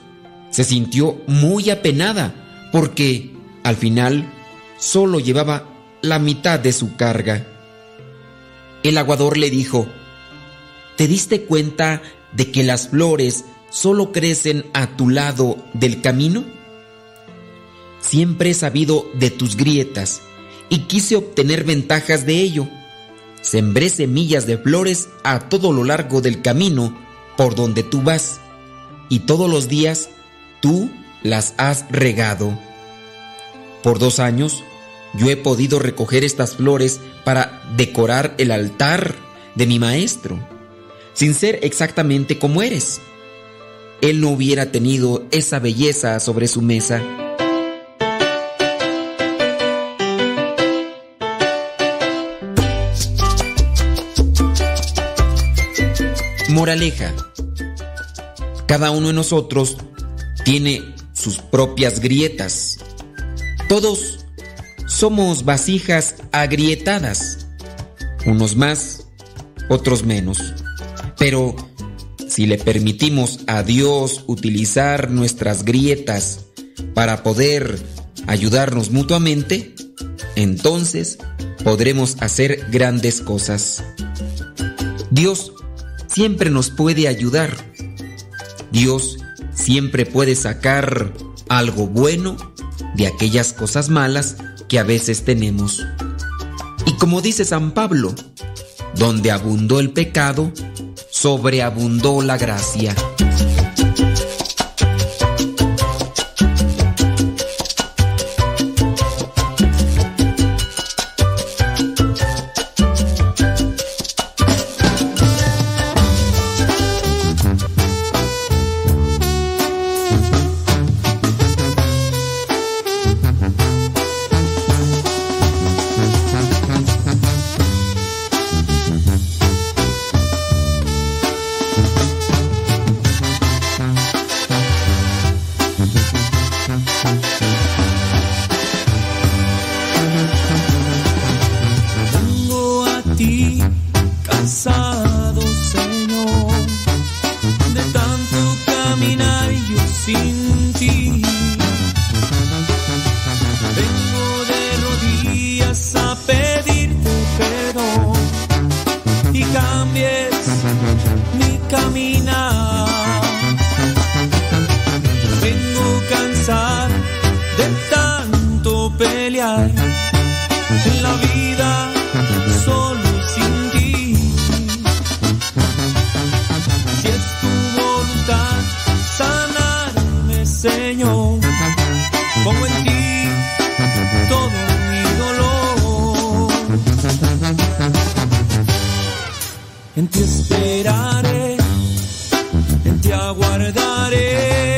se sintió muy apenada porque al final solo llevaba la mitad de su carga. El aguador le dijo, ¿te diste cuenta de que las flores solo crecen a tu lado del camino? Siempre he sabido de tus grietas y quise obtener ventajas de ello. Sembré semillas de flores a todo lo largo del camino por donde tú vas y todos los días tú las has regado. Por dos años yo he podido recoger estas flores para decorar el altar de mi maestro, sin ser exactamente como eres. Él no hubiera tenido esa belleza sobre su mesa. Moraleja. Cada uno de nosotros tiene sus propias grietas. Todos somos vasijas agrietadas. Unos más, otros menos. Pero si le permitimos a Dios utilizar nuestras grietas para poder ayudarnos mutuamente, entonces podremos hacer grandes cosas. Dios siempre nos puede ayudar. Dios siempre puede sacar algo bueno de aquellas cosas malas que a veces tenemos. Y como dice San Pablo, Donde abundó el pecado, sobreabundó la gracia. Aguardaré.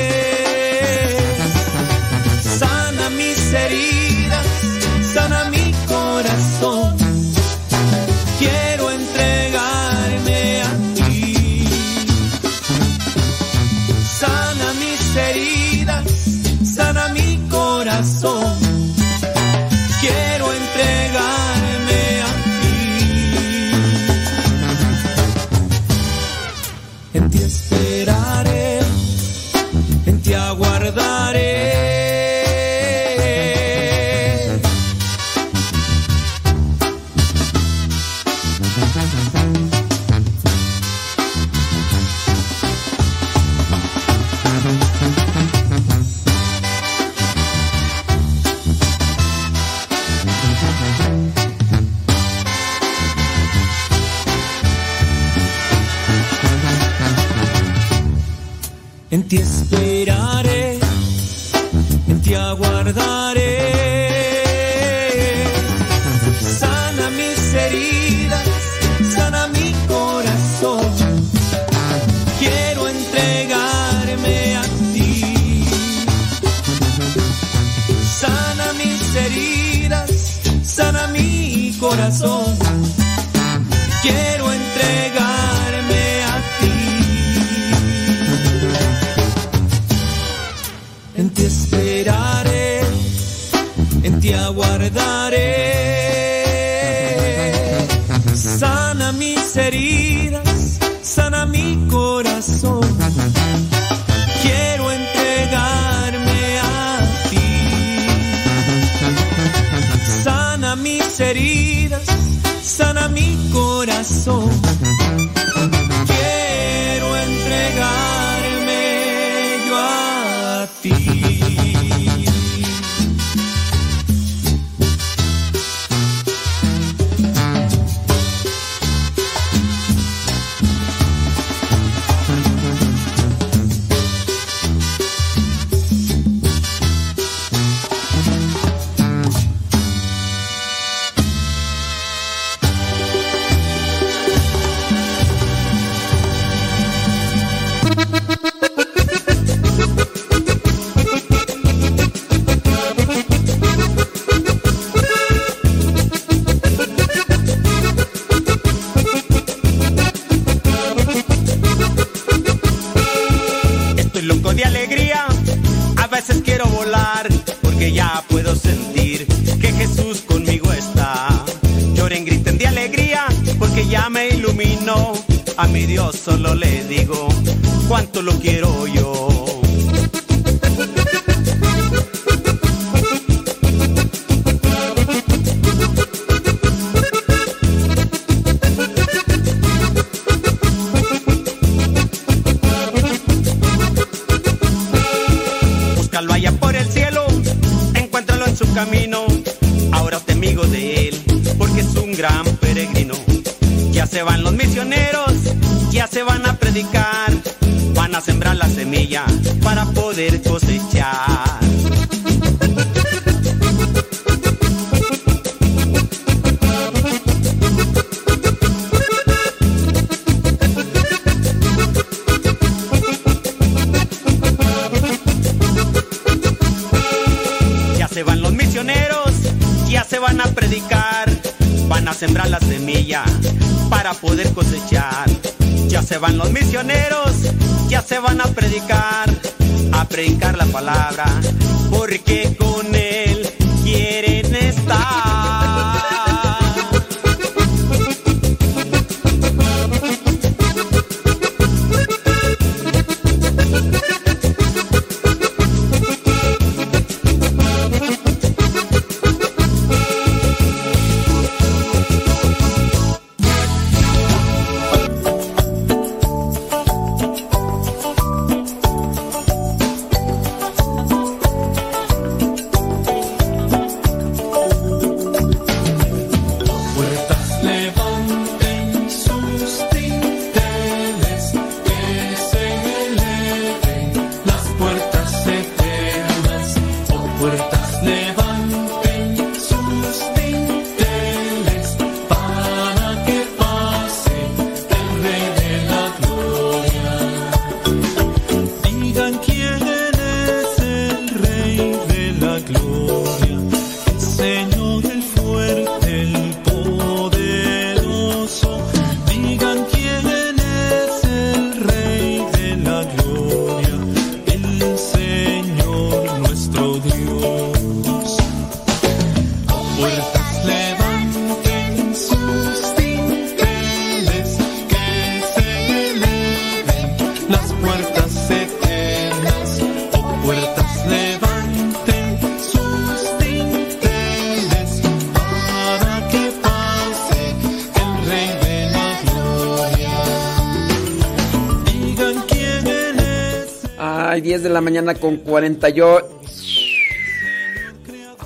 Mañana con 48.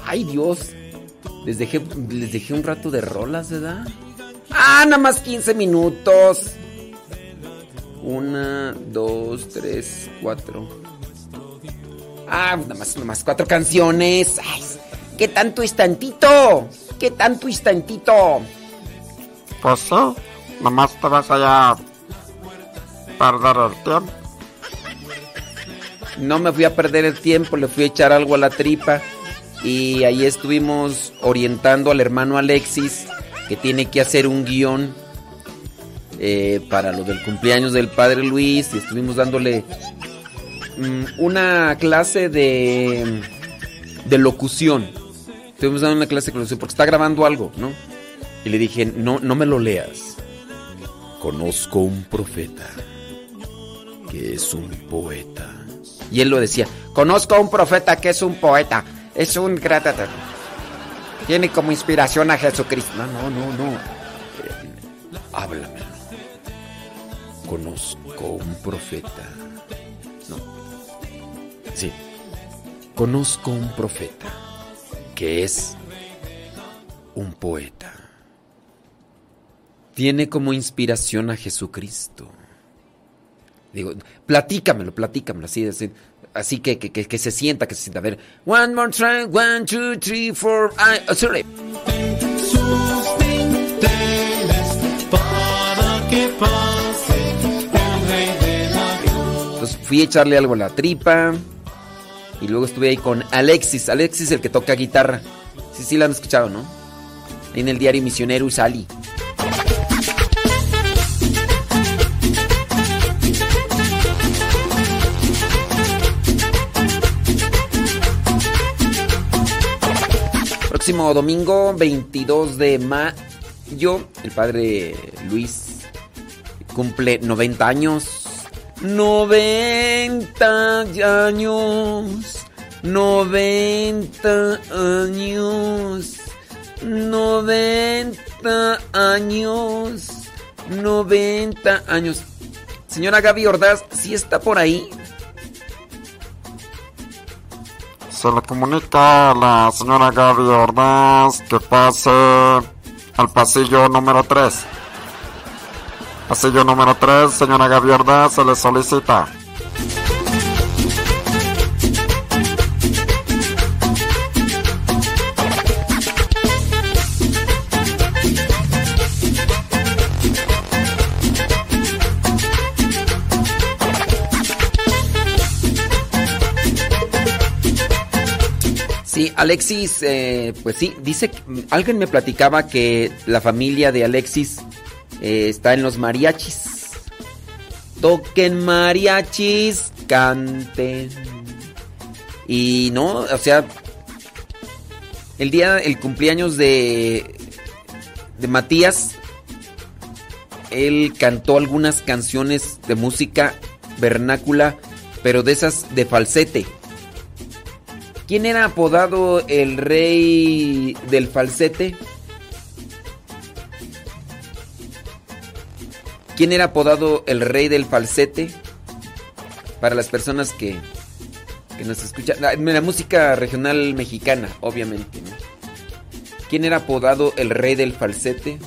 Ay, Dios. Les dejé, les dejé un rato de rolas, ¿verdad? Ah, nada más 15 minutos. Una, dos, tres, cuatro. Ah, nada más, nada más cuatro canciones. Ay, ¿Qué tanto es tantito? ¿Qué tanto es tantito? Pues sí, nomás te vas allá a perder el tiempo. No me fui a perder el tiempo, le fui a echar algo a la tripa. Y ahí estuvimos orientando al hermano Alexis, que tiene que hacer un guion eh, para lo del cumpleaños del padre Luis. Y estuvimos dándole mm, una clase de, de locución. Estuvimos dando una clase de locución porque está grabando algo, ¿no? Y le dije, no, no me lo leas. Conozco un profeta que es un poeta. Y él lo decía, conozco a un profeta que es un poeta, es un gran... Tiene como inspiración a Jesucristo. No, no, no, no. Eh, háblamelo. Conozco un profeta. No. Sí. Conozco un profeta que es un poeta. Tiene como inspiración a Jesucristo. Digo, platícamelo, platícamelo, así, así, así que, que, que, que se sienta, que se sienta. A ver, one more try, one, two, three, four, I, oh, sorry. Entonces fui a echarle algo a la tripa. Y luego estuve ahí con Alexis. Alexis, el que toca guitarra. Sí, sí, la han escuchado, ¿no? En el diario Misionero Usali. Próximo domingo, 22 de mayo, el padre Luis cumple 90 años. 90 años. 90 años. 90 años. 90 años. Señora Gaby Ordaz, ¿sí está por ahí? Se le comunica a la señora Gaby Ordaz que pase al pasillo número 3. Pasillo número 3, señora Gaviorda, se le solicita. Alexis, eh, pues sí, dice, alguien me platicaba que la familia de Alexis eh, está en los mariachis. Toquen mariachis, canten. Y no, o sea, el día, el cumpleaños de, de Matías, él cantó algunas canciones de música vernácula, pero de esas de falsete. ¿Quién era apodado el rey del falsete? ¿Quién era apodado el rey del falsete? Para las personas que, que nos escuchan. La, la música regional mexicana, obviamente. ¿no? ¿Quién era apodado el rey del falsete?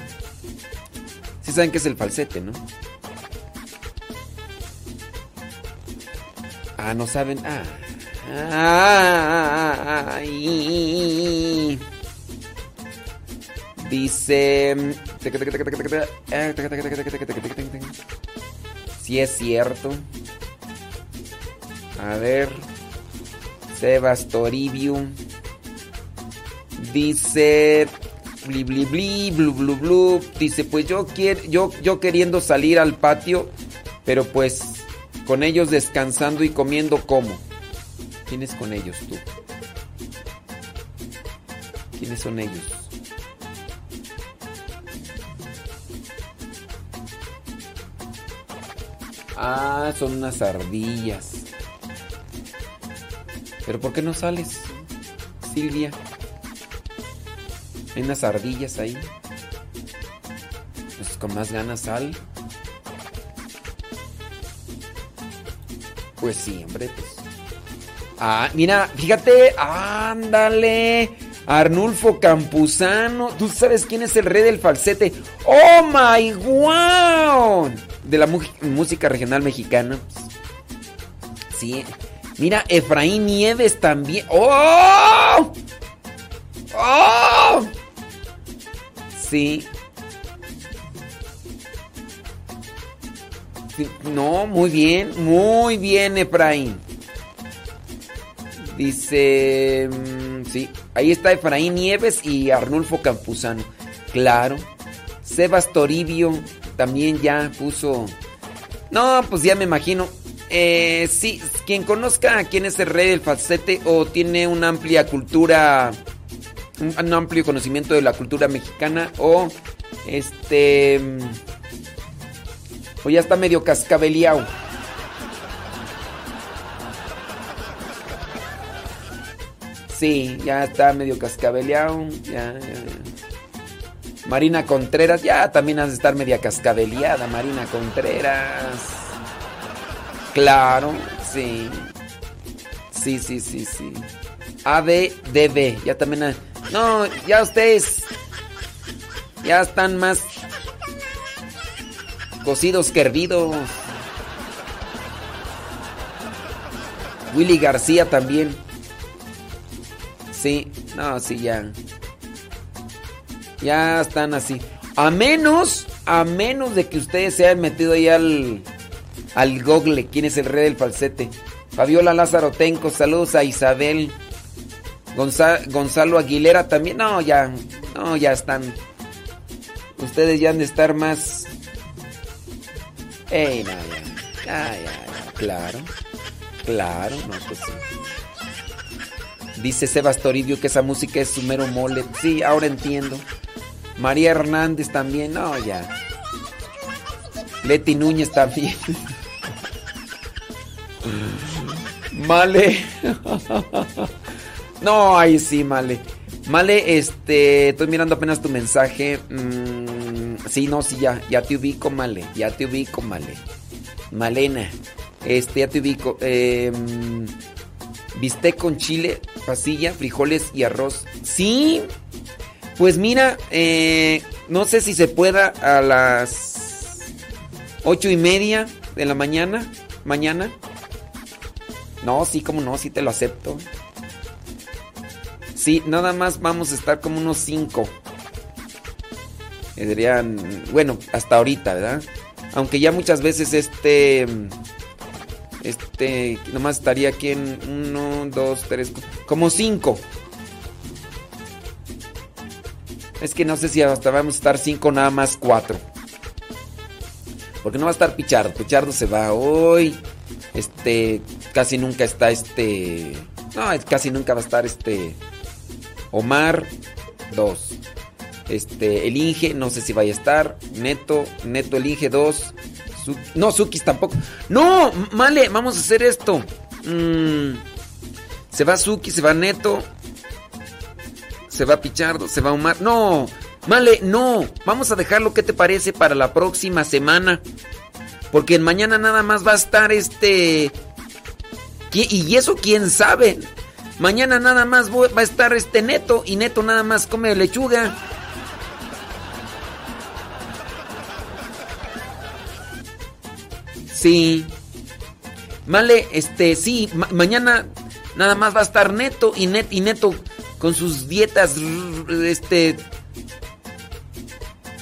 Sí saben qué es el falsete, ¿no? Ah, no saben. Ah. Ay. Dice. Si es cierto. A ver. Sebas Toribio. Dice. Bli bli bli, blu blu blu. Dice, pues yo quiero, yo, yo queriendo salir al patio, pero pues con ellos descansando y comiendo como. ¿Quién es con ellos tú? ¿Quiénes son ellos? Ah, son unas ardillas. ¿Pero por qué no sales, Silvia? Hay unas ardillas ahí. Pues con más ganas sal. Pues sí, hombre, pues. Ah, mira, fíjate, ándale. Arnulfo Campuzano. ¿Tú sabes quién es el rey del falsete? ¡Oh my wow! De la música regional mexicana. Sí. Mira, Efraín Nieves también. ¡Oh! ¡Oh! Sí, No, muy bien, muy bien, Efraín. Dice, mm, sí, ahí está Efraín Nieves y Arnulfo Campuzano. Claro. Sebas Toribio también ya puso. No, pues ya me imagino. Eh, sí, quien conozca quién es el rey del falsete o tiene una amplia cultura, un, amplio conocimiento de la cultura mexicana o este, mm, o ya está medio cascabeleado. Sí, ya está medio cascabeleado. Ya. Marina Contreras, ya también has de estar media cascabeleada, Marina Contreras. Claro, sí. Sí, sí, sí, sí. ADDB, ya también. ha- No, ya ustedes. Ya están más cocidos que hervidos. Willy García también. Sí, no, sí, ya. Ya están así. A menos, a menos de que ustedes se hayan metido ahí al, al google. ¿Quién es el rey del falsete? Fabiola Lázaro Tenco, saludos a Isabel. Gonza- Gonzalo Aguilera también. No, ya, no, ya están. Ustedes ya han de estar más. Ey, no, ya. Ya, ya, ya, claro. Claro, no, pues sí. Dice Sebas Toribio que esa música es su mero mole. Sí, ahora entiendo. María Hernández también. No, ya. Leti Núñez también. Male. No, ahí sí, Male. Male, este, estoy mirando apenas tu mensaje. Mm, sí, no, sí, ya, ya te ubico, Male. Ya te ubico, Male. Malena, este, ya te ubico. Eh, bistec con chile, pasilla, frijoles y arroz. Sí, pues mira, eh, no sé si se pueda a las Ocho y media de la mañana. Mañana. No, sí, como no, sí te lo acepto. Sí, nada más vamos a estar como unos cinco. Serían, bueno, hasta ahorita, ¿verdad? Aunque ya muchas veces este, este, nomás estaría aquí en uno, dos, tres, como cinco. Es que no sé si hasta vamos a estar cinco, nada más cuatro. Porque no va a estar Pichardo. Pichardo se va hoy. Este, casi nunca está este. No, casi nunca va a estar este. Omar, dos. Este, el Inge, no sé si vaya a estar. Neto, Neto, el Inge, dos. No, Sukis tampoco. No, Male, vamos a hacer esto. Mm, se va Suki, se va Neto. Se va Pichardo, se va Omar. No, Male, no. Vamos a dejarlo, ¿qué te parece para la próxima semana? Porque mañana nada más va a estar este... Y eso quién sabe. Mañana nada más va a estar este neto y neto nada más come lechuga. Sí. Male, este, sí, mañana nada más va a estar neto y, y neto con sus dietas, este,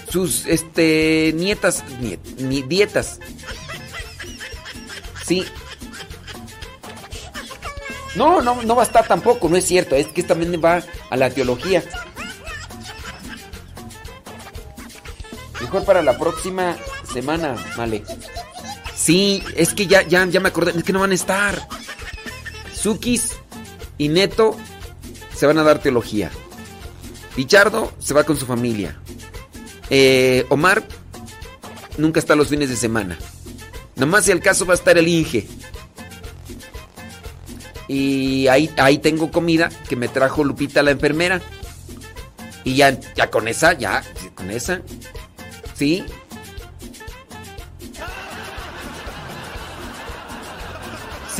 sus, este, nietas, niet, dietas. Sí. No, no, no va a estar tampoco, no es cierto, es que también va a la teología. Mejor para la próxima semana, vale. Sí, es que ya, ya, ya me acordé, es que no van a estar. Sukis y Neto se van a dar teología. Pichardo se va con su familia. Eh, Omar nunca está los fines de semana. Nomás si al caso va a estar el Inge. Y ahí, ahí tengo comida que me trajo Lupita la enfermera. Y ya, ya con esa, ya, con esa. ¿Sí?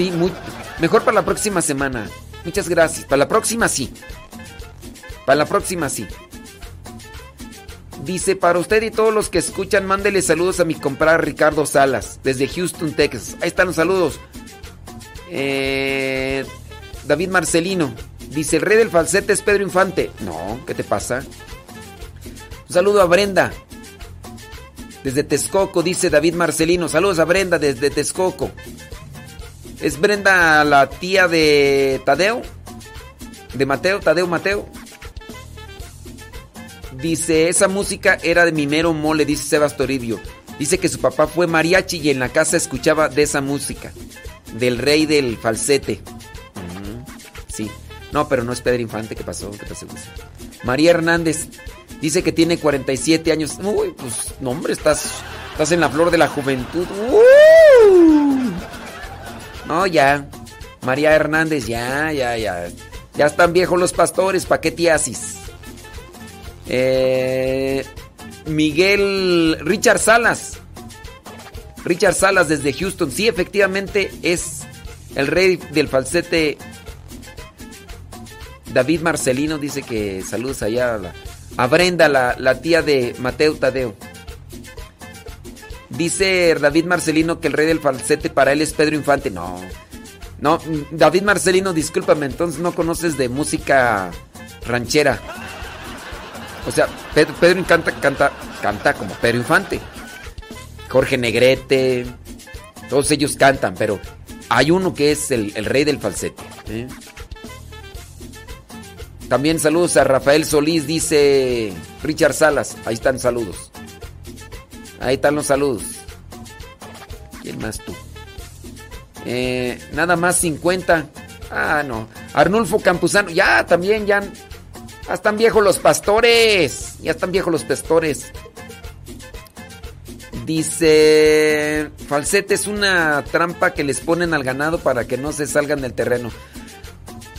Sí, mejor para la próxima semana. Muchas gracias. Para la próxima sí. Para la próxima sí. Dice, para usted y todos los que escuchan, mándele saludos a mi comprar Ricardo Salas, desde Houston, Texas. Ahí están los saludos. Eh, David Marcelino. Dice, el rey del falsete es Pedro Infante. No, ¿qué te pasa? Un saludo a Brenda. Desde Texcoco, dice David Marcelino. Saludos a Brenda desde Texcoco. ¿Es Brenda la tía de Tadeo? ¿De Mateo? ¿Tadeo Mateo? Dice, esa música era de mi mero mole, dice Sebas Toribio. Dice que su papá fue mariachi y en la casa escuchaba de esa música. Del rey del falsete. sí. No, pero no es Pedro Infante. ¿Qué pasó? ¿Qué pasó? María Hernández. Dice que tiene 47 años. Uy, pues, no, hombre, estás, estás en la flor de la juventud. No, ya. María Hernández, ya, ya, ya. Ya están viejos los pastores, ¿para qué te? Eh, Miguel Richard Salas. Richard Salas desde Houston. Sí, efectivamente es el rey del falsete. David Marcelino dice que saludos allá a, Brenda, la, la, tía de Mateo Tadeo. Dice David Marcelino que el rey del falsete para él es Pedro Infante. No, no, David Marcelino, discúlpame, entonces no conoces de música ranchera. O sea, Pedro, Pedro canta, canta, canta como Pedro Infante. Jorge Negrete. Todos ellos cantan, pero hay uno que es el, rey del falsete. ¿eh? También saludos a Rafael Solís, dice Richard Salas. Ahí están saludos. Ahí están los saludos. ¿Quién más tú? Eh, nada más 50. Ah, no. Arnulfo Campuzano. Ya, también, ya. Ya están viejos los pastores. Ya están viejos los pastores. Dice, falsete es una trampa que les ponen al ganado para que no se salgan del terreno.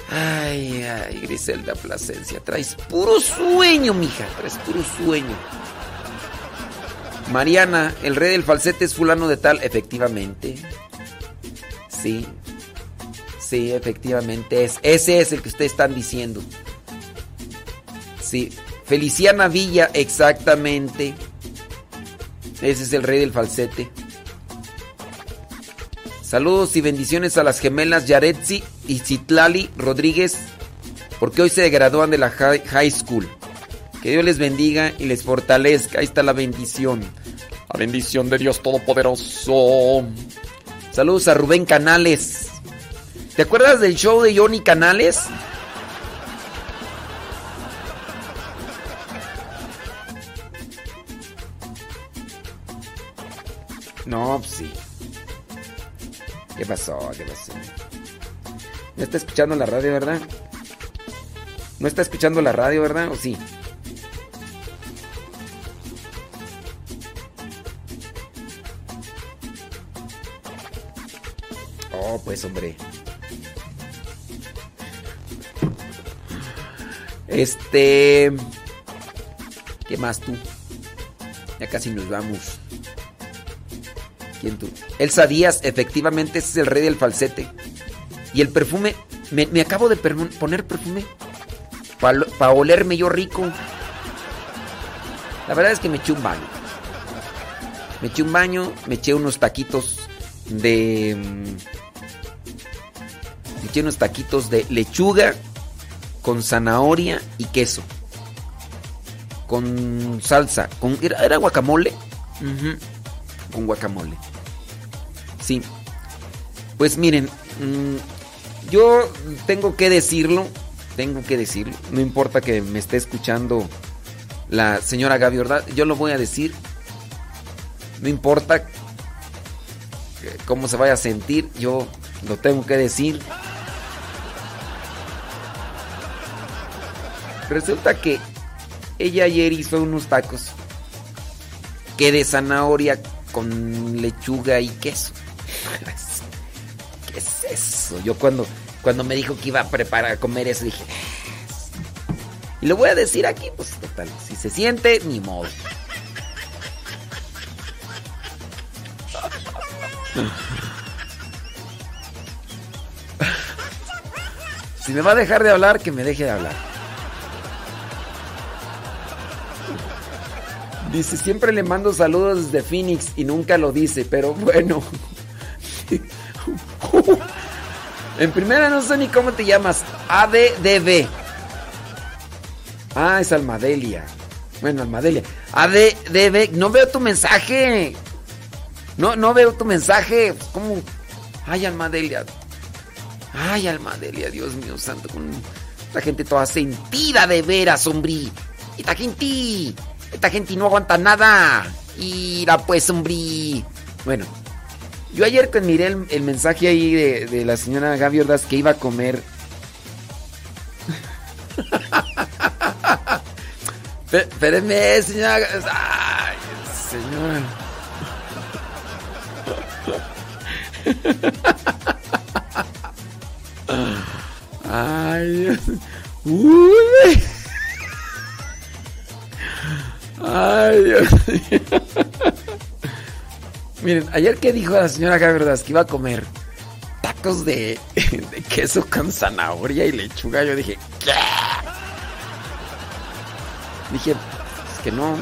Ay, ay, Griselda Plasencia, traes puro sueño, mija, traes puro sueño. Mariana, el rey del falsete es fulano de tal, efectivamente. Sí, sí, efectivamente es. Ese es el que ustedes están diciendo. Sí, Feliciana Villa, exactamente. Ese es el rey del falsete. Saludos y bendiciones a las gemelas Yaretsi y Citlali Rodríguez, porque hoy se gradúan de la high, high school. Que Dios les bendiga y les fortalezca. Ahí está la bendición. La bendición de Dios Todopoderoso. Saludos a Rubén Canales. ¿Te acuerdas del show de Johnny Canales? No, pues sí. ¿Qué pasó? ¿Qué pasó? No está escuchando la radio, ¿verdad? No está escuchando la radio, ¿verdad? ¿O sí? Hombre. Este... ¿Qué más tú? Ya casi nos vamos. ¿Quién tú? Elsa Díaz, efectivamente, ese es el rey del falsete. Y el perfume, me, acabo de poner perfume para olerme yo rico. La verdad es que me eché un baño. Me eché un baño, me eché unos taquitos de... eché unos taquitos de lechuga con zanahoria y queso. Con salsa. Con, ¿era, era guacamole? Con guacamole. Sí. Pues miren, mm, yo tengo que decirlo. Tengo que decirlo. No importa que me esté escuchando la señora Gaby Ordaz. Yo lo voy a decir. No importa cómo se vaya a sentir. Yo lo tengo que decir. Resulta que ella ayer hizo unos tacos que de zanahoria con lechuga y queso. ¿Qué es eso? Yo cuando, cuando me dijo que iba a preparar a comer eso dije. Y lo voy a decir aquí, pues total. Si se siente, ni modo. Si me va a dejar de hablar, que me deje de hablar. Dice, siempre le mando saludos desde Phoenix y nunca lo dice, pero bueno. en primera no sé ni cómo te llamas. ADDB. Ah, es Almadelia. Bueno, Almadelia. ADDB. No veo tu mensaje. No, no veo tu mensaje. ¿Cómo? Ay, Almadelia. Ay, Almadelia, Dios mío santo. Con esta gente toda sentida de veras, hombre. Esta gente. Esta gente no aguanta nada. Ira pues, hombre. Bueno, yo ayer miré el, mensaje ahí de, la señora Gaby Ordaz que iba a comer. Espéreme, señora. Ay, señora. Ay, Dios. Uy. Ay, Dios. Miren, ayer que dijo la señora Ordaz que iba a comer tacos de, queso con zanahoria y lechuga, yo dije, ¿qué? Dije, que no,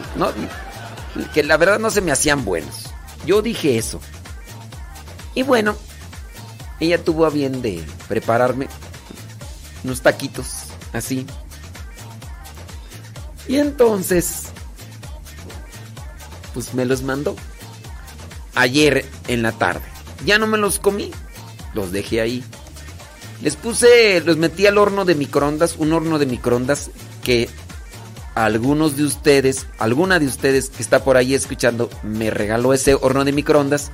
que la verdad no se me hacían buenos. Yo dije eso. Y bueno, ella tuvo a bien de prepararme unos taquitos, así. Y entonces, pues me los mandó. Ayer en la tarde. Ya no me los comí. Los dejé ahí. Les puse, los metí al horno de microondas. Un horno de microondas que algunos de ustedes, alguna de ustedes que está por ahí escuchando, me regaló ese horno de microondas.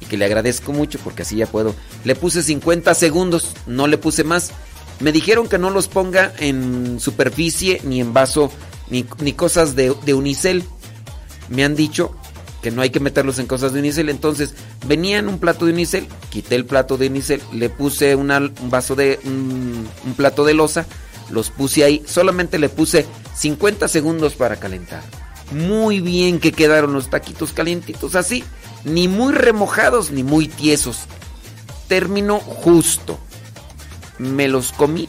Y que le agradezco mucho porque así ya puedo. Le puse 50 segundos, no le puse más. Me dijeron que no los ponga en superficie, ni en vaso, ni, ni cosas de, de unicel. Me han dicho que no hay que meterlos en cosas de unicel. Entonces, venía en un plato de unicel, quité el plato de unicel, le puse un vaso de. Un, un plato de losa, los puse ahí. Solamente le puse 50 segundos para calentar. Muy bien que quedaron los taquitos calientitos así. Ni muy remojados ni muy tiesos. Término justo. Me los comí,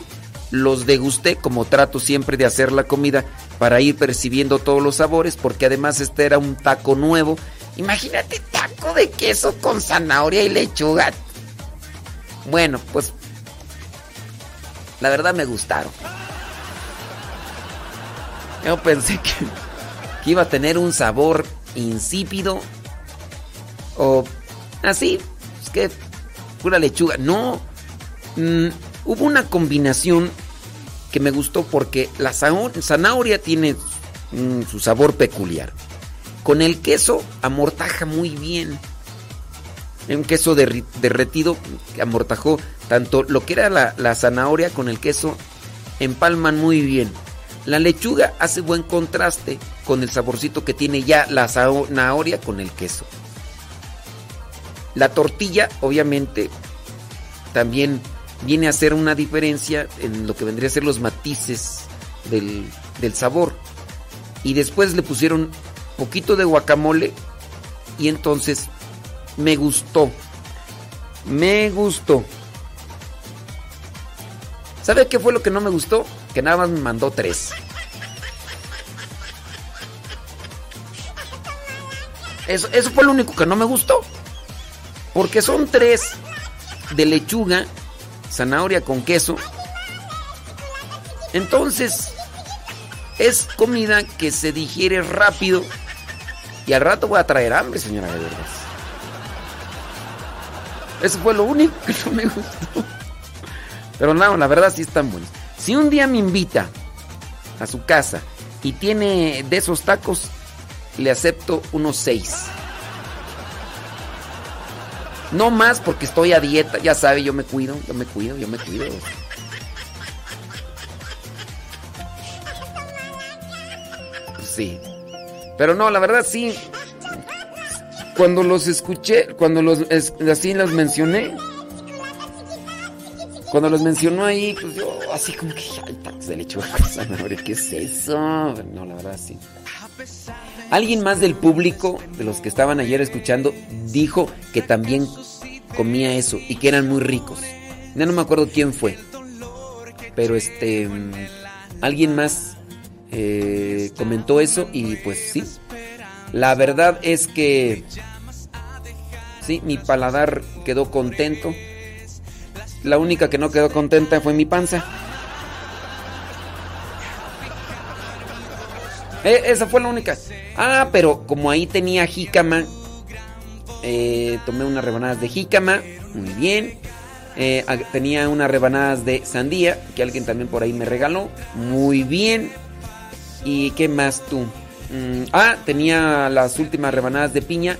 los degusté como trato siempre de hacer la comida para ir percibiendo todos los sabores, porque además este era un taco nuevo. Imagínate taco de queso con zanahoria y lechuga. Bueno, pues la verdad me gustaron. Yo pensé que, iba a tener un sabor insípido o así, es que pura lechuga. No, mm, hubo una combinación que me gustó porque la zanahoria, tiene su sabor peculiar. Con el queso amortaja muy bien. Un queso derretido que amortajó tanto lo que era la zanahoria con el queso empalman muy bien. La lechuga hace buen contraste con el saborcito que tiene ya la zanahoria con el queso. La tortilla, obviamente, también viene a hacer una diferencia en lo que vendría a ser los matices del, del sabor. Y después le pusieron poquito de guacamole y entonces me gustó. Me gustó. ¿Sabe qué fue lo que no me gustó? Que nada más me mandó tres. Eso, eso fue lo único que no me gustó. Porque son tres de lechuga, zanahoria con queso. Entonces, es comida que se digiere rápido. Y al rato voy a traer hambre, señora de verdad. Eso fue lo único que no me gustó. Pero no, la verdad sí están buenos. Si un día me invita a su casa y tiene de esos tacos, le acepto unos seis. No más porque estoy a dieta, ya sabe, yo me cuido, yo me cuido, yo me cuido. Sí. Pero no, la verdad sí. Cuando los escuché, cuando los así los mencioné, cuando los mencionó ahí, pues yo así como que, ay, tacos de lechuga ¿qué es eso? No, la verdad sí. Alguien más del público, de los que estaban ayer escuchando, dijo que también comía eso y que eran muy ricos. Ya no me acuerdo quién fue. Pero este. Alguien más eh, comentó eso y pues sí. La verdad es que. Sí, mi paladar quedó contento. La única que no quedó contenta fue mi panza. Eh, esa fue la única. Ah, pero como ahí tenía jícama, eh, tomé unas rebanadas de jícama, muy bien. Eh, tenía unas rebanadas de sandía, que alguien también por ahí me regaló, muy bien. ¿Y qué más tú? Mm, ah, tenía las últimas rebanadas de piña,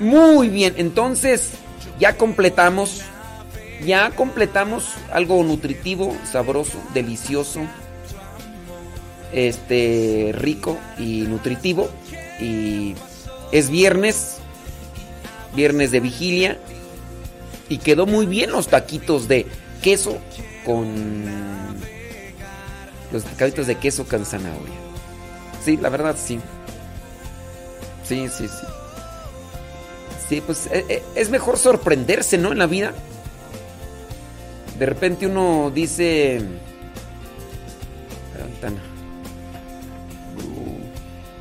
muy bien. Entonces, ya completamos, ya completamos algo nutritivo, sabroso, delicioso este rico y nutritivo. Y es viernes viernes de vigilia. Y quedó muy bien los taquitos de queso con los taquitos de queso con zanahoria. Sí la verdad sí. Sí sí sí. Sí pues eh, eh, es mejor sorprenderse no en la vida. De repente uno dice Ventana.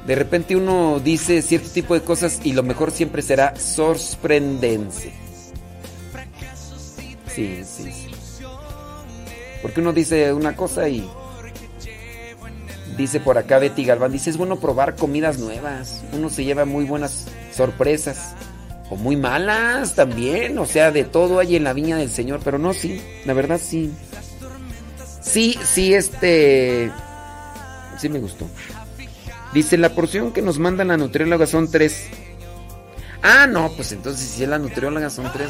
De repente uno dice cierto tipo de cosas y lo mejor siempre será sorprendense. Sí, sí, sí. Porque uno dice una cosa y dice por acá Betty Galván, dice es bueno probar comidas nuevas. Uno se lleva muy buenas sorpresas. O muy malas también. O sea, de todo hay en la viña del Señor. Pero no, sí. La verdad sí. Sí, sí, este... Sí me gustó. Dice, la porción que nos manda la nutrióloga son tres. Ah, no, pues entonces si es la nutrióloga son tres.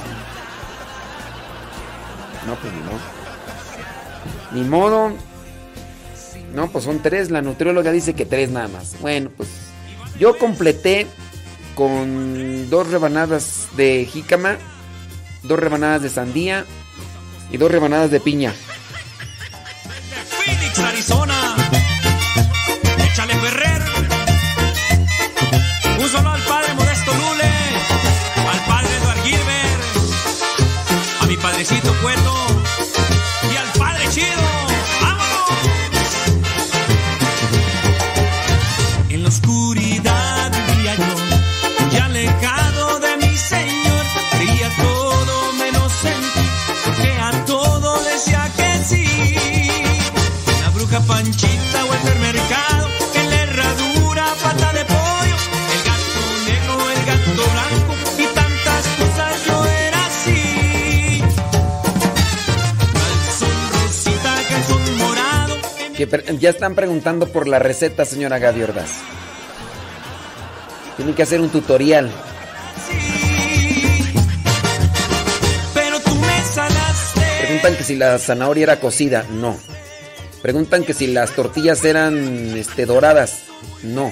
No, pues ni modo. Ni modo. No, pues son tres. La nutrióloga dice que tres nada más. Bueno, pues yo completé con dos rebanadas de jícama, dos rebanadas de sandía y dos rebanadas de piña. y al padre Chido. ¡Vámonos! En la oscuridad vivía y alejado de mi Señor, creía todo menos en ti, porque a todo decía que sí. La bruja Panchita ya están preguntando por la receta, señora Gaby Ordaz. Tienen que hacer un tutorial. Preguntan que si la zanahoria era cocida. No. Preguntan que si las tortillas eran este, doradas. No.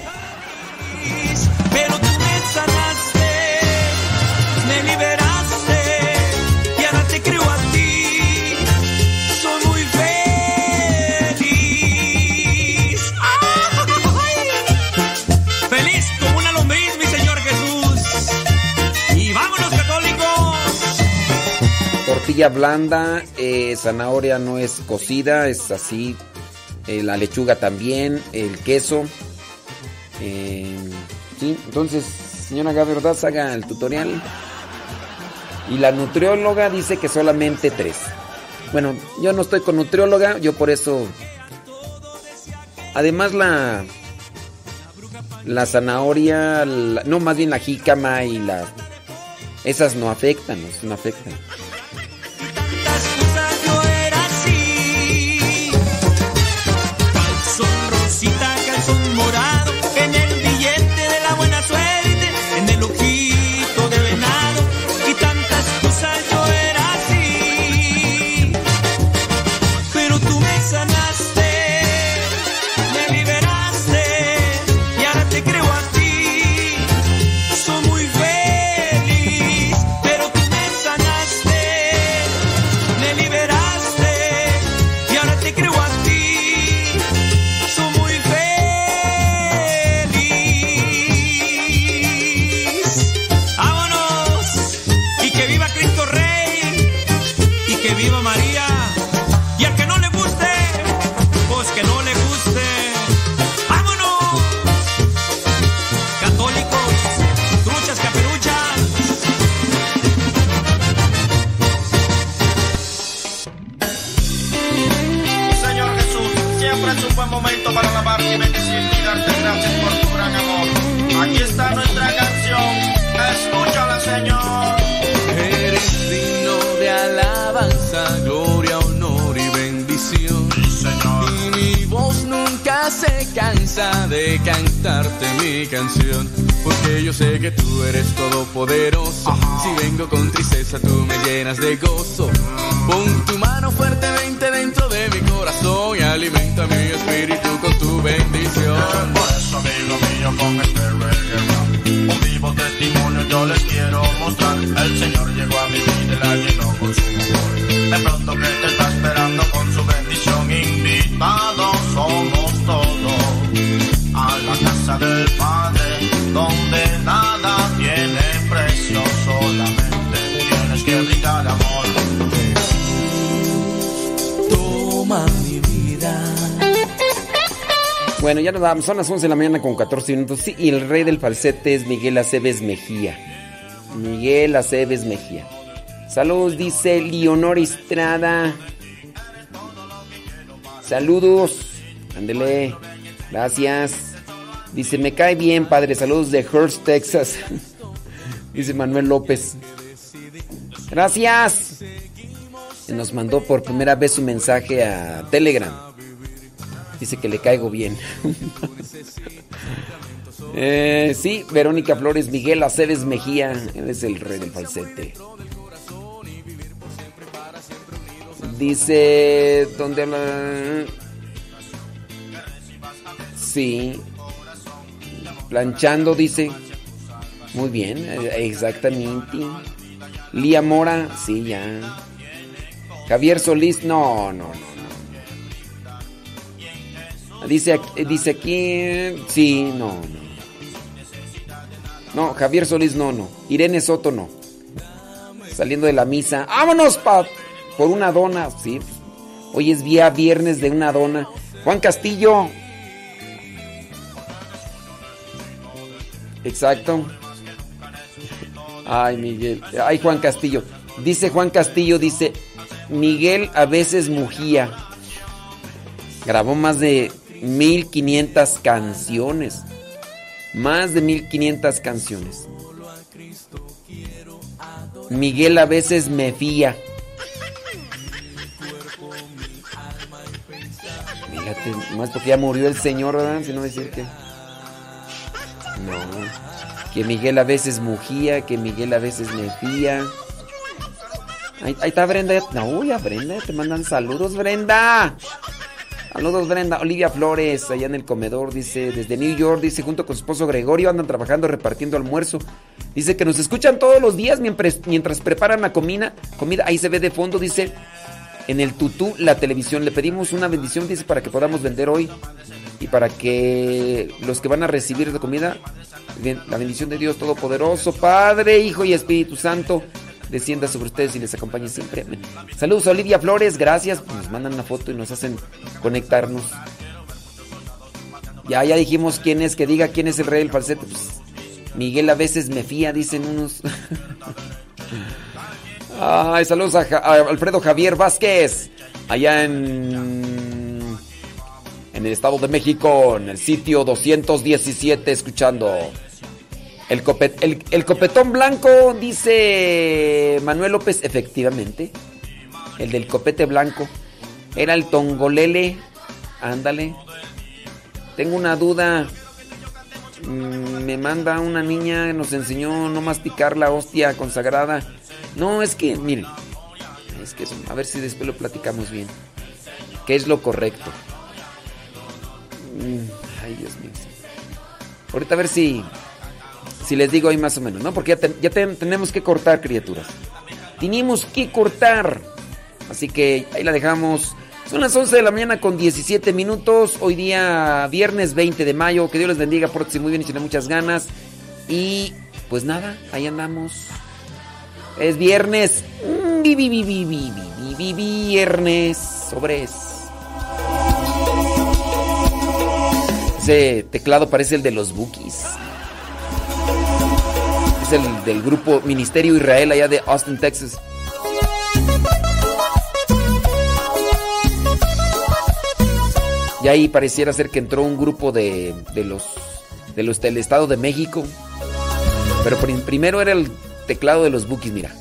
Tortilla blanda, eh, zanahoria no es cocida, es así. eh, la lechuga también, el queso. Eh, sí, entonces, señora Gaby Ordaz, haga el tutorial. Y la nutrióloga dice que solamente tres. Bueno, yo no estoy con nutrióloga, yo por eso. Además, la. La zanahoria, no, más bien la jícama y la. Esas no afectan, no afectan. Porque yo sé que tú eres todopoderoso. Si vengo con tristeza, tú me llenas de gozo. Pon tu mano fuertemente dentro de mi corazón y alimenta mi espíritu con tu bendición. Por eso, amigo mío, con este reggae un vivo testimonio yo les quiero mostrar. El Señor Bueno, ya nos vamos. Son las 11 de la mañana con 14 minutos. Sí, y el rey del falsete es Miguel Aceves Mejía. Miguel Aceves Mejía. Saludos, dice Leonor Estrada. Saludos. Ándele. Gracias. Dice, me cae bien, padre. Saludos de Hearst, Texas. dice Manuel López. Gracias. Nos mandó por primera vez su mensaje a Telegram. Dice que le caigo bien. Eh, sí, Verónica Flores, Miguel Aceves Mejía. Él es el rey del falsete. Dice. ¿Dónde habla? Sí. Planchando, dice. Muy bien, eh, exactamente. Lía Mora, sí, ya. Javier Solís, no, no, no, no. Dice aquí, dice aquí, sí, no, no. No, Javier Solís, no, no. Irene Soto, no. Saliendo de la misa, vámonos pa, por una dona, sí. Hoy es día viernes de una dona. Juan Castillo. Exacto. Ay, Miguel. Ay, Juan Castillo. Dice Juan Castillo, dice, Miguel a veces mugía. Grabó más de 1500 canciones. Más de 1500 canciones. Miguel a veces me fía. Fíjate, Nomás porque ya murió el señor, ¿verdad? Si no decir que. No. Que Miguel a veces mugía, que Miguel a veces me fía. Ahí, ahí está Brenda. No, ya Brenda, te mandan saludos, Brenda. Saludos, Brenda. Olivia Flores, allá en el comedor, dice, desde New York, dice, junto con su esposo Gregorio, andan trabajando repartiendo almuerzo. Dice que nos escuchan todos los días mientras, preparan la comida. Comida, ahí se ve de fondo, dice, en el tutú, la televisión. Le pedimos una bendición, dice, para que podamos vender hoy y para que los que van a recibir la comida, la bendición de Dios Todopoderoso, Padre, Hijo y Espíritu Santo, descienda sobre ustedes y les acompañe siempre. Saludos a Olivia Flores, gracias. Nos mandan una foto y nos hacen conectarnos. Ya, ya dijimos quién es, que diga quién es el rey del falsete. Pues, Miguel a veces me fía, dicen unos. Ay, saludos a, a Alfredo Javier Vázquez, allá en, en el Estado de México, en el sitio 217, escuchando. El, copet- el- copetón blanco, dice Manuel López, efectivamente. El del copete blanco. Era el tongolele. Ándale. Tengo una duda. Mm, Me manda una niña, nos enseñó no masticar la hostia consagrada. No, es que, miren. Es que, a ver si después lo platicamos bien. ¿Qué es lo correcto? Mm, Ay, Dios mío. Ahorita a ver si si les digo ahí más o menos, ¿no? Porque ya, tenemos que cortar, criaturas. Tenemos que cortar. Así que ahí la dejamos. Son las 11 de la mañana con 17 minutos. Hoy día, viernes 20 de mayo. Que Dios les bendiga, si muy bien y tiene muchas ganas. Y pues nada, ahí andamos. Es viernes. Viernes. Sobres. Ese teclado parece el de los bookies. Es el del grupo Ministerio Israel allá de Austin, Texas. Y ahí pareciera ser que entró un grupo de, de los de los del Estado de México. Pero prim- primero era el teclado de los Bookies, mira.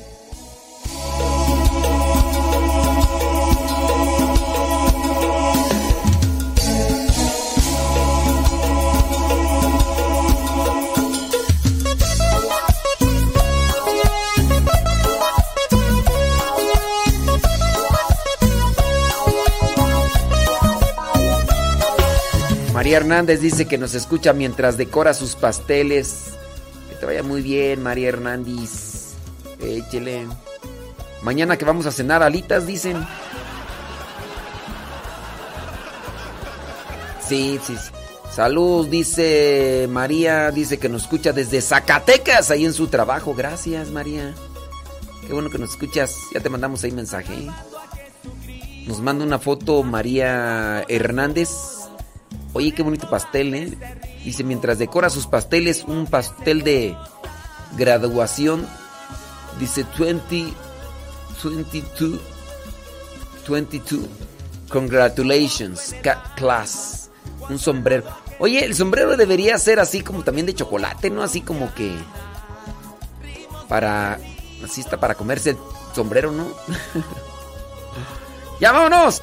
María Hernández dice que nos escucha mientras decora sus pasteles. Que te vaya muy bien, María Hernández. Échele. Mañana que vamos a cenar alitas, dicen. Sí, sí, sí. Salud, dice María, dice que nos escucha desde Zacatecas, ahí en su trabajo. Gracias, María. Qué bueno que nos escuchas. Ya te mandamos ahí mensaje. Nos manda una foto María Hernández. Oye, qué bonito pastel, ¿eh? Dice, mientras decora sus pasteles, un pastel de graduación. Dice 20, 22, 22. Congratulations, class. Un sombrero. Oye, el sombrero debería ser así como también de chocolate, ¿no? Así como que... Para... Así está para comerse el sombrero, ¿no? ¡Ya vámonos!